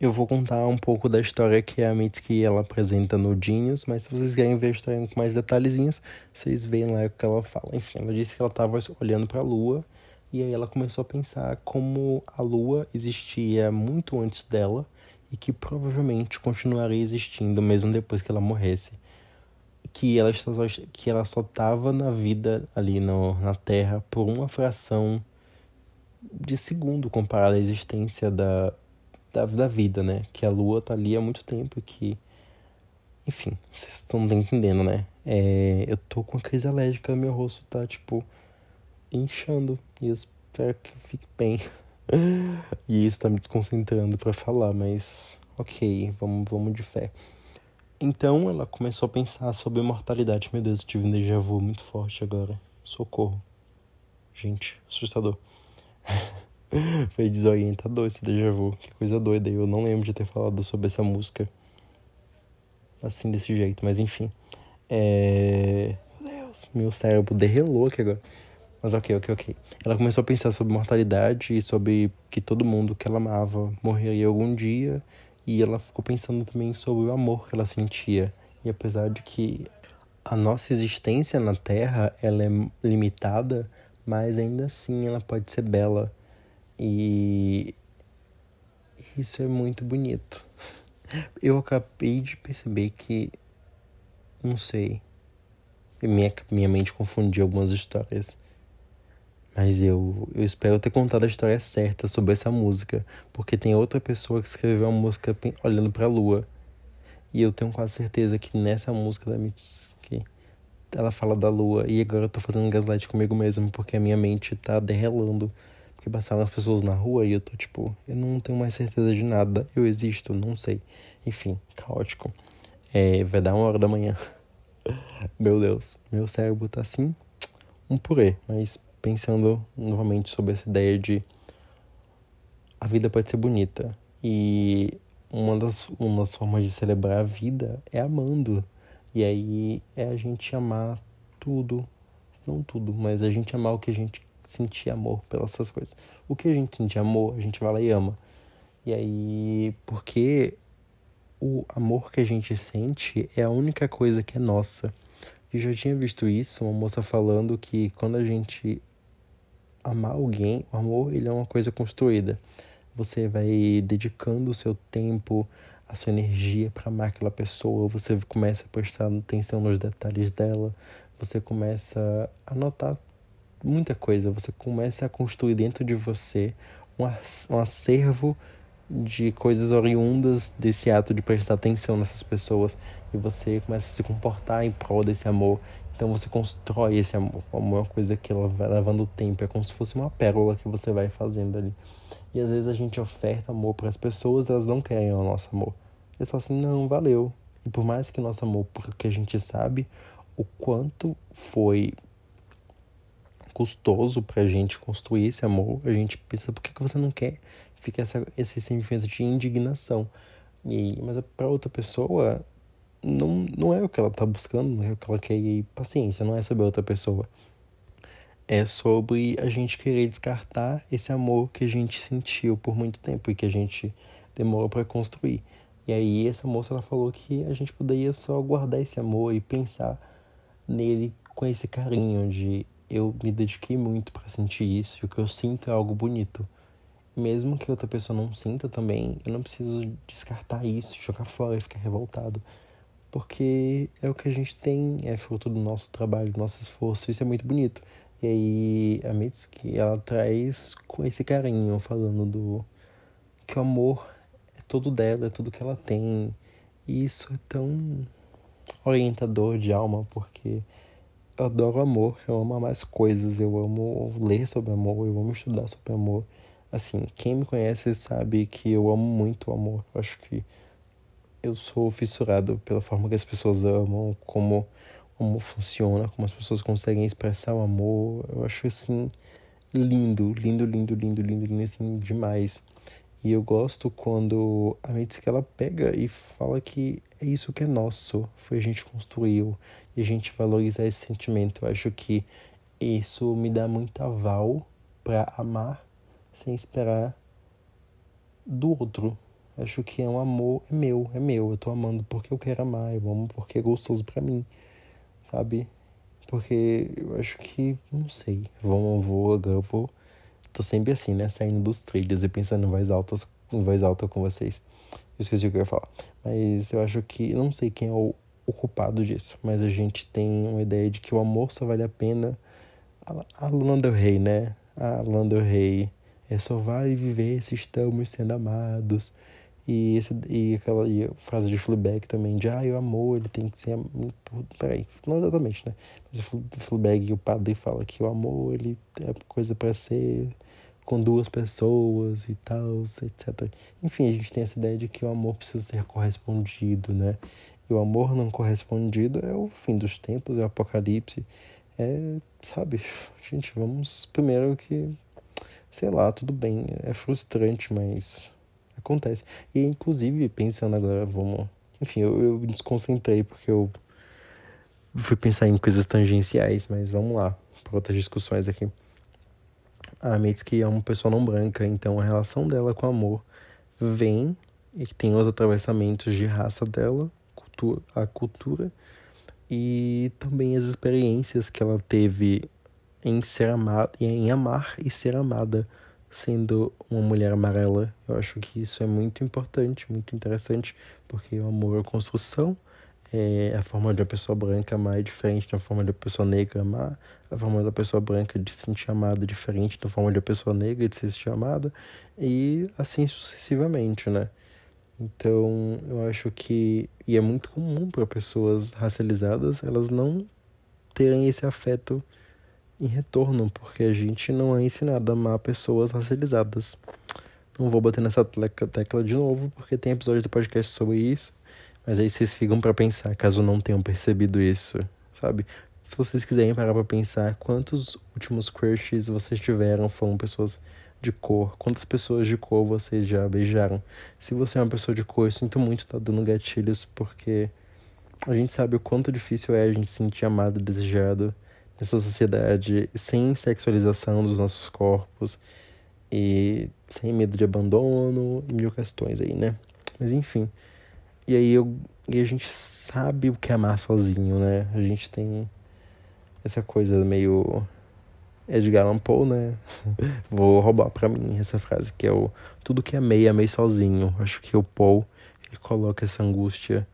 Eu vou contar um pouco da história que a Mitski ela apresenta no Genius, mas se vocês querem ver a história com mais detalhezinhos, vocês veem lá o que ela fala. Enfim, ela disse que ela estava olhando para a lua e aí ela começou a pensar como a lua existia muito antes dela e que provavelmente continuaria existindo mesmo depois que ela morresse. Que ela, que ela só estava na vida ali no, na Terra por uma fração de segundo comparado à existência da, da, da vida, né? Que a Lua tá ali há muito tempo e que. Enfim, vocês estão entendendo, né? É, eu tô com uma crise alérgica, meu rosto tá, tipo, inchando. E eu espero que fique bem. e isso tá me desconcentrando para falar, mas ok, vamos, vamos de fé. Então ela começou a pensar sobre mortalidade. Meu Deus, eu tive um déjà vu muito forte agora. Socorro. Gente, assustador. Foi desorientador esse déjà vu. Que coisa doida. Eu não lembro de ter falado sobre essa música assim, desse jeito. Mas enfim. É... Meu Deus, meu cérebro derrelou aqui agora. Mas ok, ok, ok. Ela começou a pensar sobre mortalidade e sobre que todo mundo que ela amava morreria algum dia. E ela ficou pensando também sobre o amor que ela sentia. E apesar de que a nossa existência na Terra ela é limitada, mas ainda assim ela pode ser bela. E isso é muito bonito. Eu acabei de perceber que não sei. Minha, minha mente confundiu algumas histórias. Mas eu, eu espero ter contado a história certa sobre essa música, porque tem outra pessoa que escreveu uma música olhando para a lua. E eu tenho quase certeza que nessa música da Mitsuki, ela fala da lua. E agora eu tô fazendo gaslight comigo mesmo, porque a minha mente tá derrelando. Porque passaram as pessoas na rua e eu tô tipo, eu não tenho mais certeza de nada. Eu existo, não sei. Enfim, caótico. É, vai dar uma hora da manhã. Meu Deus, meu cérebro tá assim, um purê, mas pensando novamente sobre essa ideia de a vida pode ser bonita e uma das, uma das formas de celebrar a vida é amando. E aí é a gente amar tudo, não tudo, mas a gente amar o que a gente sentir amor pelas essas coisas. O que a gente sentir amor, a gente vai lá e ama. E aí, porque o amor que a gente sente é a única coisa que é nossa. Eu já tinha visto isso, uma moça falando que quando a gente amar alguém, o amor ele é uma coisa construída. Você vai dedicando o seu tempo, a sua energia para amar aquela pessoa, você começa a prestar atenção nos detalhes dela, você começa a notar muita coisa, você começa a construir dentro de você um acervo de coisas oriundas desse ato de prestar atenção nessas pessoas e você começa a se comportar em prol desse amor então você constrói esse amor. O amor é uma coisa que ela vai levando tempo. É como se fosse uma pérola que você vai fazendo ali. E às vezes a gente oferta amor para as pessoas, elas não querem o nosso amor. Eles falam assim, não, valeu. E por mais que nosso amor, porque a gente sabe o quanto foi custoso pra gente construir esse amor, a gente pensa, por que, que você não quer? Fica essa, esse sentimento de indignação. E, mas para outra pessoa, não, não é o que ela tá buscando, não é o que ela quer. E paciência, não é saber outra pessoa. É sobre a gente querer descartar esse amor que a gente sentiu por muito tempo e que a gente demorou para construir. E aí essa moça ela falou que a gente poderia só guardar esse amor e pensar nele com esse carinho de eu me dediquei muito para sentir isso e o que eu sinto é algo bonito. Mesmo que outra pessoa não sinta também, eu não preciso descartar isso, jogar fora e ficar revoltado porque é o que a gente tem, é fruto do nosso trabalho, do nosso esforço, isso é muito bonito. E aí a Mitsuki, ela traz com esse carinho, falando do que o amor todo dela, é tudo que ela tem. E isso é tão orientador de alma, porque eu adoro amor, eu amo mais coisas, eu amo ler sobre amor, eu amo estudar sobre amor. Assim, quem me conhece sabe que eu amo muito o amor. Eu acho que eu sou fissurado pela forma que as pessoas amam, como o amor funciona, como as pessoas conseguem expressar o amor. Eu acho assim lindo, lindo, lindo, lindo, lindo, lindo assim demais. E eu gosto quando a Mitsuki ela pega e fala que é isso que é nosso, foi a gente construiu e a gente valorizar esse sentimento. Eu acho que isso me dá muito aval para amar sem esperar do outro, Acho que é um amor é meu, é meu. Eu tô amando porque eu quero amar, eu amo porque é gostoso para mim, sabe? Porque eu acho que, não sei, vou, vou, agora eu vou. Tô sempre assim, né? Saindo dos trilhos e pensando em voz alta, em voz alta com vocês. Eu esqueci o que eu ia falar. Mas eu acho que, não sei quem é o, o culpado disso, mas a gente tem uma ideia de que o amor só vale a pena. A, a Del Rey, né? A Lana Del Rey. É só vale viver se estamos sendo amados. E, esse, e aquela e frase de Fleabag também, de ah, o amor, ele tem que ser. Peraí, não exatamente, né? Mas o Fleabag, o padre, fala que o amor, ele é coisa para ser com duas pessoas e tal, etc. Enfim, a gente tem essa ideia de que o amor precisa ser correspondido, né? E o amor não correspondido é o fim dos tempos, é o apocalipse. É, sabe, gente, vamos primeiro que sei lá, tudo bem, é frustrante, mas acontece. E inclusive, pensando agora, vamos. Enfim, eu, eu me desconcentrei porque eu fui pensar em coisas tangenciais, mas vamos lá, para outras discussões aqui. A Mitsuki é uma pessoa não branca, então a relação dela com o amor vem e tem os atravessamentos de raça dela, cultura, a cultura e também as experiências que ela teve em ser amada, em amar e ser amada sendo uma mulher amarela. Eu acho que isso é muito importante, muito interessante, porque o amor é construção, é a forma de uma pessoa branca amar é diferente da forma de uma pessoa negra amar, a forma da pessoa branca de se sentir amada é diferente da forma de uma pessoa negra de se sentir amada, e assim sucessivamente, né? Então, eu acho que e é muito comum para pessoas racializadas elas não terem esse afeto em retorno, porque a gente não é ensinado a amar pessoas racializadas. Não vou bater nessa tecla de novo, porque tem episódio do podcast sobre isso, mas aí vocês ficam para pensar, caso não tenham percebido isso, sabe? Se vocês quiserem parar pra pensar, quantos últimos crushes vocês tiveram foram pessoas de cor? Quantas pessoas de cor vocês já beijaram? Se você é uma pessoa de cor, eu sinto muito tá dando gatilhos, porque a gente sabe o quanto difícil é a gente se sentir amado e desejado nessa sociedade sem sexualização dos nossos corpos e sem medo de abandono e mil questões aí, né? Mas enfim. E aí eu e a gente sabe o que é amar sozinho, né? A gente tem essa coisa meio Edgar Allan Poe, né? Vou roubar para mim essa frase que é o tudo que amei, amei sozinho. Acho que o Poe ele coloca essa angústia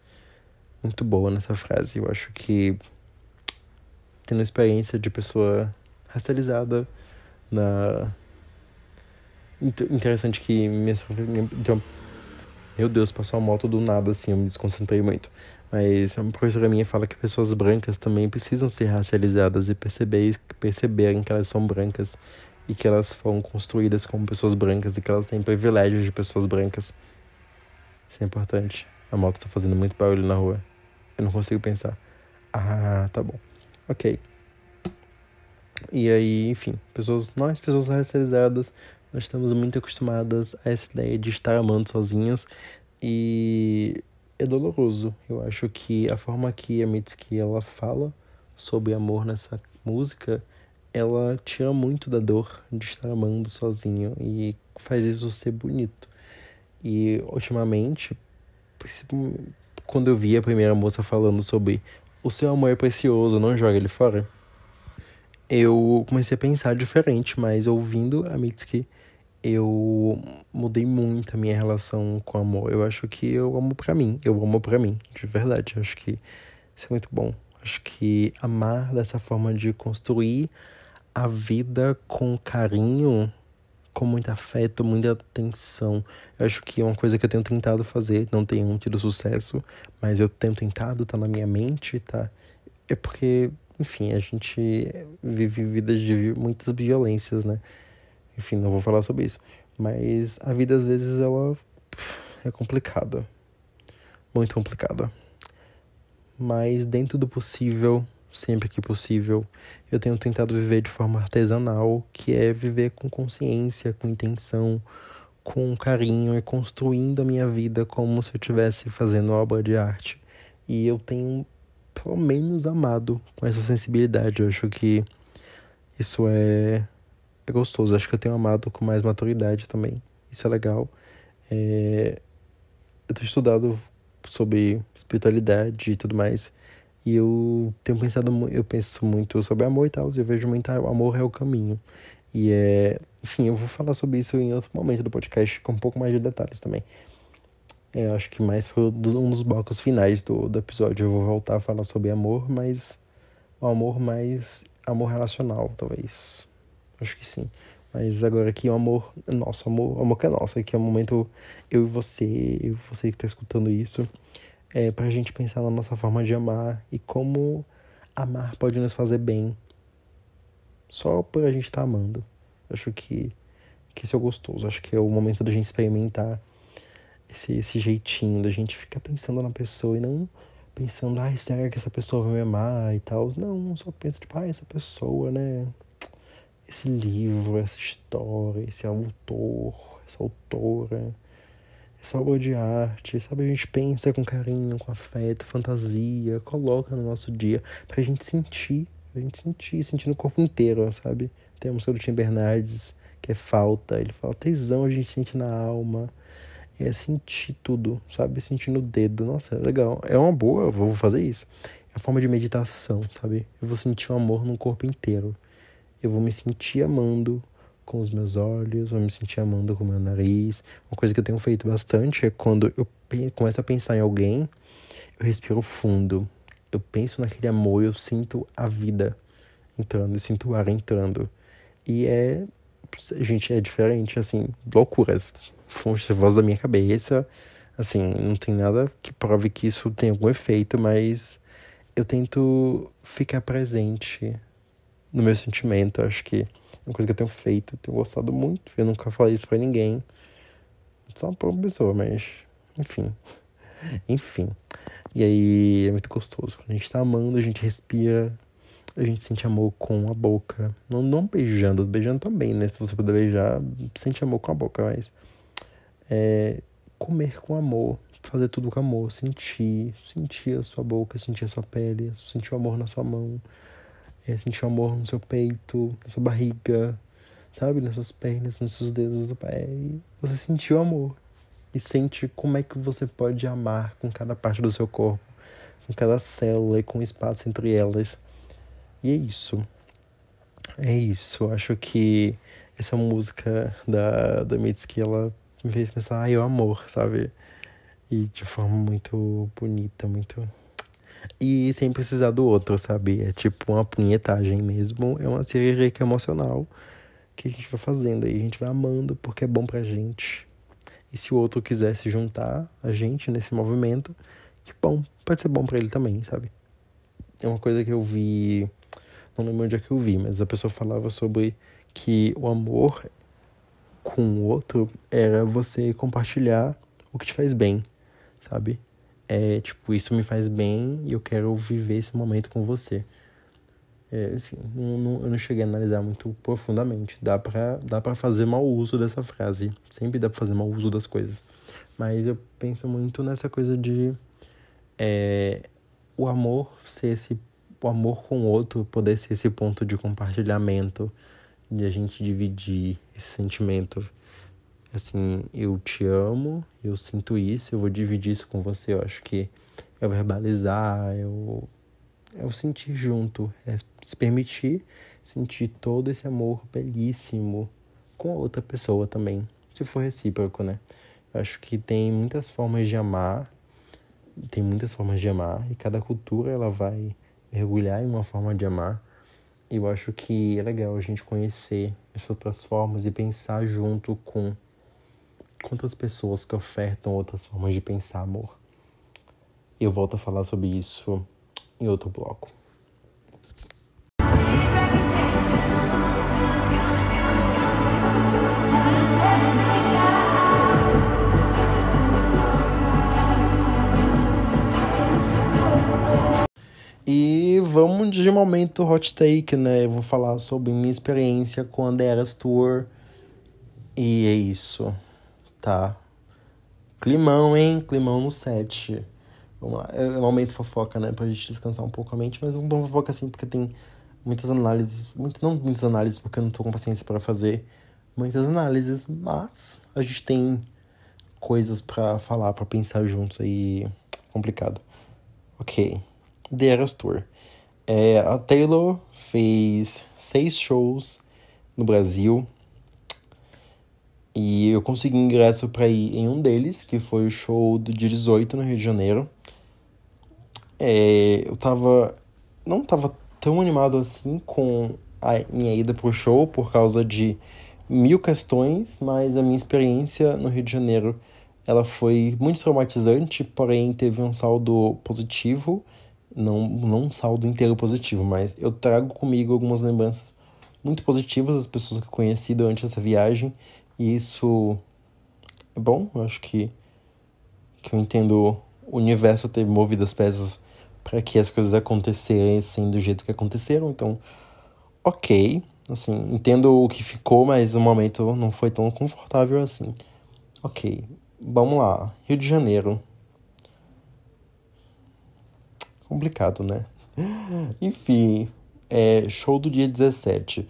muito boa nessa frase. Eu acho que tendo experiência de pessoa racializada na interessante que minha então meu Deus, passou a moto do nada assim, eu me desconcentrei muito. Mas uma professora minha fala que pessoas brancas também precisam ser racializadas e perceber, perceberem que elas são brancas e que elas foram construídas como pessoas brancas e que elas têm privilégios de pessoas brancas. Isso é importante. A moto tá fazendo muito barulho na rua. Eu não consigo pensar. Ah, tá bom. Ok. E aí, enfim, pessoas, nós, pessoas racializadas, nós estamos muito acostumadas a essa ideia de estar amando sozinhas e é doloroso. Eu acho que a forma que a Mitski ela fala sobre amor nessa música, ela tira muito da dor de estar amando sozinho e faz isso ser bonito. E ultimamente, quando eu vi a primeira moça falando sobre o seu amor é precioso, não joga ele fora, eu comecei a pensar diferente, mas ouvindo a Mitski eu mudei muito a minha relação com o amor. Eu acho que eu amo para mim. Eu amo para mim, de verdade. Eu acho que isso é muito bom. Acho que amar dessa forma de construir a vida com carinho, com muito afeto, muita atenção. Eu acho que é uma coisa que eu tenho tentado fazer, não tenho tido sucesso, mas eu tenho tentado, tá na minha mente, tá? É porque, enfim, a gente vive vidas de muitas violências, né? Enfim, não vou falar sobre isso. Mas a vida às vezes ela é complicada. Muito complicada. Mas dentro do possível, sempre que possível, eu tenho tentado viver de forma artesanal, que é viver com consciência, com intenção, com carinho e construindo a minha vida como se eu estivesse fazendo obra de arte. E eu tenho pelo menos amado com essa sensibilidade. Eu acho que isso é é gostoso. Acho que eu tenho amado com mais maturidade também. Isso é legal. É... Eu tenho estudado sobre espiritualidade e tudo mais. E eu tenho pensado, eu penso muito sobre amor e tal. E eu vejo muito o amor é o caminho. E é. Enfim, eu vou falar sobre isso em outro momento do podcast com um pouco mais de detalhes também. É, acho que mais foi um dos blocos finais do, do episódio. Eu vou voltar a falar sobre amor, mas o amor mais amor relacional, talvez. Acho que sim. Mas agora aqui o amor é nosso, amor, o amor que é nosso. Aqui é o momento eu e você, eu você que está escutando isso, é pra gente pensar na nossa forma de amar e como amar pode nos fazer bem. Só por a gente estar tá amando. Acho que, que isso é gostoso. Acho que é o momento da gente experimentar esse, esse jeitinho, da gente ficar pensando na pessoa e não pensando, ah, será que essa pessoa vai me amar e tal. Não, só pensa, tipo, ah, essa pessoa, né? esse livro, essa história, esse autor, essa autora, essa obra de arte, sabe? A gente pensa com carinho, com afeto, fantasia, coloca no nosso dia pra gente sentir, a gente sentir, sentir no corpo inteiro, sabe? Tem a música do Tim Bernardes, que é falta, ele fala tesão a gente sente na alma, é sentir tudo, sabe? Sentir no dedo, nossa, é legal, é uma boa, eu vou fazer isso. É a forma de meditação, sabe? Eu vou sentir o amor no corpo inteiro. Eu vou me sentir amando com os meus olhos, vou me sentir amando com o meu nariz. Uma coisa que eu tenho feito bastante é quando eu começo a pensar em alguém, eu respiro fundo. Eu penso naquele amor, eu sinto a vida entrando, eu sinto o ar entrando. E é. Gente, é diferente, assim, loucuras. Fonte voz da minha cabeça. Assim, não tem nada que prove que isso tem algum efeito, mas eu tento ficar presente no meu sentimento. Acho que uma coisa que eu tenho feito, eu tenho gostado muito. Eu nunca falei isso pra ninguém. Só pra uma pessoa, mas. Enfim. Enfim. E aí é muito gostoso. Quando a gente tá amando, a gente respira. A gente sente amor com a boca. Não, não beijando, beijando também, né? Se você puder beijar, sente amor com a boca, mas. É, comer com amor, fazer tudo com amor, sentir, sentir a sua boca, sentir a sua pele, sentir o amor na sua mão, é, sentir o amor no seu peito, na sua barriga, sabe? Nas suas pernas, nos seus dedos do pé. E você sentiu o amor. E sente como é que você pode amar com cada parte do seu corpo, com cada célula e com o espaço entre elas. E é isso. É isso. Acho que essa música da, da Mitski, ela me fez pensar, ai, o amor, sabe? E de forma muito bonita, muito e sem precisar do outro, sabe? É tipo uma punhetagem mesmo, é uma cirurgia emocional que a gente vai fazendo aí, a gente vai amando porque é bom pra gente. E se o outro quiser se juntar a gente nesse movimento, que bom, pode ser bom para ele também, sabe? É uma coisa que eu vi, não lembro onde é que eu vi, mas a pessoa falava sobre que o amor com o outro era você compartilhar o que te faz bem, sabe? É tipo, isso me faz bem e eu quero viver esse momento com você. É, enfim, não, não, eu não cheguei a analisar muito profundamente. Dá pra, dá pra fazer mau uso dessa frase. Sempre dá pra fazer mau uso das coisas. Mas eu penso muito nessa coisa de é, o amor ser esse. O amor com o outro poder ser esse ponto de compartilhamento, de a gente dividir esse sentimento assim, eu te amo, eu sinto isso, eu vou dividir isso com você. Eu acho que é verbalizar, eu, é o sentir junto, é se permitir sentir todo esse amor belíssimo com a outra pessoa também, se for recíproco, né? Eu acho que tem muitas formas de amar, tem muitas formas de amar, e cada cultura ela vai mergulhar em uma forma de amar. Eu acho que é legal a gente conhecer essas outras formas e pensar junto com quantas pessoas que ofertam outras formas de pensar amor. Eu volto a falar sobre isso em outro bloco. E vamos de momento hot take, né? Eu vou falar sobre minha experiência com a Eras Tour. E é isso tá? Climão, hein? Climão no set. Vamos lá. É um momento fofoca, né? Pra gente descansar um pouco a mente, mas não tão fofoca assim, porque tem muitas análises. Muito, não muitas análises, porque eu não tô com paciência para fazer muitas análises, mas a gente tem coisas para falar, para pensar juntos aí. Complicado. Ok. The Eras Tour. É, a Taylor fez seis shows no Brasil e eu consegui ingresso para ir em um deles, que foi o show do dia 18 no Rio de Janeiro. É, eu tava. Não tava tão animado assim com a minha ida pro show por causa de mil questões, mas a minha experiência no Rio de Janeiro ela foi muito traumatizante, porém teve um saldo positivo, não, não um saldo inteiro positivo, mas eu trago comigo algumas lembranças muito positivas das pessoas que eu conheci durante essa viagem e isso é bom, eu acho que, que eu entendo o universo ter movido as peças para que as coisas acontecessem do jeito que aconteceram, então, ok. Assim, entendo o que ficou, mas o momento não foi tão confortável assim. Ok, vamos lá. Rio de Janeiro. Complicado, né? Enfim, é, show do dia 17.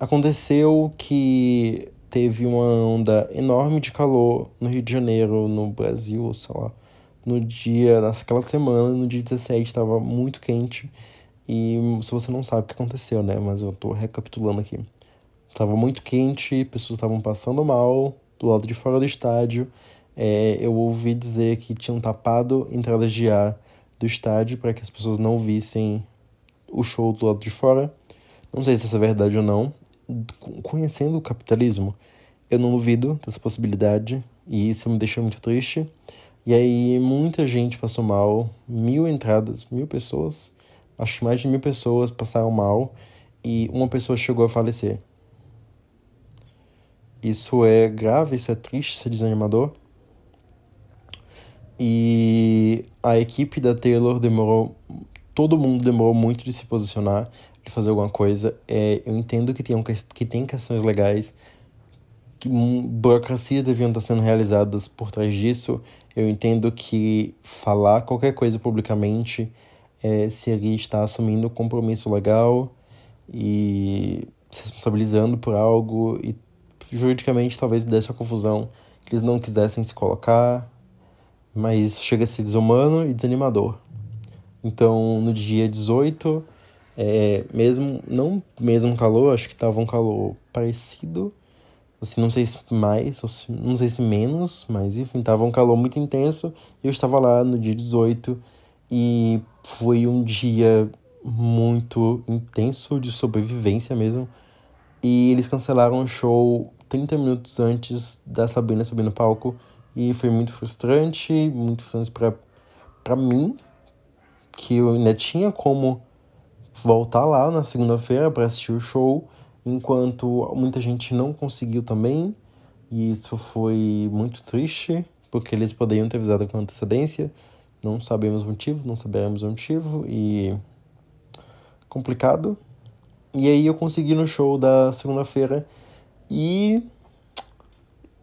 Aconteceu que teve uma onda enorme de calor no Rio de Janeiro, no Brasil, sei lá. No dia, naquela semana, no dia 17, estava muito quente. E se você não sabe o que aconteceu, né? Mas eu tô recapitulando aqui. Tava muito quente, pessoas estavam passando mal do lado de fora do estádio. É, eu ouvi dizer que tinham tapado entradas de ar do estádio para que as pessoas não vissem o show do lado de fora. Não sei se isso é verdade ou não. Conhecendo o capitalismo, eu não duvido dessa possibilidade e isso me deixa muito triste. E aí muita gente passou mal, mil entradas, mil pessoas, acho que mais de mil pessoas passaram mal e uma pessoa chegou a falecer. Isso é grave, isso é triste, isso é desanimador. E a equipe da Taylor demorou. Todo mundo demorou muito de se posicionar, de fazer alguma coisa. É, eu entendo que tem, que tem questões legais, que burocracias deviam estar sendo realizadas por trás disso. Eu entendo que falar qualquer coisa publicamente é, seria estar assumindo um compromisso legal e se responsabilizando por algo e juridicamente talvez desse uma confusão que eles não quisessem se colocar mas chega a ser desumano e desanimador. Então, no dia 18, é, mesmo, não mesmo calor, acho que tava um calor parecido, assim, não sei se mais, se, não sei se menos, mas enfim, tava um calor muito intenso, eu estava lá no dia 18, e foi um dia muito intenso de sobrevivência mesmo, e eles cancelaram o show 30 minutos antes da Sabrina subir no palco, e foi muito frustrante, muito frustrante para para mim, que eu ainda tinha como voltar lá na segunda-feira para assistir o show, enquanto muita gente não conseguiu também. E isso foi muito triste, porque eles poderiam ter avisado com antecedência. Não sabemos o motivo, não sabemos o motivo e complicado. E aí eu consegui no show da segunda-feira e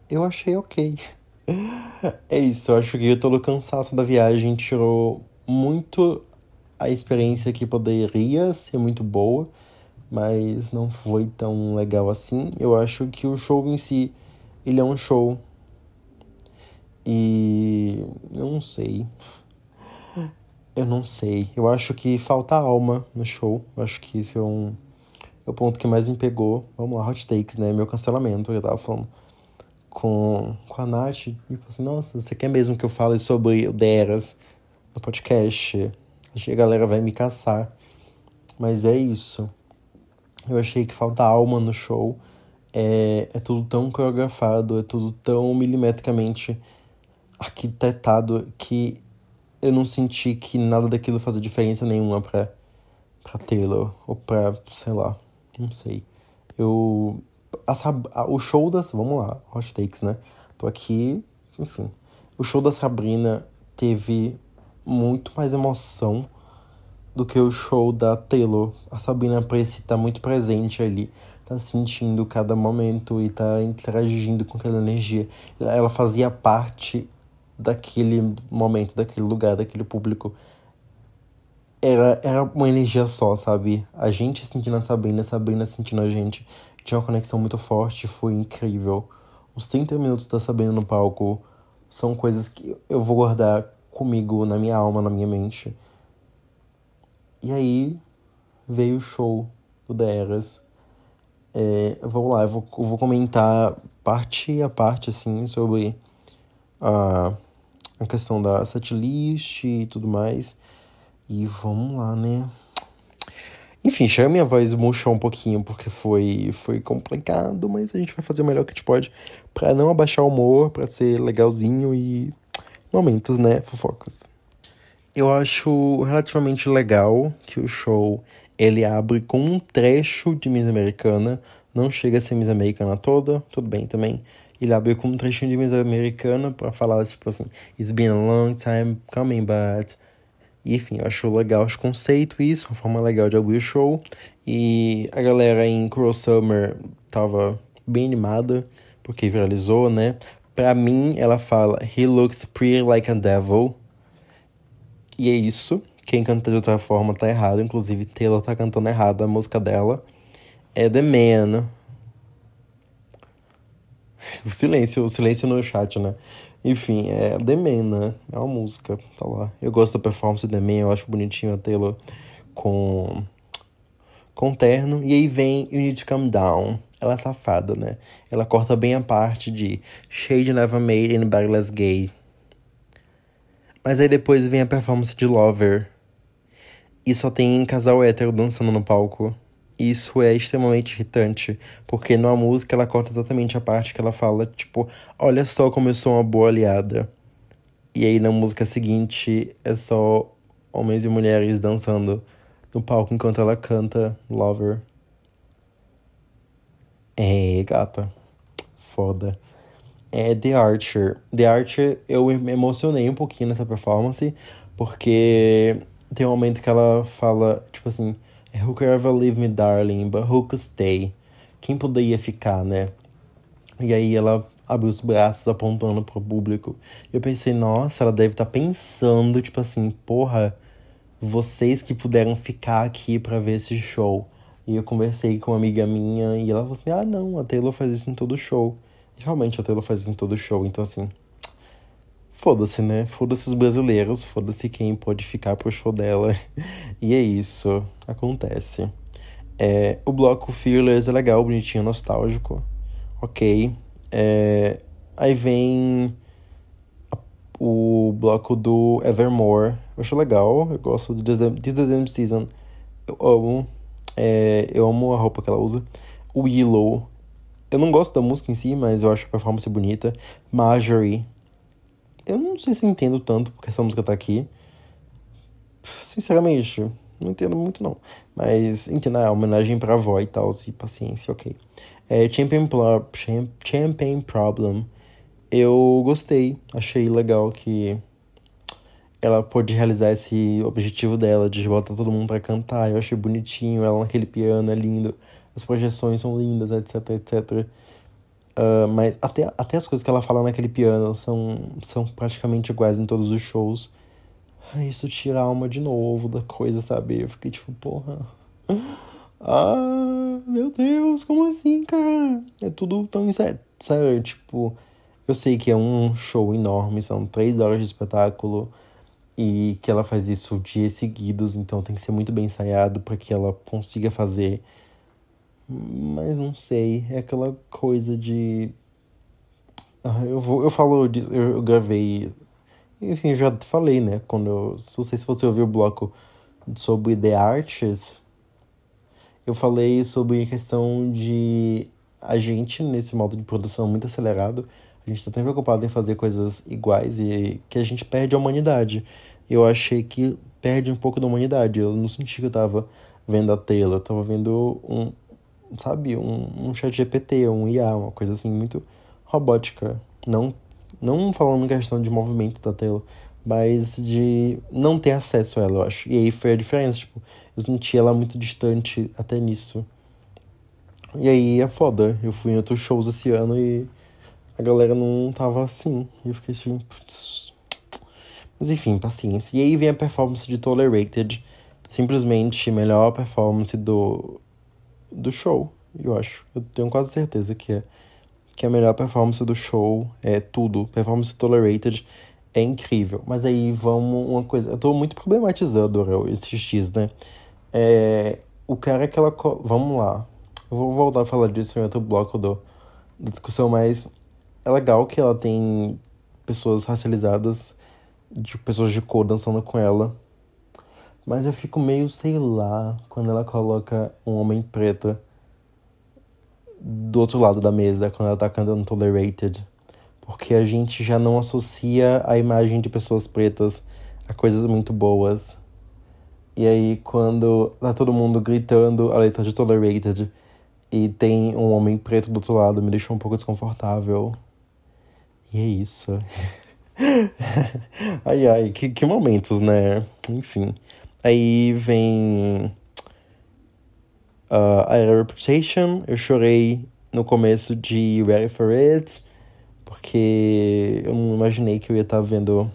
eu achei ok. É isso, eu acho que todo o cansaço da viagem tirou muito a experiência que poderia ser muito boa, mas não foi tão legal assim. Eu acho que o show em si, ele é um show. E eu não sei. Eu não sei. Eu acho que falta alma no show. Eu acho que esse é um é o ponto que mais me pegou. Vamos lá, hot takes, né? Meu cancelamento, eu tava falando com, com a Nath, e falou assim, nossa, você quer mesmo que eu fale sobre o Deras no podcast? Que a galera vai me caçar. Mas é isso. Eu achei que falta alma no show. É, é tudo tão coreografado, é tudo tão milimetricamente arquitetado que eu não senti que nada daquilo fazia diferença nenhuma pra, pra Taylor. Ou pra, sei lá, não sei. Eu a, a, o show das. Vamos lá, hot takes, né? Tô aqui, enfim. O show da Sabrina teve muito mais emoção do que o show da Taylor. A Sabrina parece estar tá muito presente ali, tá sentindo cada momento e tá interagindo com aquela energia. Ela fazia parte daquele momento, daquele lugar, daquele público. Era, era uma energia só, sabe? A gente sentindo a Sabrina, a Sabrina sentindo a gente tinha uma conexão muito forte, foi incrível. Os 30 minutos da Sabrina no palco são coisas que eu vou guardar comigo, na minha alma, na minha mente. E aí veio o show do Deras. É, vamos lá, eu vou, eu vou comentar parte a parte, assim, sobre a, a questão da setlist e tudo mais. E vamos lá, né? Enfim, chega minha voz murchou um pouquinho porque foi, foi complicado, mas a gente vai fazer o melhor que a gente pode para não abaixar o humor, para ser legalzinho e momentos, né, fofocas. Eu acho relativamente legal que o show ele abre com um trecho de Miss Americana, não chega a ser Miss Americana toda, tudo bem também. Ele abre com um trechinho de Miss Americana para falar tipo assim, It's been a long time coming, but enfim, eu acho legal esse conceito, isso, uma forma legal de abrir o show. E a galera em Cruel Summer tava bem animada, porque viralizou, né? Pra mim, ela fala He looks pretty like a devil. E é isso. Quem canta de outra forma tá errado. Inclusive, Taylor tá cantando errado a música dela. É The Man. O silêncio, o silêncio no chat, né? Enfim, é The Man, né? É uma música, tá lá. Eu gosto da performance The Man, eu acho bonitinho a Taylor com, com terno. E aí vem You Need to Calm Down. Ela é safada, né? Ela corta bem a parte de Shade Never Made Anybody Less Gay. Mas aí depois vem a performance de Lover. E só tem casal hétero dançando no palco. Isso é extremamente irritante, porque na música ela corta exatamente a parte que ela fala, tipo, olha só como eu sou uma boa aliada. E aí na música seguinte é só homens e mulheres dançando no palco enquanto ela canta Lover. É, gata. Foda é The Archer. The Archer, eu me emocionei um pouquinho nessa performance, porque tem um momento que ela fala, tipo assim, Who could ever leave me, darling, but who could stay? Quem poderia ficar, né? E aí ela abriu os braços apontando pro público. Eu pensei, nossa, ela deve estar tá pensando, tipo assim, porra, vocês que puderam ficar aqui para ver esse show. E eu conversei com uma amiga minha e ela falou assim: ah, não, a Taylor faz isso em todo show. E realmente a Taylor faz isso em todo show, então assim. Foda-se, né? Foda-se os brasileiros, foda-se quem pode ficar pro show dela. e é isso, acontece. É, o bloco Fearless é legal, bonitinho, nostálgico. Ok. É, aí vem o bloco do Evermore. Eu acho legal, eu gosto de The, Damn Season. Eu amo. É, eu amo a roupa que ela usa. Willow eu não gosto da música em si, mas eu acho a performance bonita. Marjorie. Eu não sei se eu entendo tanto porque essa música tá aqui. Sinceramente, não entendo muito não. Mas, entendo, é homenagem pra avó e tal, e paciência, ok. É, Champion, Champion Problem. Eu gostei, achei legal que ela pôde realizar esse objetivo dela de botar todo mundo para cantar. Eu achei bonitinho, ela naquele piano é lindo as projeções são lindas, etc, etc. Uh, mas até, até as coisas que ela fala naquele piano são, são praticamente iguais em todos os shows. Isso tira a alma de novo da coisa, sabe? Eu fiquei tipo, porra. Ah, meu Deus, como assim, cara? É tudo tão incerto. Tipo, eu sei que é um show enorme, são três horas de espetáculo e que ela faz isso dias seguidos, então tem que ser muito bem ensaiado para que ela consiga fazer mas não sei, é aquela coisa de. Ah, eu, vou, eu falo, eu gravei. Enfim, já falei, né? Quando eu. Não sei se você ouviu o bloco sobre The Arts, eu falei sobre a questão de a gente, nesse modo de produção muito acelerado, a gente tá tão preocupado em fazer coisas iguais e que a gente perde a humanidade. Eu achei que perde um pouco da humanidade. Eu não senti que eu tava vendo a tela, eu tava vendo um, sabe, um, um chat GPT, um IA, uma coisa assim muito robótica. Não, não falando em questão de movimento da tela, mas de não ter acesso a ela, eu acho. E aí foi a diferença, tipo, eu senti ela muito distante até nisso. E aí é foda, eu fui em outros shows esse ano e a galera não tava assim. E eu fiquei assim, putz. Mas enfim, paciência. E aí vem a performance de Tolerated. Simplesmente melhor performance do do show, eu acho. Eu tenho quase certeza que é. Que a melhor performance do show é tudo. Performance Tolerated é incrível. Mas aí vamos uma coisa. Eu tô muito problematizando esses X, né? É, o cara que ela. Vamos lá. Eu vou voltar a falar disso em outro bloco do, da discussão, mas é legal que ela tem pessoas racializadas, de pessoas de cor dançando com ela. Mas eu fico meio, sei lá, quando ela coloca um homem preto do outro lado da mesa, quando ela tá cantando Tolerated. Porque a gente já não associa a imagem de pessoas pretas a coisas muito boas. E aí, quando tá todo mundo gritando a letra de Tolerated e tem um homem preto do outro lado, me deixa um pouco desconfortável. E é isso. ai, ai, que, que momentos, né? Enfim. Aí vem. Uh, a Reputation. Eu chorei no começo de Ready for It. Porque eu não imaginei que eu ia estar vendo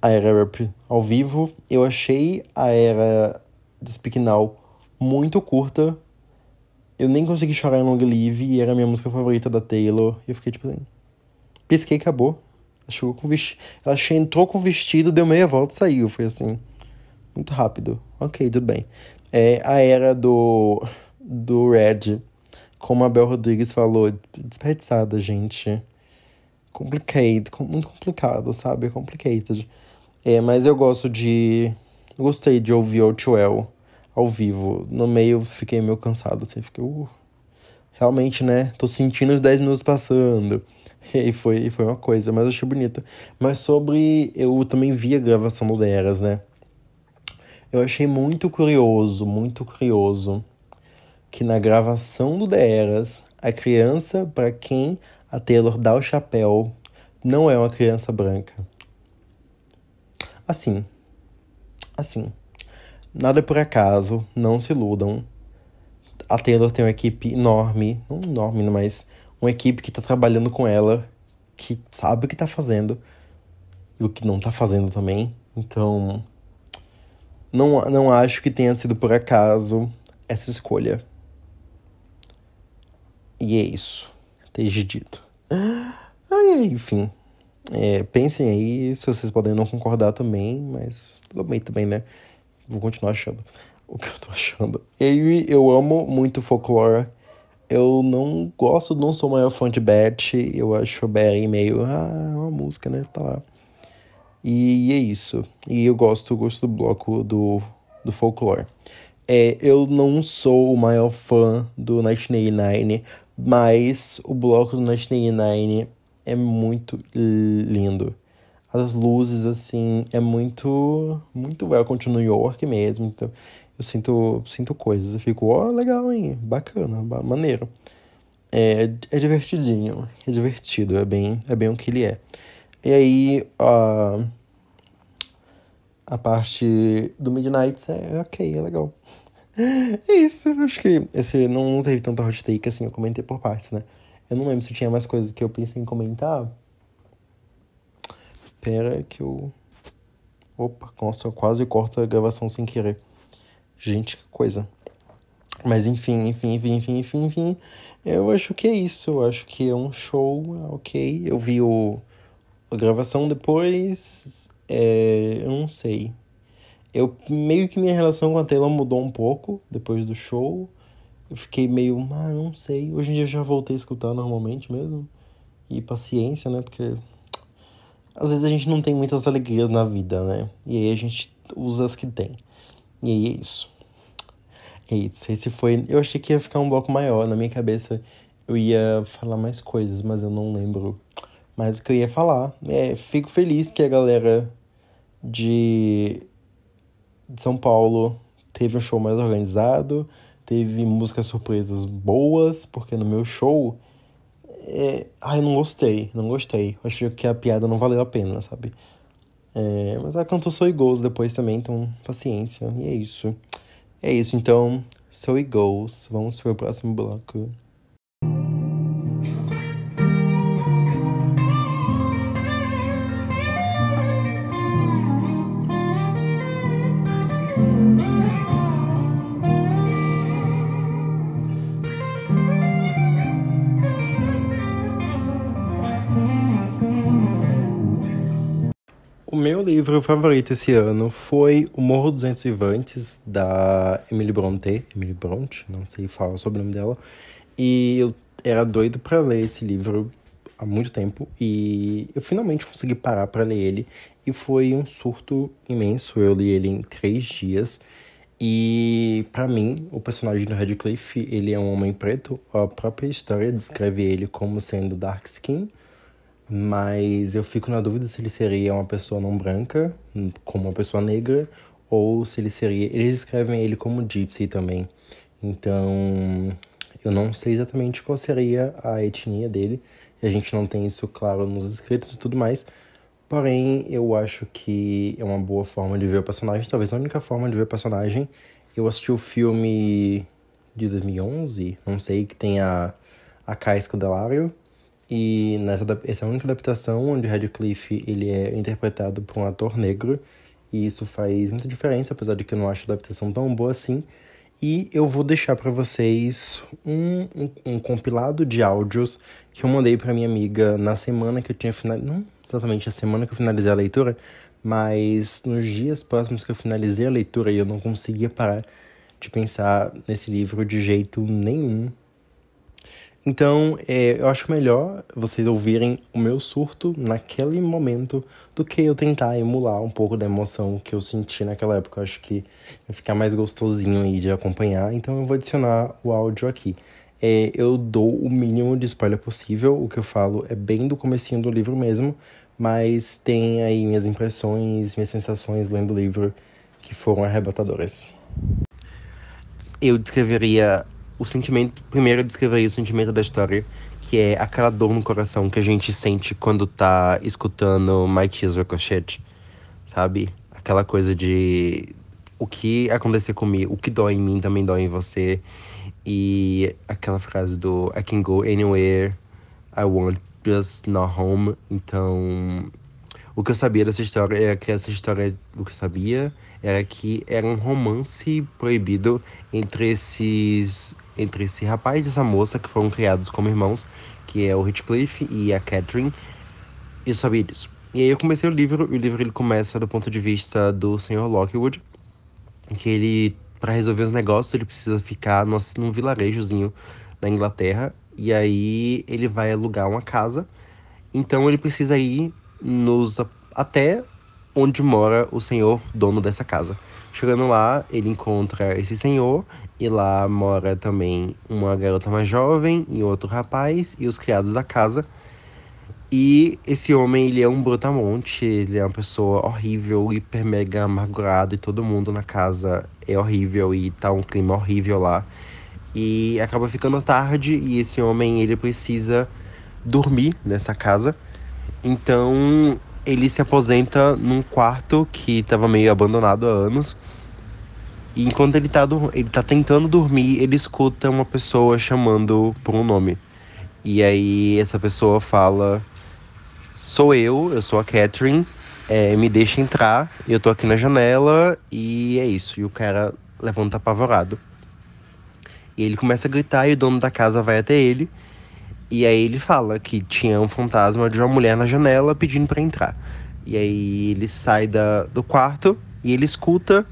a Era Rap ao vivo. Eu achei a Era de Speak Now muito curta. Eu nem consegui chorar em Long Live e era a minha música favorita da Taylor. E eu fiquei tipo assim. Pisquei e acabou. Ela chegou com vestido. Ela entrou com vestido, deu meia volta e saiu. Foi assim. Muito rápido. Ok, tudo bem. É a era do. do Red. Como a Bel Rodrigues falou, desperdiçada, gente. Complicated. Muito complicado, sabe? Complicated. É, mas eu gosto de. Gostei de ouvir o Well ao vivo. No meio fiquei meio cansado, assim. Fiquei. Uh, realmente, né? Tô sentindo os 10 minutos passando. E foi, foi uma coisa, mas eu achei bonita. Mas sobre. Eu também vi a gravação do Deras, né? Eu achei muito curioso, muito curioso que na gravação do Deras, a criança para quem a Taylor dá o chapéu não é uma criança branca. Assim. Assim. Nada é por acaso, não se iludam. A Taylor tem uma equipe enorme, não enorme, mas uma equipe que tá trabalhando com ela, que sabe o que tá fazendo e o que não tá fazendo também. Então, não, não acho que tenha sido por acaso essa escolha. E é isso. Desde dito. Ai, enfim. É, pensem aí se vocês podem não concordar também, mas tudo bem também, né? Vou continuar achando o que eu tô achando. E eu amo muito folclore eu não gosto, não sou maior fã de Beth. Eu acho Berry meio. Ah, é uma música, né? Tá lá. E, é isso. E eu gosto, gosto do bloco do, do folklore. É, eu não sou o maior fã do 1989, mas o bloco do 1989 é muito lindo. As luzes, assim, é muito, muito welcome to New York mesmo. Então, eu sinto, sinto coisas. Eu fico, ó, oh, legal, hein? Bacana, maneiro. É, é divertidinho, é divertido, é bem, é bem o que ele é. E aí, a, a parte do Midnight é ok, é legal. É isso, acho que esse não, não teve tanta hot take assim, eu comentei por partes, né? Eu não lembro se tinha mais coisas que eu pensei em comentar. Pera que eu. Opa, nossa, eu quase corto a gravação sem querer. Gente, que coisa. Mas enfim, enfim, enfim, enfim, enfim, enfim. Eu acho que é isso. Eu acho que é um show, ok. Eu vi o, a gravação depois. É, eu não sei. Eu meio que minha relação com a Taylor mudou um pouco depois do show. Eu fiquei meio, ah, não sei. Hoje em dia eu já voltei a escutar normalmente mesmo. E paciência, né? Porque às vezes a gente não tem muitas alegrias na vida, né? E aí a gente usa as que tem. E é isso. É isso. Esse foi. Eu achei que ia ficar um bloco maior. Na minha cabeça eu ia falar mais coisas, mas eu não lembro mais o que eu ia falar. É, fico feliz que a galera de, de São Paulo teve um show mais organizado, teve músicas surpresas boas, porque no meu show. É... Ai, não gostei, não gostei. Achei que a piada não valeu a pena, sabe? É... Mas ela cantou Soy Goals depois também, então paciência. E é isso. É isso, então. So it goes. Vamos para o próximo bloco. Meu livro favorito esse ano foi O Morro dos Vivantes, da Emily Bronte. Emily Bronte, não sei falar sobre o nome dela. E eu era doido para ler esse livro há muito tempo e eu finalmente consegui parar para ler ele. E foi um surto imenso. Eu li ele em três dias. E para mim, o personagem do Radcliffe, ele é um homem preto. A própria história descreve ele como sendo dark skin mas eu fico na dúvida se ele seria uma pessoa não branca, como uma pessoa negra, ou se ele seria. Eles escrevem ele como Gypsy também. Então, eu não sei exatamente qual seria a etnia dele. A gente não tem isso claro nos escritos e tudo mais. Porém, eu acho que é uma boa forma de ver o personagem, talvez a única forma de ver o personagem. Eu assisti o filme de 2011, não sei, que tem a, a Kai Scodelario. E nessa, essa é a única adaptação onde Radcliffe ele é interpretado por um ator negro. E isso faz muita diferença, apesar de que eu não acho a adaptação tão boa assim. E eu vou deixar para vocês um, um, um, compilado de áudios que eu mandei para minha amiga na semana que eu tinha finalizado. Não exatamente a semana que eu finalizei a leitura, mas nos dias próximos que eu finalizei a leitura e eu não conseguia parar de pensar nesse livro de jeito nenhum. Então, é, eu acho melhor vocês ouvirem o meu surto naquele momento do que eu tentar emular um pouco da emoção que eu senti naquela época. Eu acho que vai ficar mais gostosinho aí de acompanhar, então eu vou adicionar o áudio aqui. É, eu dou o mínimo de spoiler possível, o que eu falo é bem do comecinho do livro mesmo, mas tem aí minhas impressões, minhas sensações lendo o livro que foram arrebatadoras. Eu descreveria o sentimento. Primeiro, eu descreveria o sentimento da história, que é aquela dor no coração que a gente sente quando tá escutando My Tears Ricochet, sabe? Aquela coisa de o que aconteceu comigo, o que dói em mim também dói em você. E aquela frase do I can go anywhere I want, just not home. Então, o que eu sabia dessa história era que essa história, o que eu sabia era que era um romance proibido entre esses entre esse rapaz e essa moça que foram criados como irmãos, que é o Heathcliff e a Catherine. Eu sabia disso. E aí eu comecei o livro, e o livro ele começa do ponto de vista do Sr. Lockwood, que ele para resolver os negócios ele precisa ficar num, num vilarejozinho da Inglaterra e aí ele vai alugar uma casa. Então ele precisa ir nos até onde mora o senhor dono dessa casa. Chegando lá, ele encontra esse senhor e lá mora também uma garota mais jovem e outro rapaz e os criados da casa. E esse homem, ele é um brutamonte, ele é uma pessoa horrível, hiper mega amargurado e todo mundo na casa é horrível e tá um clima horrível lá. E acaba ficando tarde e esse homem, ele precisa dormir nessa casa. Então, ele se aposenta num quarto que estava meio abandonado há anos. E enquanto ele tá, ele tá tentando dormir, ele escuta uma pessoa chamando por um nome. E aí essa pessoa fala: Sou eu, eu sou a Catherine, é, me deixa entrar, eu tô aqui na janela e é isso. E o cara levanta apavorado. E ele começa a gritar e o dono da casa vai até ele. E aí ele fala que tinha um fantasma de uma mulher na janela pedindo para entrar. E aí ele sai da, do quarto e ele escuta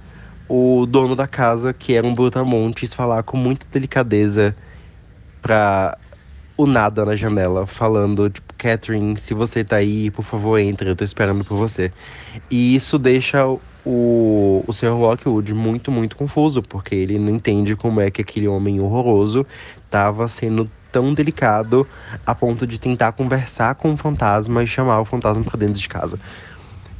o dono da casa, que era um brutamontes, falar com muita delicadeza pra o nada na janela, falando, tipo, Catherine, se você tá aí, por favor, entre, eu tô esperando por você. E isso deixa o, o Sr. Lockwood muito, muito confuso, porque ele não entende como é que aquele homem horroroso tava sendo tão delicado a ponto de tentar conversar com o fantasma e chamar o fantasma para dentro de casa.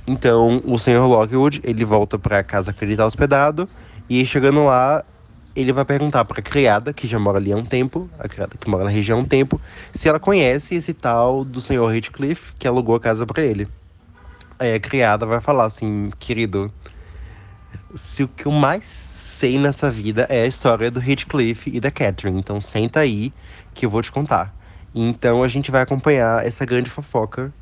Então, o Sr. Lockwood, ele volta para casa que ele tá hospedado e chegando lá, ele vai perguntar para a criada, que já mora ali há um tempo, a criada que mora na região há um tempo, se ela conhece esse tal do Sr. Heathcliff que alugou a casa para ele. Aí a criada vai falar assim, querido, se o que eu mais sei nessa vida é a história do Heathcliff e da Catherine, então senta aí que eu vou te contar. Então a gente vai acompanhar essa grande fofoca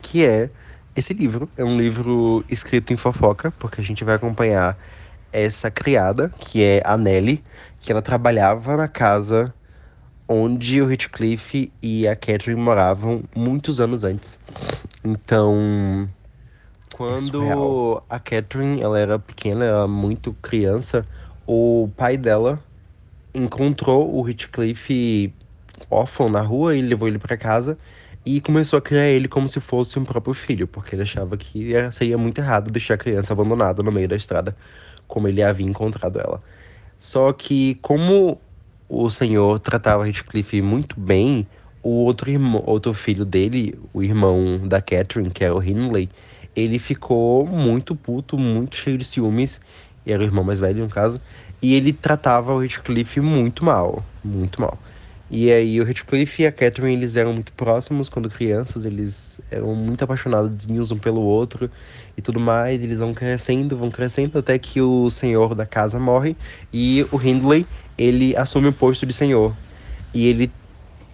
que é esse livro. É um livro escrito em fofoca, porque a gente vai acompanhar essa criada, que é a Nelly, que ela trabalhava na casa onde o Heathcliff e a Catherine moravam muitos anos antes. Então, quando a Catherine ela era pequena, ela era muito criança, o pai dela encontrou o Heathcliff órfão na rua e levou ele para casa e começou a criar ele como se fosse um próprio filho, porque ele achava que seria muito errado deixar a criança abandonada no meio da estrada, como ele havia encontrado ela. Só que como o senhor tratava Heathcliff muito bem, o outro irmão, outro filho dele, o irmão da Catherine, que é o Hindley, ele ficou muito puto, muito cheio de ciúmes, era o irmão mais velho no caso, e ele tratava o Heathcliff muito mal, muito mal. E aí o Heathcliff e a Catherine, eles eram muito próximos quando crianças, eles eram muito apaixonados um pelo outro e tudo mais. Eles vão crescendo, vão crescendo até que o senhor da casa morre e o Hindley, ele assume o posto de senhor. E ele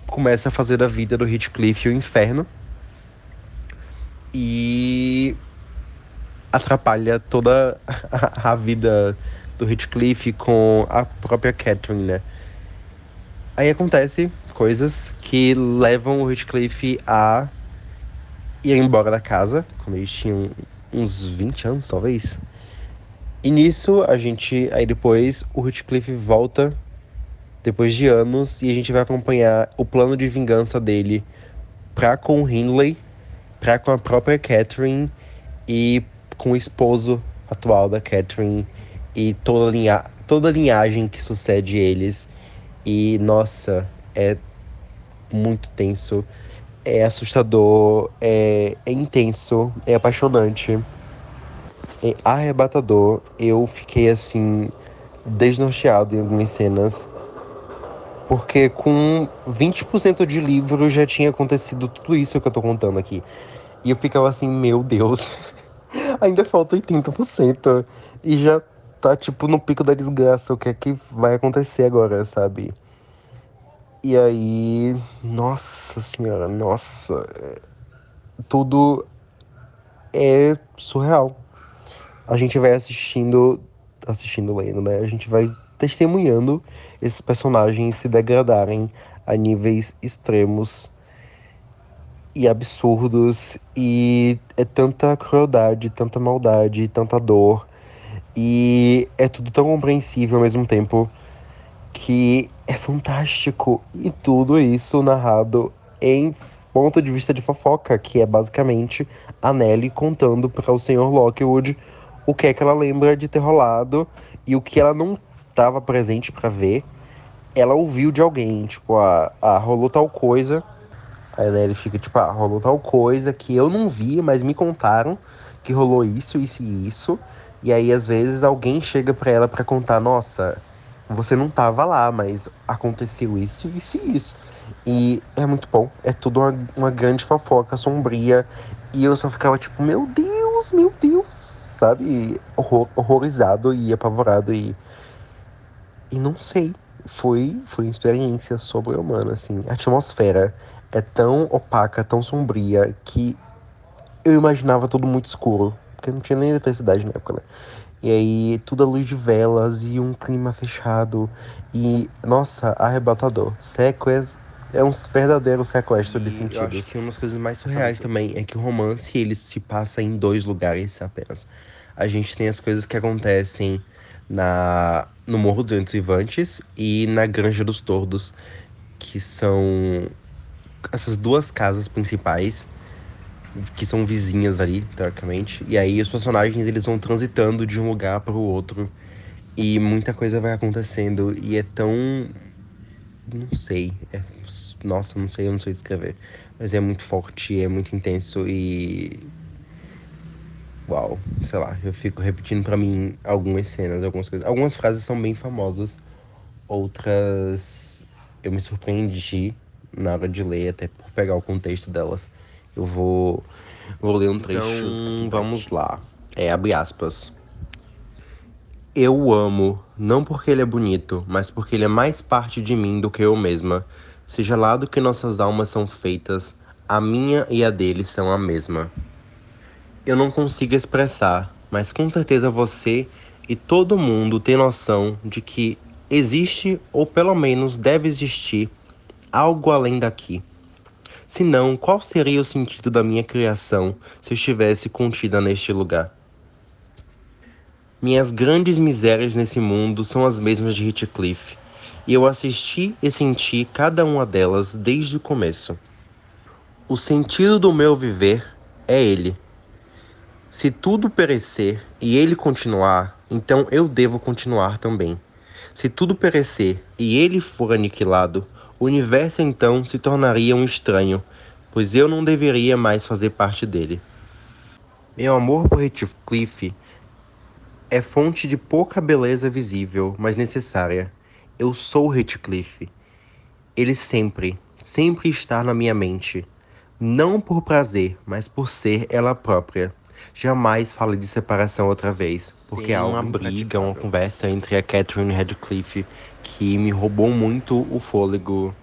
começa a fazer da vida do Heathcliff o inferno. E atrapalha toda a vida do Heathcliff com a própria Catherine, né? Aí acontece coisas que levam o Heathcliff a ir embora da casa, quando eles tinham uns 20 anos, talvez. E nisso, a gente. Aí depois, o Heathcliff volta, depois de anos, e a gente vai acompanhar o plano de vingança dele pra com o Hindley, pra com a própria Catherine e com o esposo atual da Catherine e toda a, linha toda a linhagem que sucede eles. E nossa, é muito tenso, é assustador, é, é intenso, é apaixonante, é arrebatador. Eu fiquei assim, desnorteado em algumas cenas. Porque com 20% de livro já tinha acontecido tudo isso que eu tô contando aqui. E eu ficava assim, meu Deus, ainda falta 80%. E já tá, tipo, no pico da desgraça. O que é que vai acontecer agora, sabe? E aí. Nossa senhora, nossa. É, tudo é surreal. A gente vai assistindo. Assistindo, lendo, né? A gente vai testemunhando esses personagens se degradarem a níveis extremos e absurdos. E é tanta crueldade, tanta maldade, tanta dor e é tudo tão compreensível ao mesmo tempo que é fantástico. E tudo isso narrado em ponto de vista de fofoca, que é basicamente a Nelly contando para o Sr. Lockwood o que é que ela lembra de ter rolado e o que ela não estava presente para ver, ela ouviu de alguém, tipo, ah, ah, rolou tal coisa. Aí a Nelly fica tipo, ah, rolou tal coisa que eu não vi, mas me contaram que rolou isso, isso e isso. E aí, às vezes, alguém chega para ela para contar: nossa, você não tava lá, mas aconteceu isso, isso e isso. E é muito bom. É tudo uma, uma grande fofoca sombria. E eu só ficava tipo: meu Deus, meu Deus, sabe? Horror, horrorizado e apavorado. E, e não sei. Foi, foi uma experiência sobre-humana, assim. A atmosfera é tão opaca, tão sombria, que eu imaginava tudo muito escuro porque não tinha nem eletricidade na época, né? E aí, tudo à luz de velas e um clima fechado. E, nossa, arrebatador. Sequest é um verdadeiro sequestro de sentidos. Eu acho que uma das coisas mais surreais também é que o romance ele se passa em dois lugares apenas. A gente tem as coisas que acontecem na no Morro dos Ventos Vivantes e na Granja dos Tordos, que são essas duas casas principais que são vizinhas ali, teoricamente. E aí os personagens eles vão transitando de um lugar para o outro e muita coisa vai acontecendo e é tão não sei, é... nossa, não sei, eu não sei descrever, mas é muito forte, é muito intenso e uau, sei lá, eu fico repetindo para mim algumas cenas, algumas coisas. Algumas frases são bem famosas, outras eu me surpreendi na hora de ler, até por pegar o contexto delas. Eu vou, vou ler um trecho. Então, vamos lá. É, abre aspas. Eu o amo, não porque ele é bonito, mas porque ele é mais parte de mim do que eu mesma. Seja lá do que nossas almas são feitas, a minha e a dele são a mesma. Eu não consigo expressar, mas com certeza você e todo mundo tem noção de que existe, ou pelo menos deve existir, algo além daqui Senão, qual seria o sentido da minha criação se estivesse contida neste lugar? Minhas grandes misérias nesse mundo são as mesmas de Heathcliff, e eu assisti e senti cada uma delas desde o começo. O sentido do meu viver é ele. Se tudo perecer e ele continuar, então eu devo continuar também. Se tudo perecer e ele for aniquilado, o universo então se tornaria um estranho, pois eu não deveria mais fazer parte dele. Meu amor por Heathcliff é fonte de pouca beleza visível, mas necessária. Eu sou Heathcliff. Ele sempre, sempre está na minha mente. Não por prazer, mas por ser ela própria. Jamais fale de separação outra vez, porque Tem há uma briga, uma conversa entre a Catherine e Radcliffe que me roubou muito o fôlego,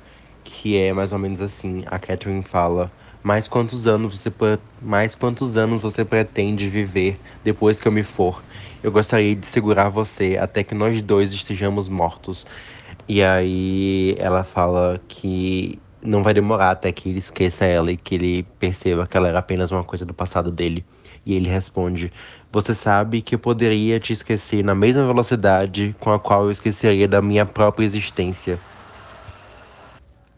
que é mais ou menos assim, a Catherine fala: "Mais quantos anos você mais quantos anos você pretende viver depois que eu me for? Eu gostaria de segurar você até que nós dois estejamos mortos." E aí ela fala que não vai demorar até que ele esqueça ela e que ele perceba que ela era apenas uma coisa do passado dele. E ele responde: Você sabe que eu poderia te esquecer na mesma velocidade com a qual eu esqueceria da minha própria existência.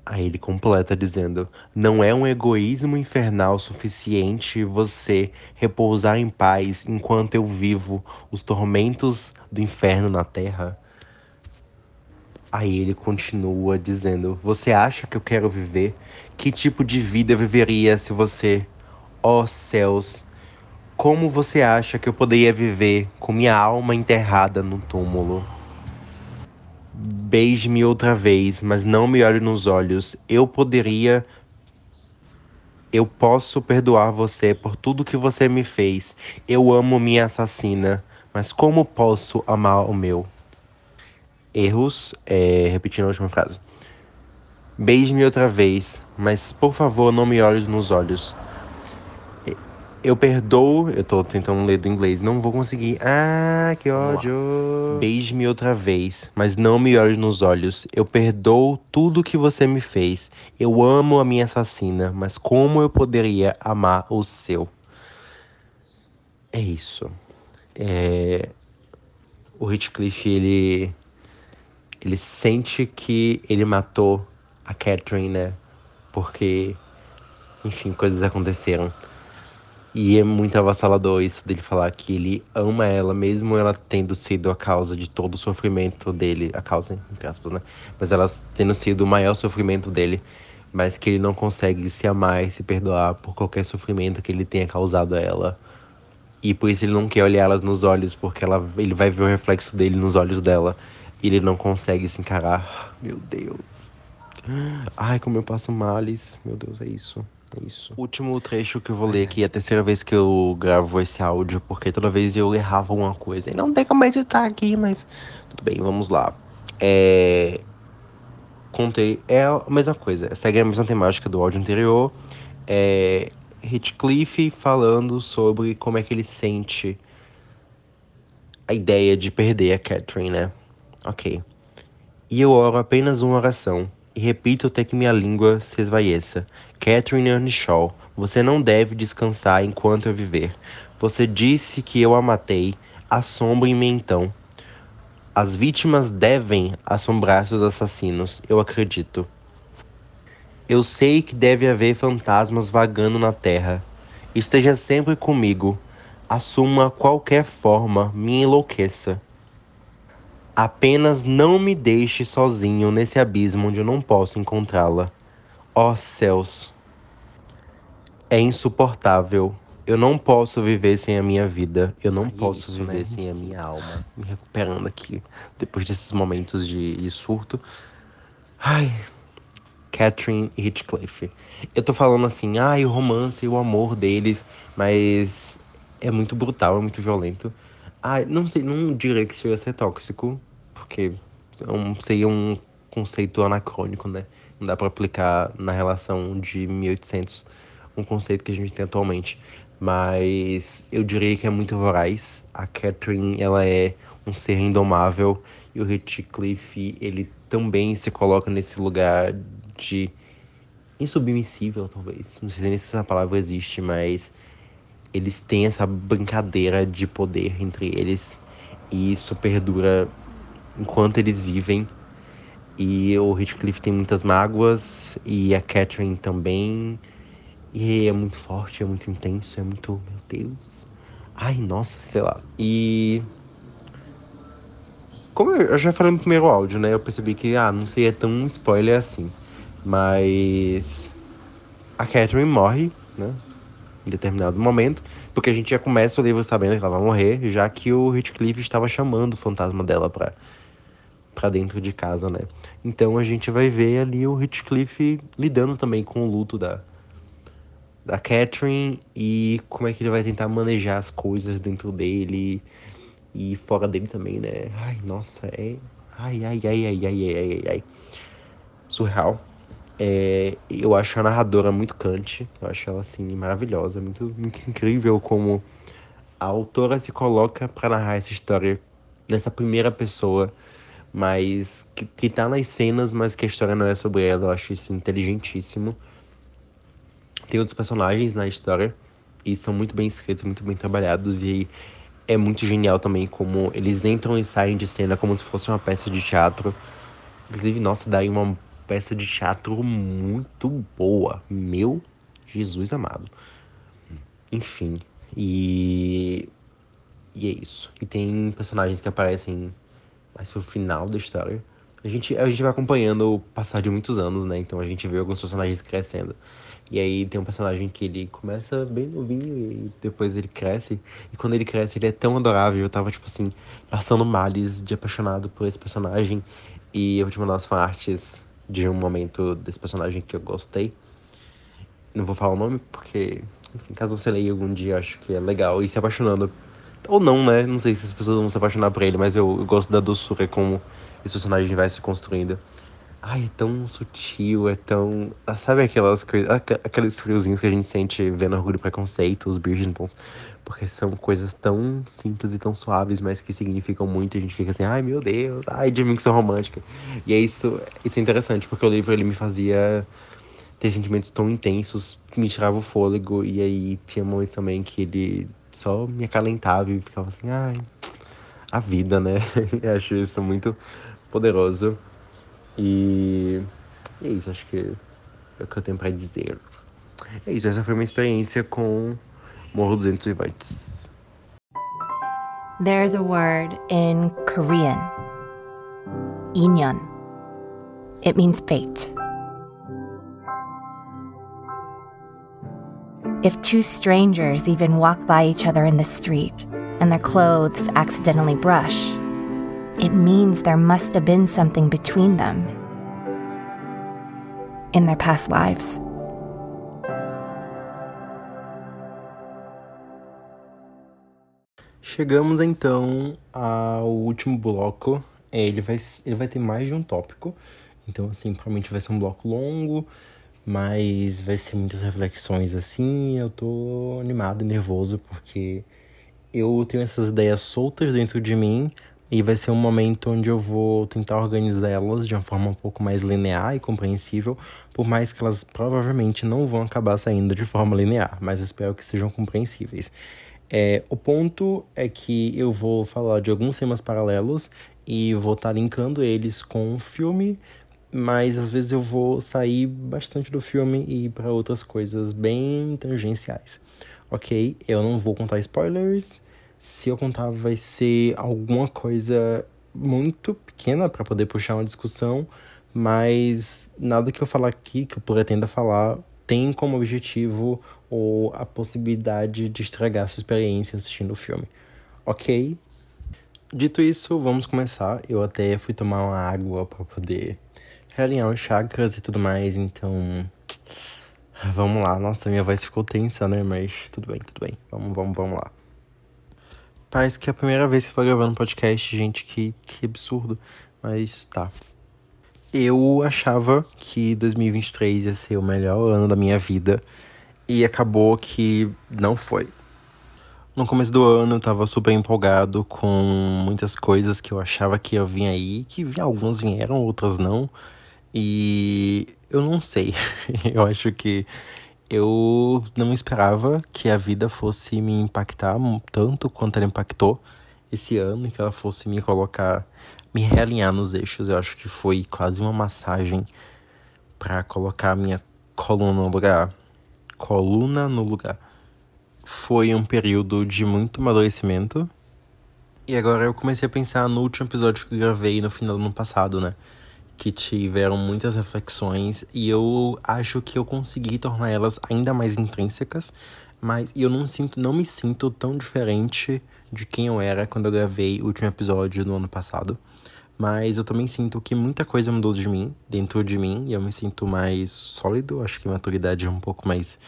Aí ele completa dizendo: Não é um egoísmo infernal suficiente você repousar em paz enquanto eu vivo os tormentos do inferno na terra? Aí ele continua dizendo: Você acha que eu quero viver? Que tipo de vida eu viveria se você. Ó oh, céus, como você acha que eu poderia viver com minha alma enterrada no túmulo? Beije-me outra vez, mas não me olhe nos olhos. Eu poderia. Eu posso perdoar você por tudo que você me fez. Eu amo minha assassina, mas como posso amar o meu? Erros, é, repetindo a última frase. Beije-me outra vez, mas por favor não me olhe nos olhos. Eu perdoo. Eu tô tentando ler do inglês. Não vou conseguir. Ah, que ódio. Beije-me outra vez, mas não me olhe nos olhos. Eu perdoo tudo que você me fez. Eu amo a minha assassina, mas como eu poderia amar o seu? É isso. É... O Heathcliff, ele. Ele sente que ele matou a Catherine, né? Porque. Enfim, coisas aconteceram. E é muito avassalador isso dele falar que ele ama ela, mesmo ela tendo sido a causa de todo o sofrimento dele. A causa, entre aspas, né? Mas ela tendo sido o maior sofrimento dele. Mas que ele não consegue se amar e se perdoar por qualquer sofrimento que ele tenha causado a ela. E por isso ele não quer olhar elas nos olhos, porque ela, ele vai ver o reflexo dele nos olhos dela. E ele não consegue se encarar. Meu Deus. Ai, como eu passo males. Meu Deus, é isso. Isso. Último trecho que eu vou ler aqui, é a terceira vez que eu gravo esse áudio, porque toda vez eu errava alguma coisa. E não tem como editar aqui, mas tudo bem, vamos lá. É... Contei, é a mesma coisa, segue a mesma temática do áudio anterior. É Heathcliff falando sobre como é que ele sente a ideia de perder a Catherine, né? Ok. E eu oro apenas uma oração e repito até que minha língua se esvaeça. Catherine Earnshaw, você não deve descansar enquanto eu viver. Você disse que eu a matei. Assombrem-me então. As vítimas devem assombrar seus assassinos, eu acredito. Eu sei que deve haver fantasmas vagando na terra. Esteja sempre comigo. Assuma qualquer forma, me enlouqueça. Apenas não me deixe sozinho nesse abismo onde eu não posso encontrá-la. Ó oh, céus! É insuportável. Eu não posso viver sem a minha vida. Eu não posso Isso, viver né? sem a minha alma. Me recuperando aqui, depois desses momentos de, de surto. Ai, Catherine Heathcliff. Eu tô falando assim, ai, o romance e o amor deles, mas é muito brutal, é muito violento. Ah, não sei, não diria que isso ia ser tóxico, porque um, seria um conceito anacrônico, né? Não dá para aplicar na relação de 1800 um conceito que a gente tem atualmente. Mas eu diria que é muito voraz. A Catherine, ela é um ser indomável e o Heathcliff, ele também se coloca nesse lugar de insubmissível, talvez. Não sei nem se essa palavra existe, mas eles têm essa brincadeira de poder entre eles e isso perdura enquanto eles vivem. E o Heathcliff tem muitas mágoas e a Catherine também. E é muito forte, é muito intenso, é muito. Meu Deus. Ai, nossa, sei lá. E. Como eu já falei no primeiro áudio, né? Eu percebi que, ah, não seria tão spoiler assim. Mas. A Catherine morre, né? Em determinado momento, porque a gente já começa o livro sabendo que ela vai morrer, já que o Heathcliff estava chamando o fantasma dela para para dentro de casa, né? Então a gente vai ver ali o Heathcliff lidando também com o luto da da Catherine e como é que ele vai tentar manejar as coisas dentro dele e fora dele também, né? Ai, nossa, é ai ai ai ai ai ai ai, ai. surreal. É, eu acho a narradora muito cante, eu acho ela assim maravilhosa, muito, muito incrível como a autora se coloca para narrar essa história nessa primeira pessoa, mas que, que tá nas cenas, mas que a história não é sobre ela. Eu acho isso inteligentíssimo. Tem outros personagens na história e são muito bem escritos, muito bem trabalhados e é muito genial também como eles entram e saem de cena como se fosse uma peça de teatro. Inclusive, nossa, daí uma peça de teatro muito boa. Meu Jesus amado. Enfim, e. E é isso. E tem personagens que aparecem mais pro final da história. A gente, a gente vai acompanhando o passar de muitos anos, né? Então a gente vê alguns personagens crescendo. E aí tem um personagem que ele começa bem novinho e depois ele cresce. E quando ele cresce, ele é tão adorável. Eu tava, tipo assim, passando males de apaixonado por esse personagem. E eu vou te mandar umas artes de um momento desse personagem que eu gostei. Não vou falar o nome porque enfim, caso você leia algum dia, acho que é legal ir se apaixonando. Ou não, né? Não sei se as pessoas vão se apaixonar por ele, mas eu, eu gosto da doçura como esse personagem vai se construindo. Ai, é tão sutil, é tão. Ah, sabe aquelas coisas. Aqueles friozinhos que a gente sente vendo Orgulho e Preconceito, os Bridgertons. Porque são coisas tão simples e tão suaves, mas que significam muito. E a gente fica assim, ai meu Deus, ai de mim que sou romântica. E é isso, isso é interessante, porque o livro ele me fazia ter sentimentos tão intensos que me tirava o fôlego. E aí tinha momentos também que ele só me acalentava e ficava assim, ai, a vida, né? Eu acho isso muito poderoso. E é isso, acho que é o que eu tenho pra dizer. É isso, essa foi uma experiência com Morro 200 Vites. There's a word in Korean, inyeon. It means fate. If two strangers even walk by each other in the street and their clothes accidentally brush, it means there must have been something between them in their past lives. Chegamos então ao último bloco. Ele vai, ele vai ter mais de um tópico. Então, assim, provavelmente vai ser um bloco longo. Mas vai ser muitas reflexões assim. Eu tô animado e nervoso porque eu tenho essas ideias soltas dentro de mim e vai ser um momento onde eu vou tentar organizá-las de uma forma um pouco mais linear e compreensível, por mais que elas provavelmente não vão acabar saindo de forma linear, mas espero que sejam compreensíveis. É, o ponto é que eu vou falar de alguns temas paralelos e vou estar tá linkando eles com o filme, mas às vezes eu vou sair bastante do filme e ir para outras coisas bem tangenciais. Ok? Eu não vou contar spoilers. Se eu contar, vai ser alguma coisa muito pequena para poder puxar uma discussão, mas nada que eu falar aqui, que eu pretenda falar, tem como objetivo ou a possibilidade de estragar sua experiência assistindo o filme. Ok? Dito isso, vamos começar. Eu até fui tomar uma água para poder realinhar os chakras e tudo mais, então. Vamos lá. Nossa, minha voz ficou tensa, né? Mas tudo bem, tudo bem. Vamos, vamos, vamos lá. Parece que é a primeira vez que eu tô gravando podcast, gente, que, que absurdo. Mas tá. Eu achava que 2023 ia ser o melhor ano da minha vida. E acabou que não foi. No começo do ano eu tava super empolgado com muitas coisas que eu achava que ia vir aí, que algumas vieram, outras não. E eu não sei. eu acho que eu não esperava que a vida fosse me impactar tanto quanto ela impactou esse ano, que ela fosse me colocar, me realinhar nos eixos. Eu acho que foi quase uma massagem para colocar a minha coluna no lugar. Coluna no lugar. Foi um período de muito amadurecimento. E agora eu comecei a pensar no último episódio que eu gravei no final do ano passado, né? que tiveram muitas reflexões e eu acho que eu consegui tornar elas ainda mais intrínsecas, mas eu não sinto, não me sinto tão diferente de quem eu era quando eu gravei o último episódio do ano passado. Mas eu também sinto que muita coisa mudou de mim, dentro de mim, e eu me sinto mais sólido. Acho que maturidade é um pouco mais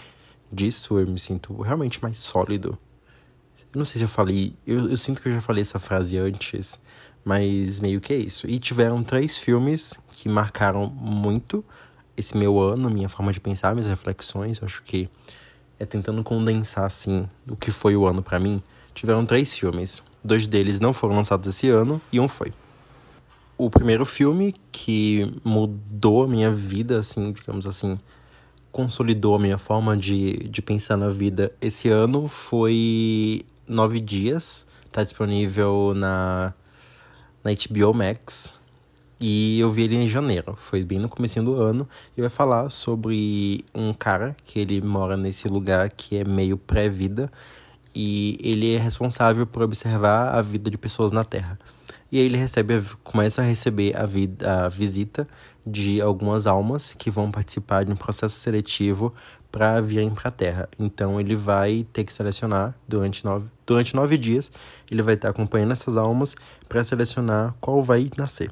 disso, eu me sinto realmente mais sólido. Não sei se eu falei, eu, eu sinto que eu já falei essa frase antes, mas meio que é isso. E tiveram três filmes que marcaram muito esse meu ano, minha forma de pensar, minhas reflexões. Eu acho que é tentando condensar, assim, o que foi o ano para mim. Tiveram três filmes. Dois deles não foram lançados esse ano e um foi. O primeiro filme que mudou a minha vida, assim, digamos assim, consolidou a minha forma de, de pensar na vida esse ano foi Nove Dias. Tá disponível na, na HBO Max. E eu vi ele em janeiro, foi bem no começo do ano, e vai falar sobre um cara que ele mora nesse lugar que é meio pré-vida, e ele é responsável por observar a vida de pessoas na Terra. E aí ele recebe, começa a receber a, a visita de algumas almas que vão participar de um processo seletivo para virem para a Terra. Então ele vai ter que selecionar durante nove, durante nove dias, ele vai estar acompanhando essas almas para selecionar qual vai nascer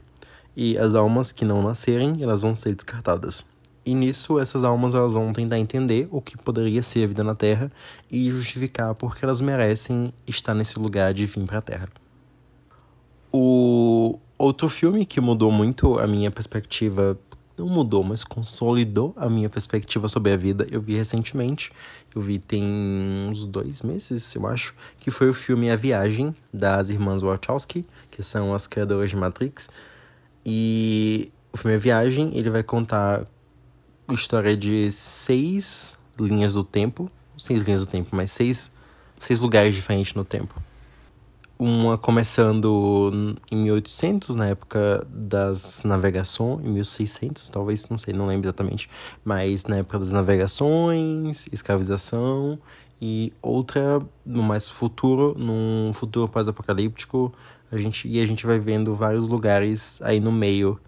e as almas que não nascerem, elas vão ser descartadas. E nisso, essas almas elas vão tentar entender o que poderia ser a vida na Terra e justificar porque elas merecem estar nesse lugar de vir para a Terra. O outro filme que mudou muito a minha perspectiva, não mudou, mas consolidou a minha perspectiva sobre a vida, eu vi recentemente, eu vi tem uns dois meses, eu acho, que foi o filme A Viagem, das irmãs Wachowski, que são as criadoras de Matrix. E o filme é Viagem, ele vai contar a história de seis linhas do tempo. Seis linhas do tempo, mas seis, seis lugares diferentes no tempo. Uma começando em 1800, na época das navegações, em 1600, talvez, não sei, não lembro exatamente, mas na época das navegações, escravização, e outra no mais futuro, num futuro pós-apocalíptico, a gente, e a gente vai vendo vários lugares aí no meio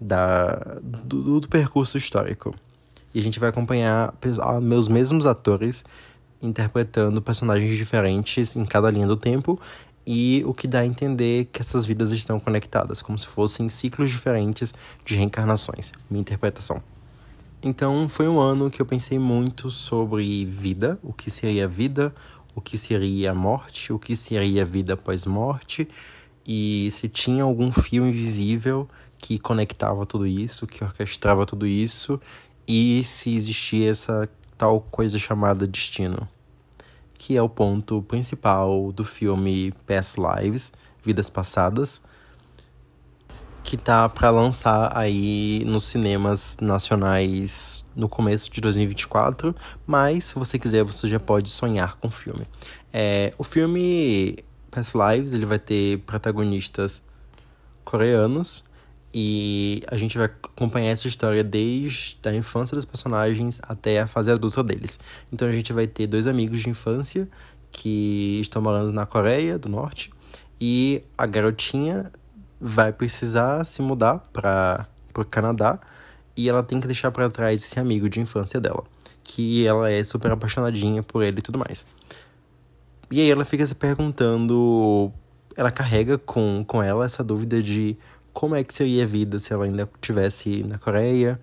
da, do, do percurso histórico. E a gente vai acompanhar meus mesmos atores interpretando personagens diferentes em cada linha do tempo e o que dá a entender que essas vidas estão conectadas, como se fossem ciclos diferentes de reencarnações. Minha interpretação. Então, foi um ano que eu pensei muito sobre vida, o que seria vida, o que seria a morte, o que seria a vida após morte, e se tinha algum fio invisível que conectava tudo isso, que orquestrava tudo isso, e se existia essa tal coisa chamada destino, que é o ponto principal do filme Past Lives, Vidas Passadas, que tá para lançar aí nos cinemas nacionais no começo de 2024, mas se você quiser você já pode sonhar com o filme. É, o filme Past Lives, ele vai ter protagonistas coreanos e a gente vai acompanhar essa história desde a infância dos personagens até a fase adulta deles. Então a gente vai ter dois amigos de infância que estão morando na Coreia do Norte e a garotinha vai precisar se mudar para o Canadá e ela tem que deixar para trás esse amigo de infância dela, que ela é super apaixonadinha por ele e tudo mais. E aí ela fica se perguntando, ela carrega com, com ela essa dúvida de como é que seria a vida se ela ainda estivesse na Coreia,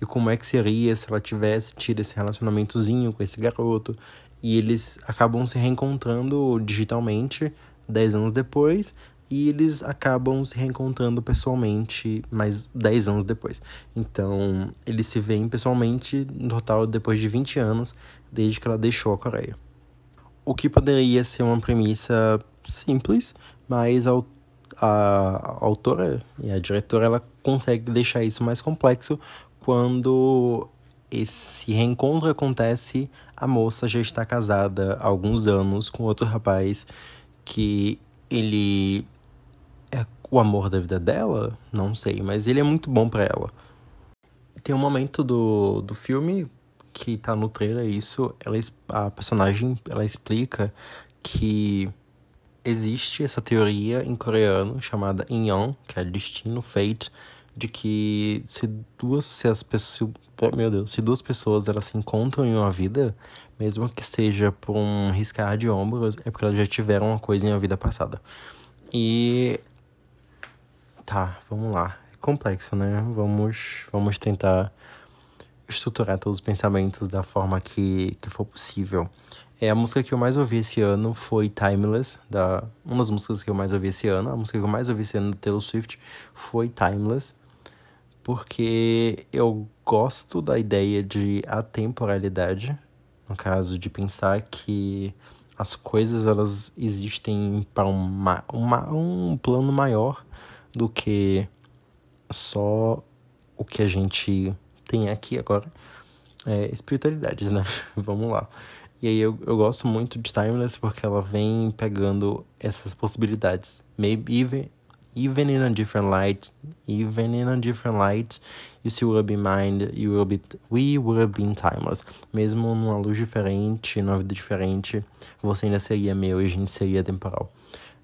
e como é que seria se ela tivesse tido esse relacionamentozinho com esse garoto. E eles acabam se reencontrando digitalmente dez anos depois, e eles acabam se reencontrando pessoalmente mais 10 anos depois. Então, eles se veem pessoalmente no total depois de 20 anos, desde que ela deixou a Coreia o que poderia ser uma premissa simples, mas a, a, autora e a diretora ela consegue deixar isso mais complexo quando esse reencontro acontece, a moça já está casada há alguns anos com outro rapaz que ele é o amor da vida dela, não sei, mas ele é muito bom para ela. Tem um momento do, do filme que tá no trailer isso, ela, a personagem, ela explica que existe essa teoria em coreano chamada Inyon, que é destino, fate, de que se duas se as pessoas, meu Deus, se duas pessoas elas se encontram em uma vida, mesmo que seja por um riscar de ombros, é porque elas já tiveram uma coisa em uma vida passada. E Tá, vamos lá. É complexo, né? Vamos, vamos tentar estruturar todos os pensamentos da forma que, que for possível. É, a música que eu mais ouvi esse ano foi Timeless, da, uma das músicas que eu mais ouvi esse ano. A música que eu mais ouvi esse ano do Taylor Swift foi Timeless, porque eu gosto da ideia de atemporalidade, no caso de pensar que as coisas elas existem para uma, uma, um plano maior do que só o que a gente tem aqui agora. É, espiritualidades, né? Vamos lá. E aí eu, eu gosto muito de Timeless porque ela vem pegando essas possibilidades. Maybe even, even in a different light, even in a different light, you still will be mine, you will be, we will been timeless. Mesmo numa luz diferente, numa vida diferente, você ainda seria meu e a gente seria temporal.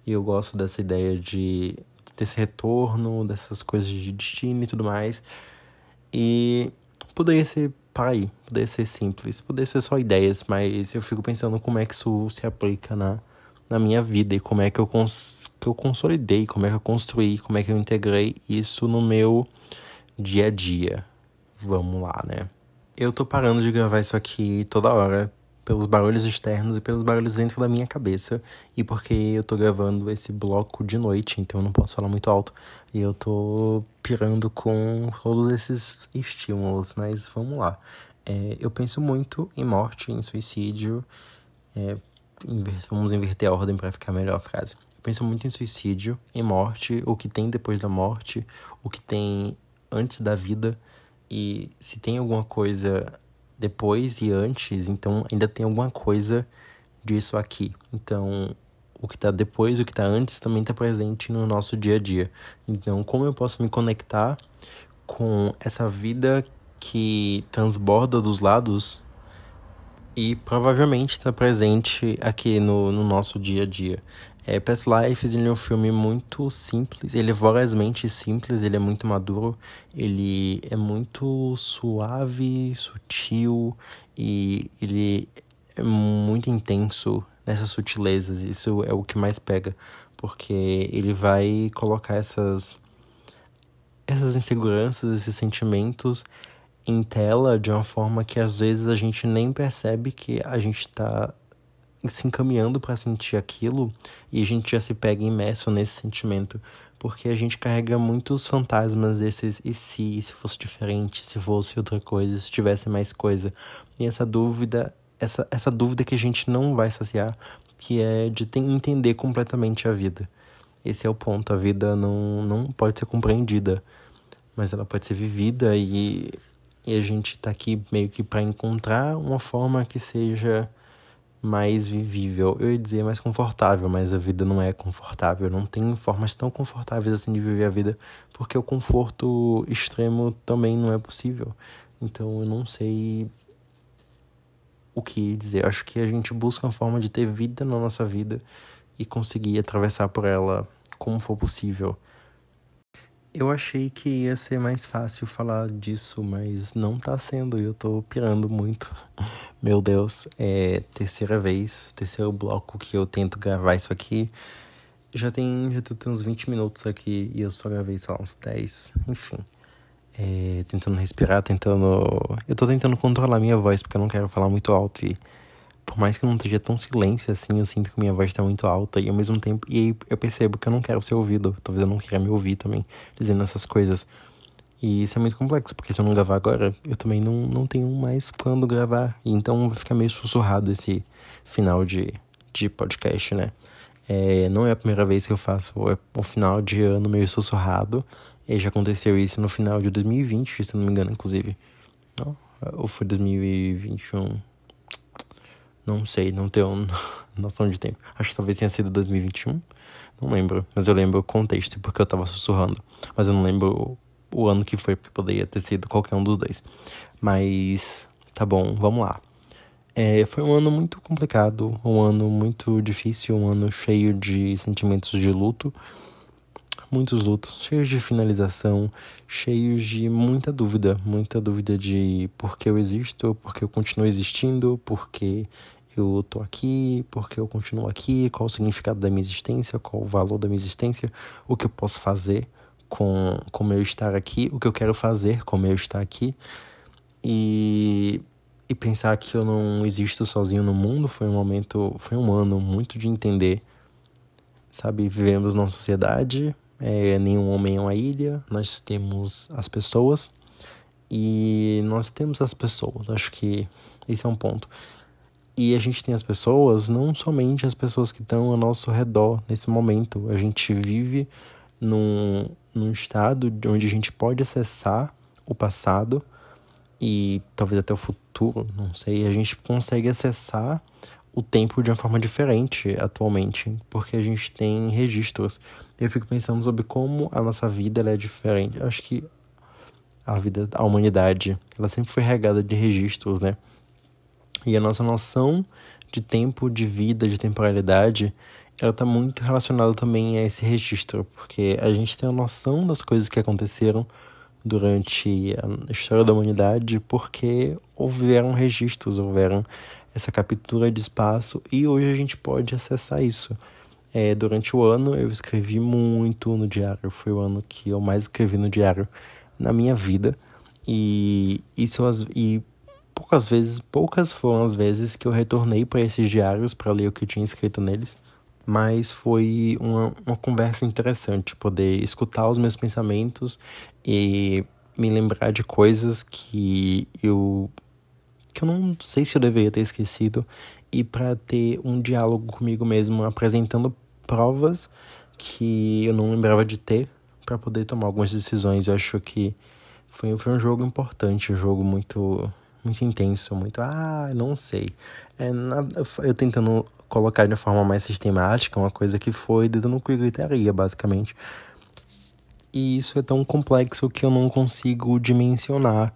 E eu gosto dessa ideia de desse retorno, dessas coisas de destino e tudo mais. E poderia ser aí. Poderia ser simples, poderia ser só ideias, mas eu fico pensando como é que isso se aplica na, na minha vida e como é que eu, cons que eu consolidei, como é que eu construí, como é que eu integrei isso no meu dia a dia. Vamos lá, né? Eu tô parando de gravar isso aqui toda hora pelos barulhos externos e pelos barulhos dentro da minha cabeça. E porque eu tô gravando esse bloco de noite, então eu não posso falar muito alto. E eu tô pirando com todos esses estímulos, mas vamos lá. É, eu penso muito em morte, em suicídio. É, vamos inverter a ordem para ficar melhor a frase. Eu penso muito em suicídio, em morte, o que tem depois da morte, o que tem antes da vida. E se tem alguma coisa depois e antes, então ainda tem alguma coisa disso aqui. Então, o que está depois, o que está antes também está presente no nosso dia a dia. Então, como eu posso me conectar com essa vida que transborda dos lados e provavelmente está presente aqui no, no nosso dia a dia. É, Past Lives ele é um filme muito simples, ele é vorazmente simples, ele é muito maduro, ele é muito suave, sutil e ele é muito intenso nessas sutilezas. Isso é o que mais pega, porque ele vai colocar essas essas inseguranças, esses sentimentos em tela de uma forma que às vezes a gente nem percebe que a gente está se encaminhando para sentir aquilo e a gente já se pega imerso nesse sentimento, porque a gente carrega muitos fantasmas desses e se, e se fosse diferente, se fosse outra coisa, se tivesse mais coisa. E essa dúvida, essa, essa dúvida que a gente não vai saciar, que é de ter, entender completamente a vida. Esse é o ponto, a vida não, não pode ser compreendida, mas ela pode ser vivida e, e a gente tá aqui meio que para encontrar uma forma que seja mais vivível. Eu ia dizer mais confortável, mas a vida não é confortável. Não tem formas tão confortáveis assim de viver a vida, porque o conforto extremo também não é possível. Então eu não sei o que dizer. Acho que a gente busca uma forma de ter vida na nossa vida e conseguir atravessar por ela como for possível. Eu achei que ia ser mais fácil falar disso, mas não tá sendo e eu tô pirando muito. Meu Deus, é terceira vez, terceiro bloco que eu tento gravar isso aqui. Já tem, já tem uns 20 minutos aqui e eu só gravei, sei lá, uns 10. Enfim. É, tentando respirar, tentando. Eu tô tentando controlar minha voz porque eu não quero falar muito alto e por mais que não esteja tão silêncio assim, eu sinto que minha voz está muito alta e ao mesmo tempo. E aí eu percebo que eu não quero ser ouvido. Talvez eu não queira me ouvir também, dizendo essas coisas. E isso é muito complexo, porque se eu não gravar agora, eu também não, não tenho mais quando gravar. E então vai ficar meio sussurrado esse final de, de podcast, né? É, não é a primeira vez que eu faço o, o final de ano meio sussurrado. E já aconteceu isso no final de 2020, se não me engano, inclusive. Não? Ou foi 2021? Não sei, não tenho noção de tempo. Acho que talvez tenha sido 2021. Não lembro, mas eu lembro o contexto porque eu tava sussurrando. Mas eu não lembro o ano que foi, porque poderia ter sido qualquer um dos dois. Mas tá bom, vamos lá. É, foi um ano muito complicado, um ano muito difícil, um ano cheio de sentimentos de luto. Muitos lutos, cheios de finalização, cheios de muita dúvida, muita dúvida de por que eu existo, por que eu continuo existindo, por que eu tô aqui, porque eu continuo aqui, qual o significado da minha existência, qual o valor da minha existência, o que eu posso fazer com o meu estar aqui, o que eu quero fazer com meu estar aqui. E, e pensar que eu não existo sozinho no mundo foi um momento, foi um ano muito de entender. Sabe, vivemos numa sociedade, é, nenhum homem é uma ilha, nós temos as pessoas e nós temos as pessoas. Acho que esse é um ponto. E a gente tem as pessoas, não somente as pessoas que estão ao nosso redor nesse momento. A gente vive num, num estado onde a gente pode acessar o passado e talvez até o futuro, não sei. A gente consegue acessar o tempo de uma forma diferente atualmente, porque a gente tem registros. Eu fico pensando sobre como a nossa vida é diferente. Eu acho que a vida, a humanidade, ela sempre foi regada de registros, né? E a nossa noção de tempo, de vida, de temporalidade, ela está muito relacionada também a esse registro, porque a gente tem a noção das coisas que aconteceram durante a história da humanidade, porque houveram registros, houveram essa captura de espaço e hoje a gente pode acessar isso. É, durante o ano eu escrevi muito no diário, foi o ano que eu mais escrevi no diário na minha vida. E isso e poucas vezes, poucas foram as vezes que eu retornei para esses diários para ler o que eu tinha escrito neles, mas foi uma, uma conversa interessante poder escutar os meus pensamentos e me lembrar de coisas que eu que eu não sei se eu deveria ter esquecido. E para ter um diálogo comigo mesmo apresentando provas que eu não lembrava de ter para poder tomar algumas decisões. Eu acho que foi, foi um jogo importante, um jogo muito muito intenso, muito ah, não sei. É, na, eu tentando colocar de uma forma mais sistemática, uma coisa que foi dedo no cu gritaria, basicamente. E isso é tão complexo que eu não consigo dimensionar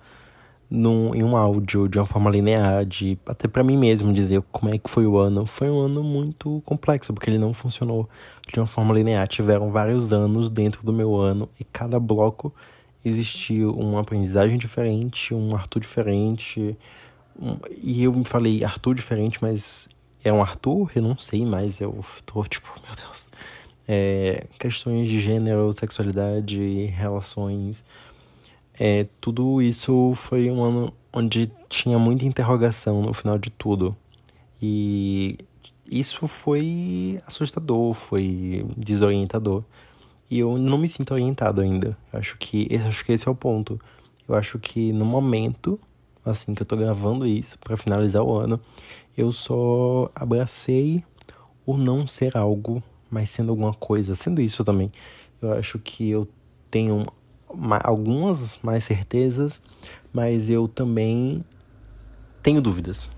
num, em um áudio de uma forma linear, de até para mim mesmo dizer como é que foi o ano. Foi um ano muito complexo, porque ele não funcionou de uma forma linear. Tiveram vários anos dentro do meu ano e cada bloco existiu uma aprendizagem diferente, um Arthur diferente. Um, e eu me falei Arthur diferente, mas é um Arthur? Eu não sei mais. Eu tô tipo, meu Deus. É, questões de gênero, sexualidade, relações é, tudo isso foi um ano onde tinha muita interrogação no final de tudo. E isso foi assustador, foi desorientador. E eu não me sinto orientado ainda. Eu acho que, acho que esse é o ponto. Eu acho que no momento, assim, que eu tô gravando isso, para finalizar o ano, eu só abracei o não ser algo, mas sendo alguma coisa, sendo isso também. Eu acho que eu tenho algumas mais certezas, mas eu também tenho dúvidas.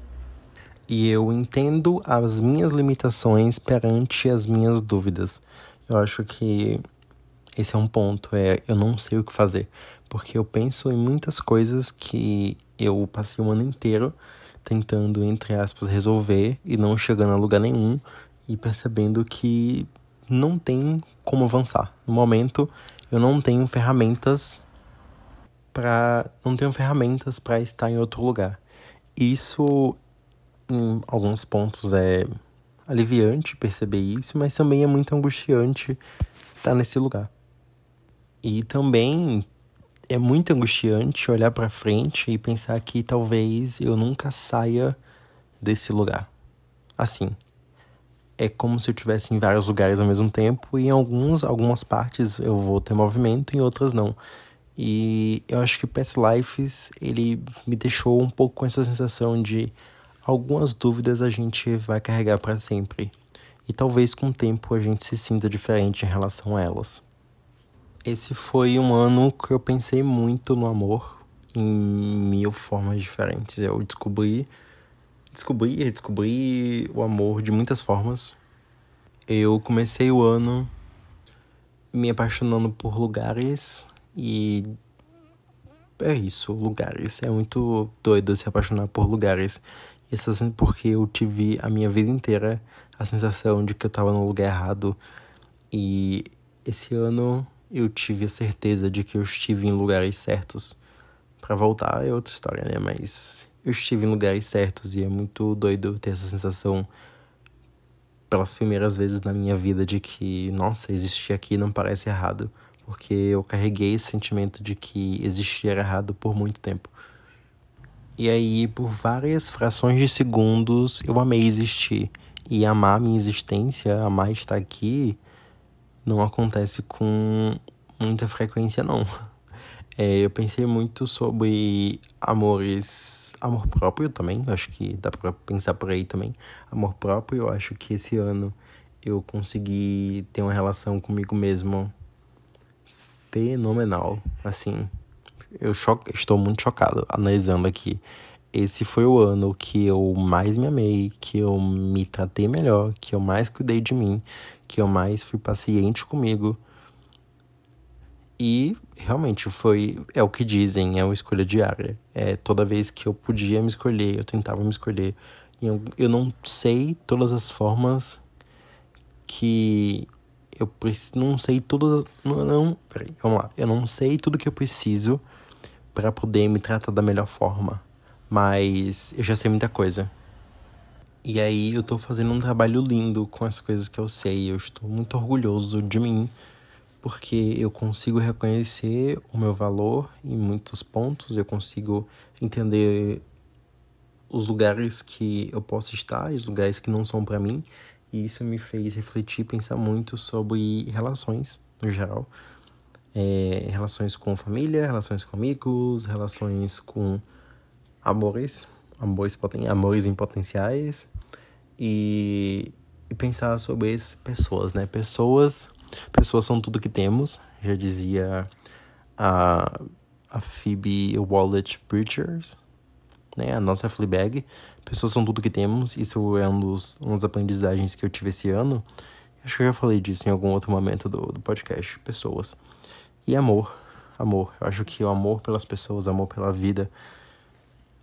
E eu entendo as minhas limitações perante as minhas dúvidas. Eu acho que esse é um ponto, é eu não sei o que fazer, porque eu penso em muitas coisas que eu passei o ano inteiro tentando entre aspas resolver e não chegando a lugar nenhum e percebendo que não tem como avançar. No momento, eu não tenho ferramentas para não tenho ferramentas para estar em outro lugar. Isso em alguns pontos é aliviante perceber isso, mas também é muito angustiante estar nesse lugar. E também é muito angustiante olhar para frente e pensar que talvez eu nunca saia desse lugar. Assim, é como se eu estivesse em vários lugares ao mesmo tempo e em alguns, algumas partes eu vou ter movimento, em outras não. E eu acho que Past Lives, ele me deixou um pouco com essa sensação de algumas dúvidas a gente vai carregar para sempre. E talvez com o tempo a gente se sinta diferente em relação a elas. Esse foi um ano que eu pensei muito no amor em mil formas diferentes. Eu descobri descobri redescobri o amor de muitas formas. Eu comecei o ano me apaixonando por lugares e é isso, lugares. É muito doido se apaixonar por lugares. Isso assim porque eu tive a minha vida inteira a sensação de que eu estava no lugar errado. E esse ano eu tive a certeza de que eu estive em lugares certos. Para voltar é outra história, né? Mas eu estive em lugares certos e é muito doido ter essa sensação pelas primeiras vezes na minha vida de que, nossa, existir aqui não parece errado, porque eu carreguei esse sentimento de que existir errado por muito tempo. E aí, por várias frações de segundos, eu amei existir. E amar minha existência, amar estar aqui, não acontece com muita frequência, não. É, eu pensei muito sobre amores. Amor próprio também, acho que dá pra pensar por aí também. Amor próprio, eu acho que esse ano eu consegui ter uma relação comigo mesmo fenomenal. Assim, eu cho estou muito chocado analisando aqui. Esse foi o ano que eu mais me amei, que eu me tratei melhor, que eu mais cuidei de mim, que eu mais fui paciente comigo e realmente foi. É o que dizem, é uma escolha diária. É toda vez que eu podia me escolher, eu tentava me escolher. Eu, eu não sei todas as formas que eu preciso. Não sei todas. Não, não. Peraí, vamos lá. Eu não sei tudo que eu preciso para poder me tratar da melhor forma. Mas eu já sei muita coisa. E aí eu tô fazendo um trabalho lindo com as coisas que eu sei. Eu estou muito orgulhoso de mim porque eu consigo reconhecer o meu valor em muitos pontos, eu consigo entender os lugares que eu posso estar e os lugares que não são para mim, e isso me fez refletir, pensar muito sobre relações no geral. É, relações com família, relações com amigos, relações com amores, amores, poten amores em potenciais e, e pensar sobre as pessoas, né? Pessoas Pessoas são tudo que temos, já dizia a, a Phoebe Wallet Bridgers, né? A nossa Fleabag. Pessoas são tudo que temos, isso é um dos, um dos aprendizagens que eu tive esse ano. Acho que eu já falei disso em algum outro momento do, do podcast. Pessoas. E amor. Amor. Eu acho que o amor pelas pessoas, amor pela vida,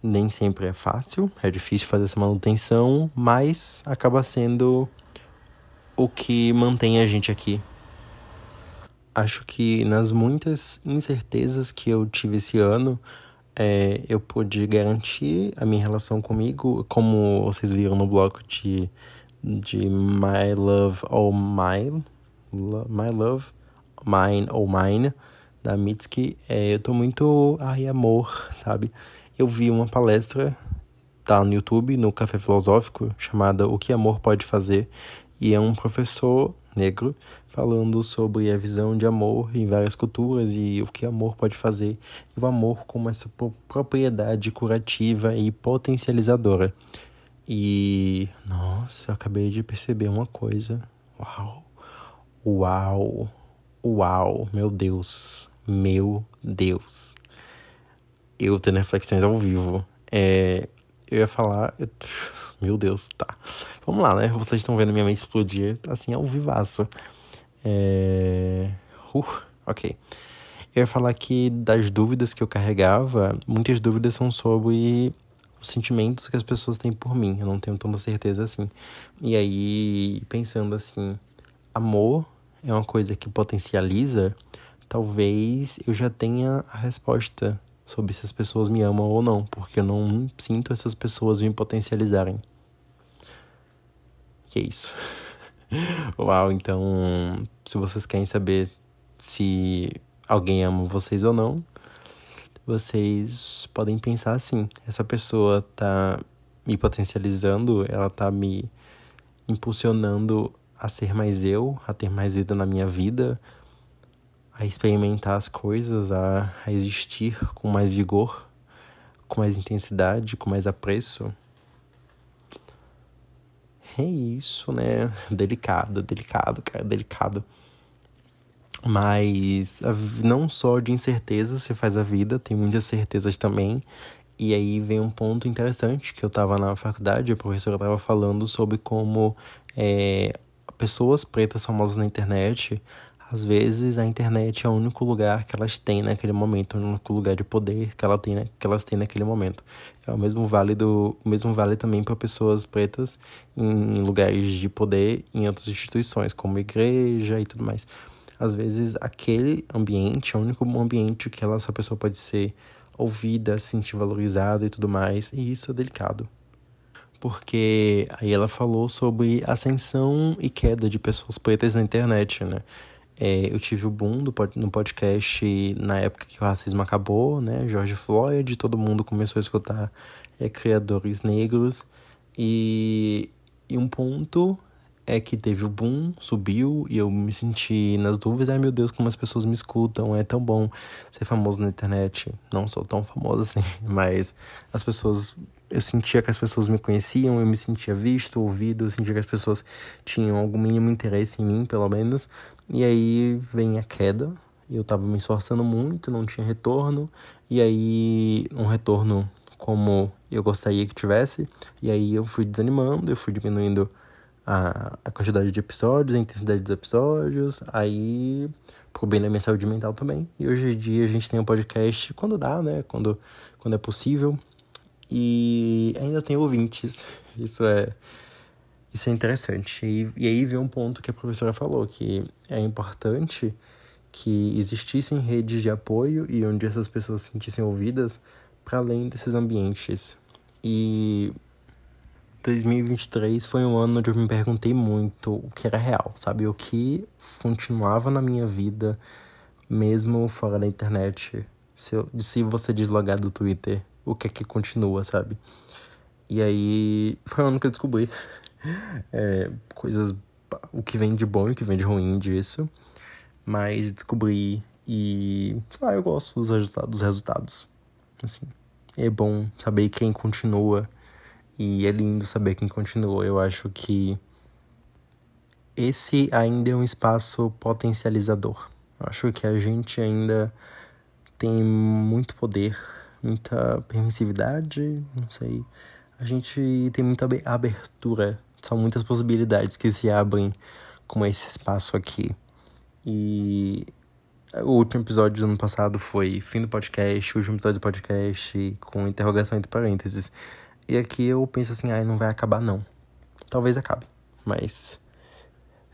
nem sempre é fácil. É difícil fazer essa manutenção, mas acaba sendo o que mantém a gente aqui acho que nas muitas incertezas que eu tive esse ano, é, eu pude garantir a minha relação comigo, como vocês viram no bloco de, de My Love or Mine, My Love, Mine or Mine, da Mitski. É, eu tô muito, ai, amor, sabe? Eu vi uma palestra, tá no YouTube, no Café Filosófico, chamada O que Amor Pode Fazer, e é um professor negro falando sobre a visão de amor em várias culturas e o que amor pode fazer, e o amor como essa propriedade curativa e potencializadora. E nossa, eu acabei de perceber uma coisa. Uau. Uau. Uau, meu Deus. Meu Deus. Eu tendo reflexões ao vivo. É, eu ia falar. Eu, meu Deus, tá. Vamos lá, né? Vocês estão vendo minha mente explodir, assim, ao vivaço. É... Uh, ok. Eu ia falar que das dúvidas que eu carregava, muitas dúvidas são sobre os sentimentos que as pessoas têm por mim. Eu não tenho tanta certeza assim. E aí, pensando assim, amor é uma coisa que potencializa, talvez eu já tenha a resposta sobre se as pessoas me amam ou não, porque eu não sinto essas pessoas me potencializarem. Que é isso. Uau, então, se vocês querem saber se alguém ama vocês ou não, vocês podem pensar assim: essa pessoa tá me potencializando, ela tá me impulsionando a ser mais eu, a ter mais vida na minha vida, a experimentar as coisas, a, a existir com mais vigor, com mais intensidade, com mais apreço. É isso, né? Delicado, delicado, cara, delicado. Mas não só de incerteza se faz a vida, tem muitas certezas também. E aí vem um ponto interessante que eu tava na faculdade, a professora tava falando sobre como é, pessoas pretas famosas na internet às vezes a internet é o único lugar que elas têm naquele momento, o único lugar de poder que, ela tem, que elas têm naquele momento. É o mesmo vale, do, o mesmo vale também para pessoas pretas em lugares de poder em outras instituições, como igreja e tudo mais. Às vezes aquele ambiente é o único ambiente que ela, essa pessoa pode ser ouvida, se sentir valorizada e tudo mais, e isso é delicado porque aí ela falou sobre ascensão e queda de pessoas pretas na internet, né? É, eu tive o boom do, no podcast na época que o racismo acabou, né? George Floyd, todo mundo começou a escutar é, criadores negros. E, e um ponto é que teve o boom, subiu e eu me senti nas dúvidas. Ai meu Deus, como as pessoas me escutam, é tão bom ser famoso na internet. Não sou tão famoso assim, mas as pessoas. Eu sentia que as pessoas me conheciam, eu me sentia visto, ouvido, eu sentia que as pessoas tinham algum mínimo interesse em mim, pelo menos. E aí vem a queda. Eu tava me esforçando muito, não tinha retorno. E aí, um retorno como eu gostaria que tivesse. E aí eu fui desanimando, eu fui diminuindo a, a quantidade de episódios, a intensidade dos episódios, aí pro bem da minha saúde mental também. E hoje em dia a gente tem um podcast quando dá, né? Quando, quando é possível. E ainda tem ouvintes. Isso é isso é interessante. E, e aí vem um ponto que a professora falou, que é importante que existissem redes de apoio e onde essas pessoas se sentissem ouvidas para além desses ambientes. E 2023 foi um ano onde eu me perguntei muito o que era real, sabe? O que continuava na minha vida, mesmo fora da internet. Se, eu, se você deslogar do Twitter, o que é que continua, sabe? E aí foi um ano que eu descobri é, coisas, o que vem de bom e o que vem de ruim disso. Mas descobri e, sei lá, eu gosto dos resultados. Dos resultados. Assim, é bom saber quem continua e é lindo saber quem continua. Eu acho que esse ainda é um espaço potencializador. Eu acho que a gente ainda tem muito poder, muita permissividade, não sei. A gente tem muita abertura, são muitas possibilidades que se abrem com esse espaço aqui. E o último episódio do ano passado foi fim do podcast, o último episódio do podcast com interrogação entre parênteses. E aqui eu penso assim, ai, não vai acabar não. Talvez acabe, mas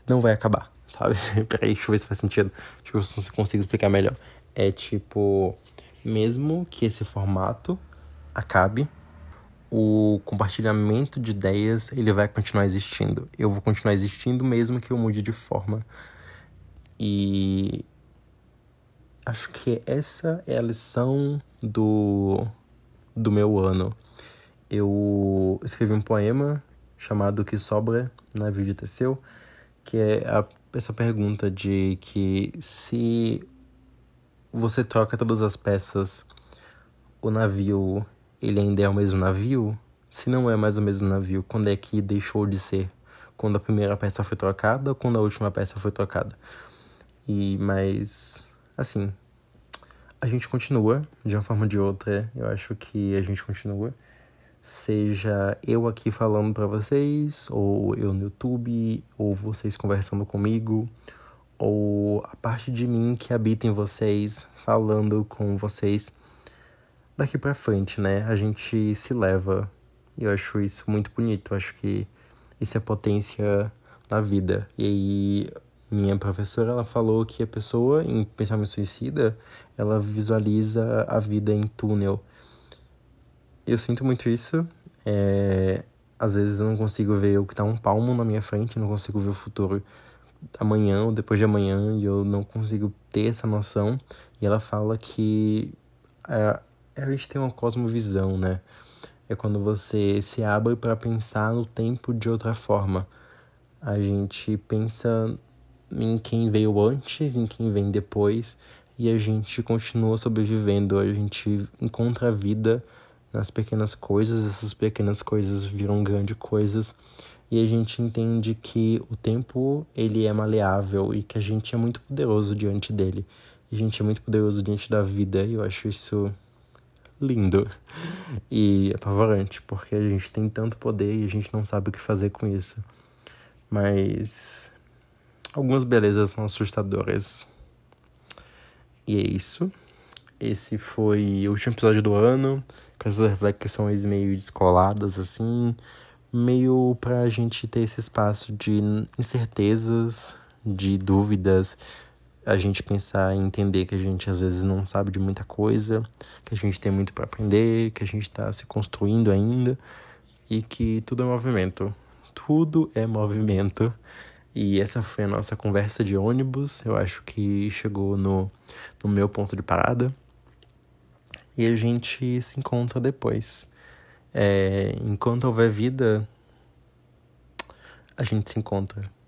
não vai acabar, sabe? Peraí, deixa eu ver se faz sentido. Deixa eu ver se consigo explicar melhor. É tipo, mesmo que esse formato acabe, o compartilhamento de ideias ele vai continuar existindo. Eu vou continuar existindo mesmo que eu mude de forma. E acho que essa é a lição do, do meu ano eu escrevi um poema chamado Que Sobra Navio de Teseu, que é a, essa pergunta de que se você troca todas as peças, o navio ele ainda é o mesmo navio? Se não é mais o mesmo navio, quando é que deixou de ser? Quando a primeira peça foi trocada ou quando a última peça foi trocada? E mas assim, a gente continua de uma forma ou de outra. Eu acho que a gente continua seja eu aqui falando para vocês, ou eu no YouTube, ou vocês conversando comigo, ou a parte de mim que habita em vocês, falando com vocês. Daqui para frente, né? A gente se leva. E eu acho isso muito bonito. Eu acho que isso é potência na vida. E aí, minha professora, ela falou que a pessoa em pensamento suicida, ela visualiza a vida em túnel eu sinto muito isso. É... Às vezes eu não consigo ver o que tá um palmo na minha frente, não consigo ver o futuro amanhã ou depois de amanhã e eu não consigo ter essa noção. E ela fala que é, gente tem uma cosmovisão, né? É quando você se abre para pensar no tempo de outra forma. A gente pensa em quem veio antes, em quem vem depois, e a gente continua sobrevivendo, a gente encontra a vida nas pequenas coisas, essas pequenas coisas viram grandes coisas e a gente entende que o tempo ele é maleável e que a gente é muito poderoso diante dele. A gente é muito poderoso diante da vida e eu acho isso lindo e apavorante, porque a gente tem tanto poder e a gente não sabe o que fazer com isso. Mas algumas belezas são assustadoras. E é isso. Esse foi o último episódio do ano com essas reflexões meio descoladas, assim, meio pra gente ter esse espaço de incertezas, de dúvidas, a gente pensar e entender que a gente às vezes não sabe de muita coisa, que a gente tem muito para aprender, que a gente está se construindo ainda e que tudo é movimento. Tudo é movimento. E essa foi a nossa conversa de ônibus. Eu acho que chegou no, no meu ponto de parada. E a gente se encontra depois. É, enquanto houver vida, a gente se encontra.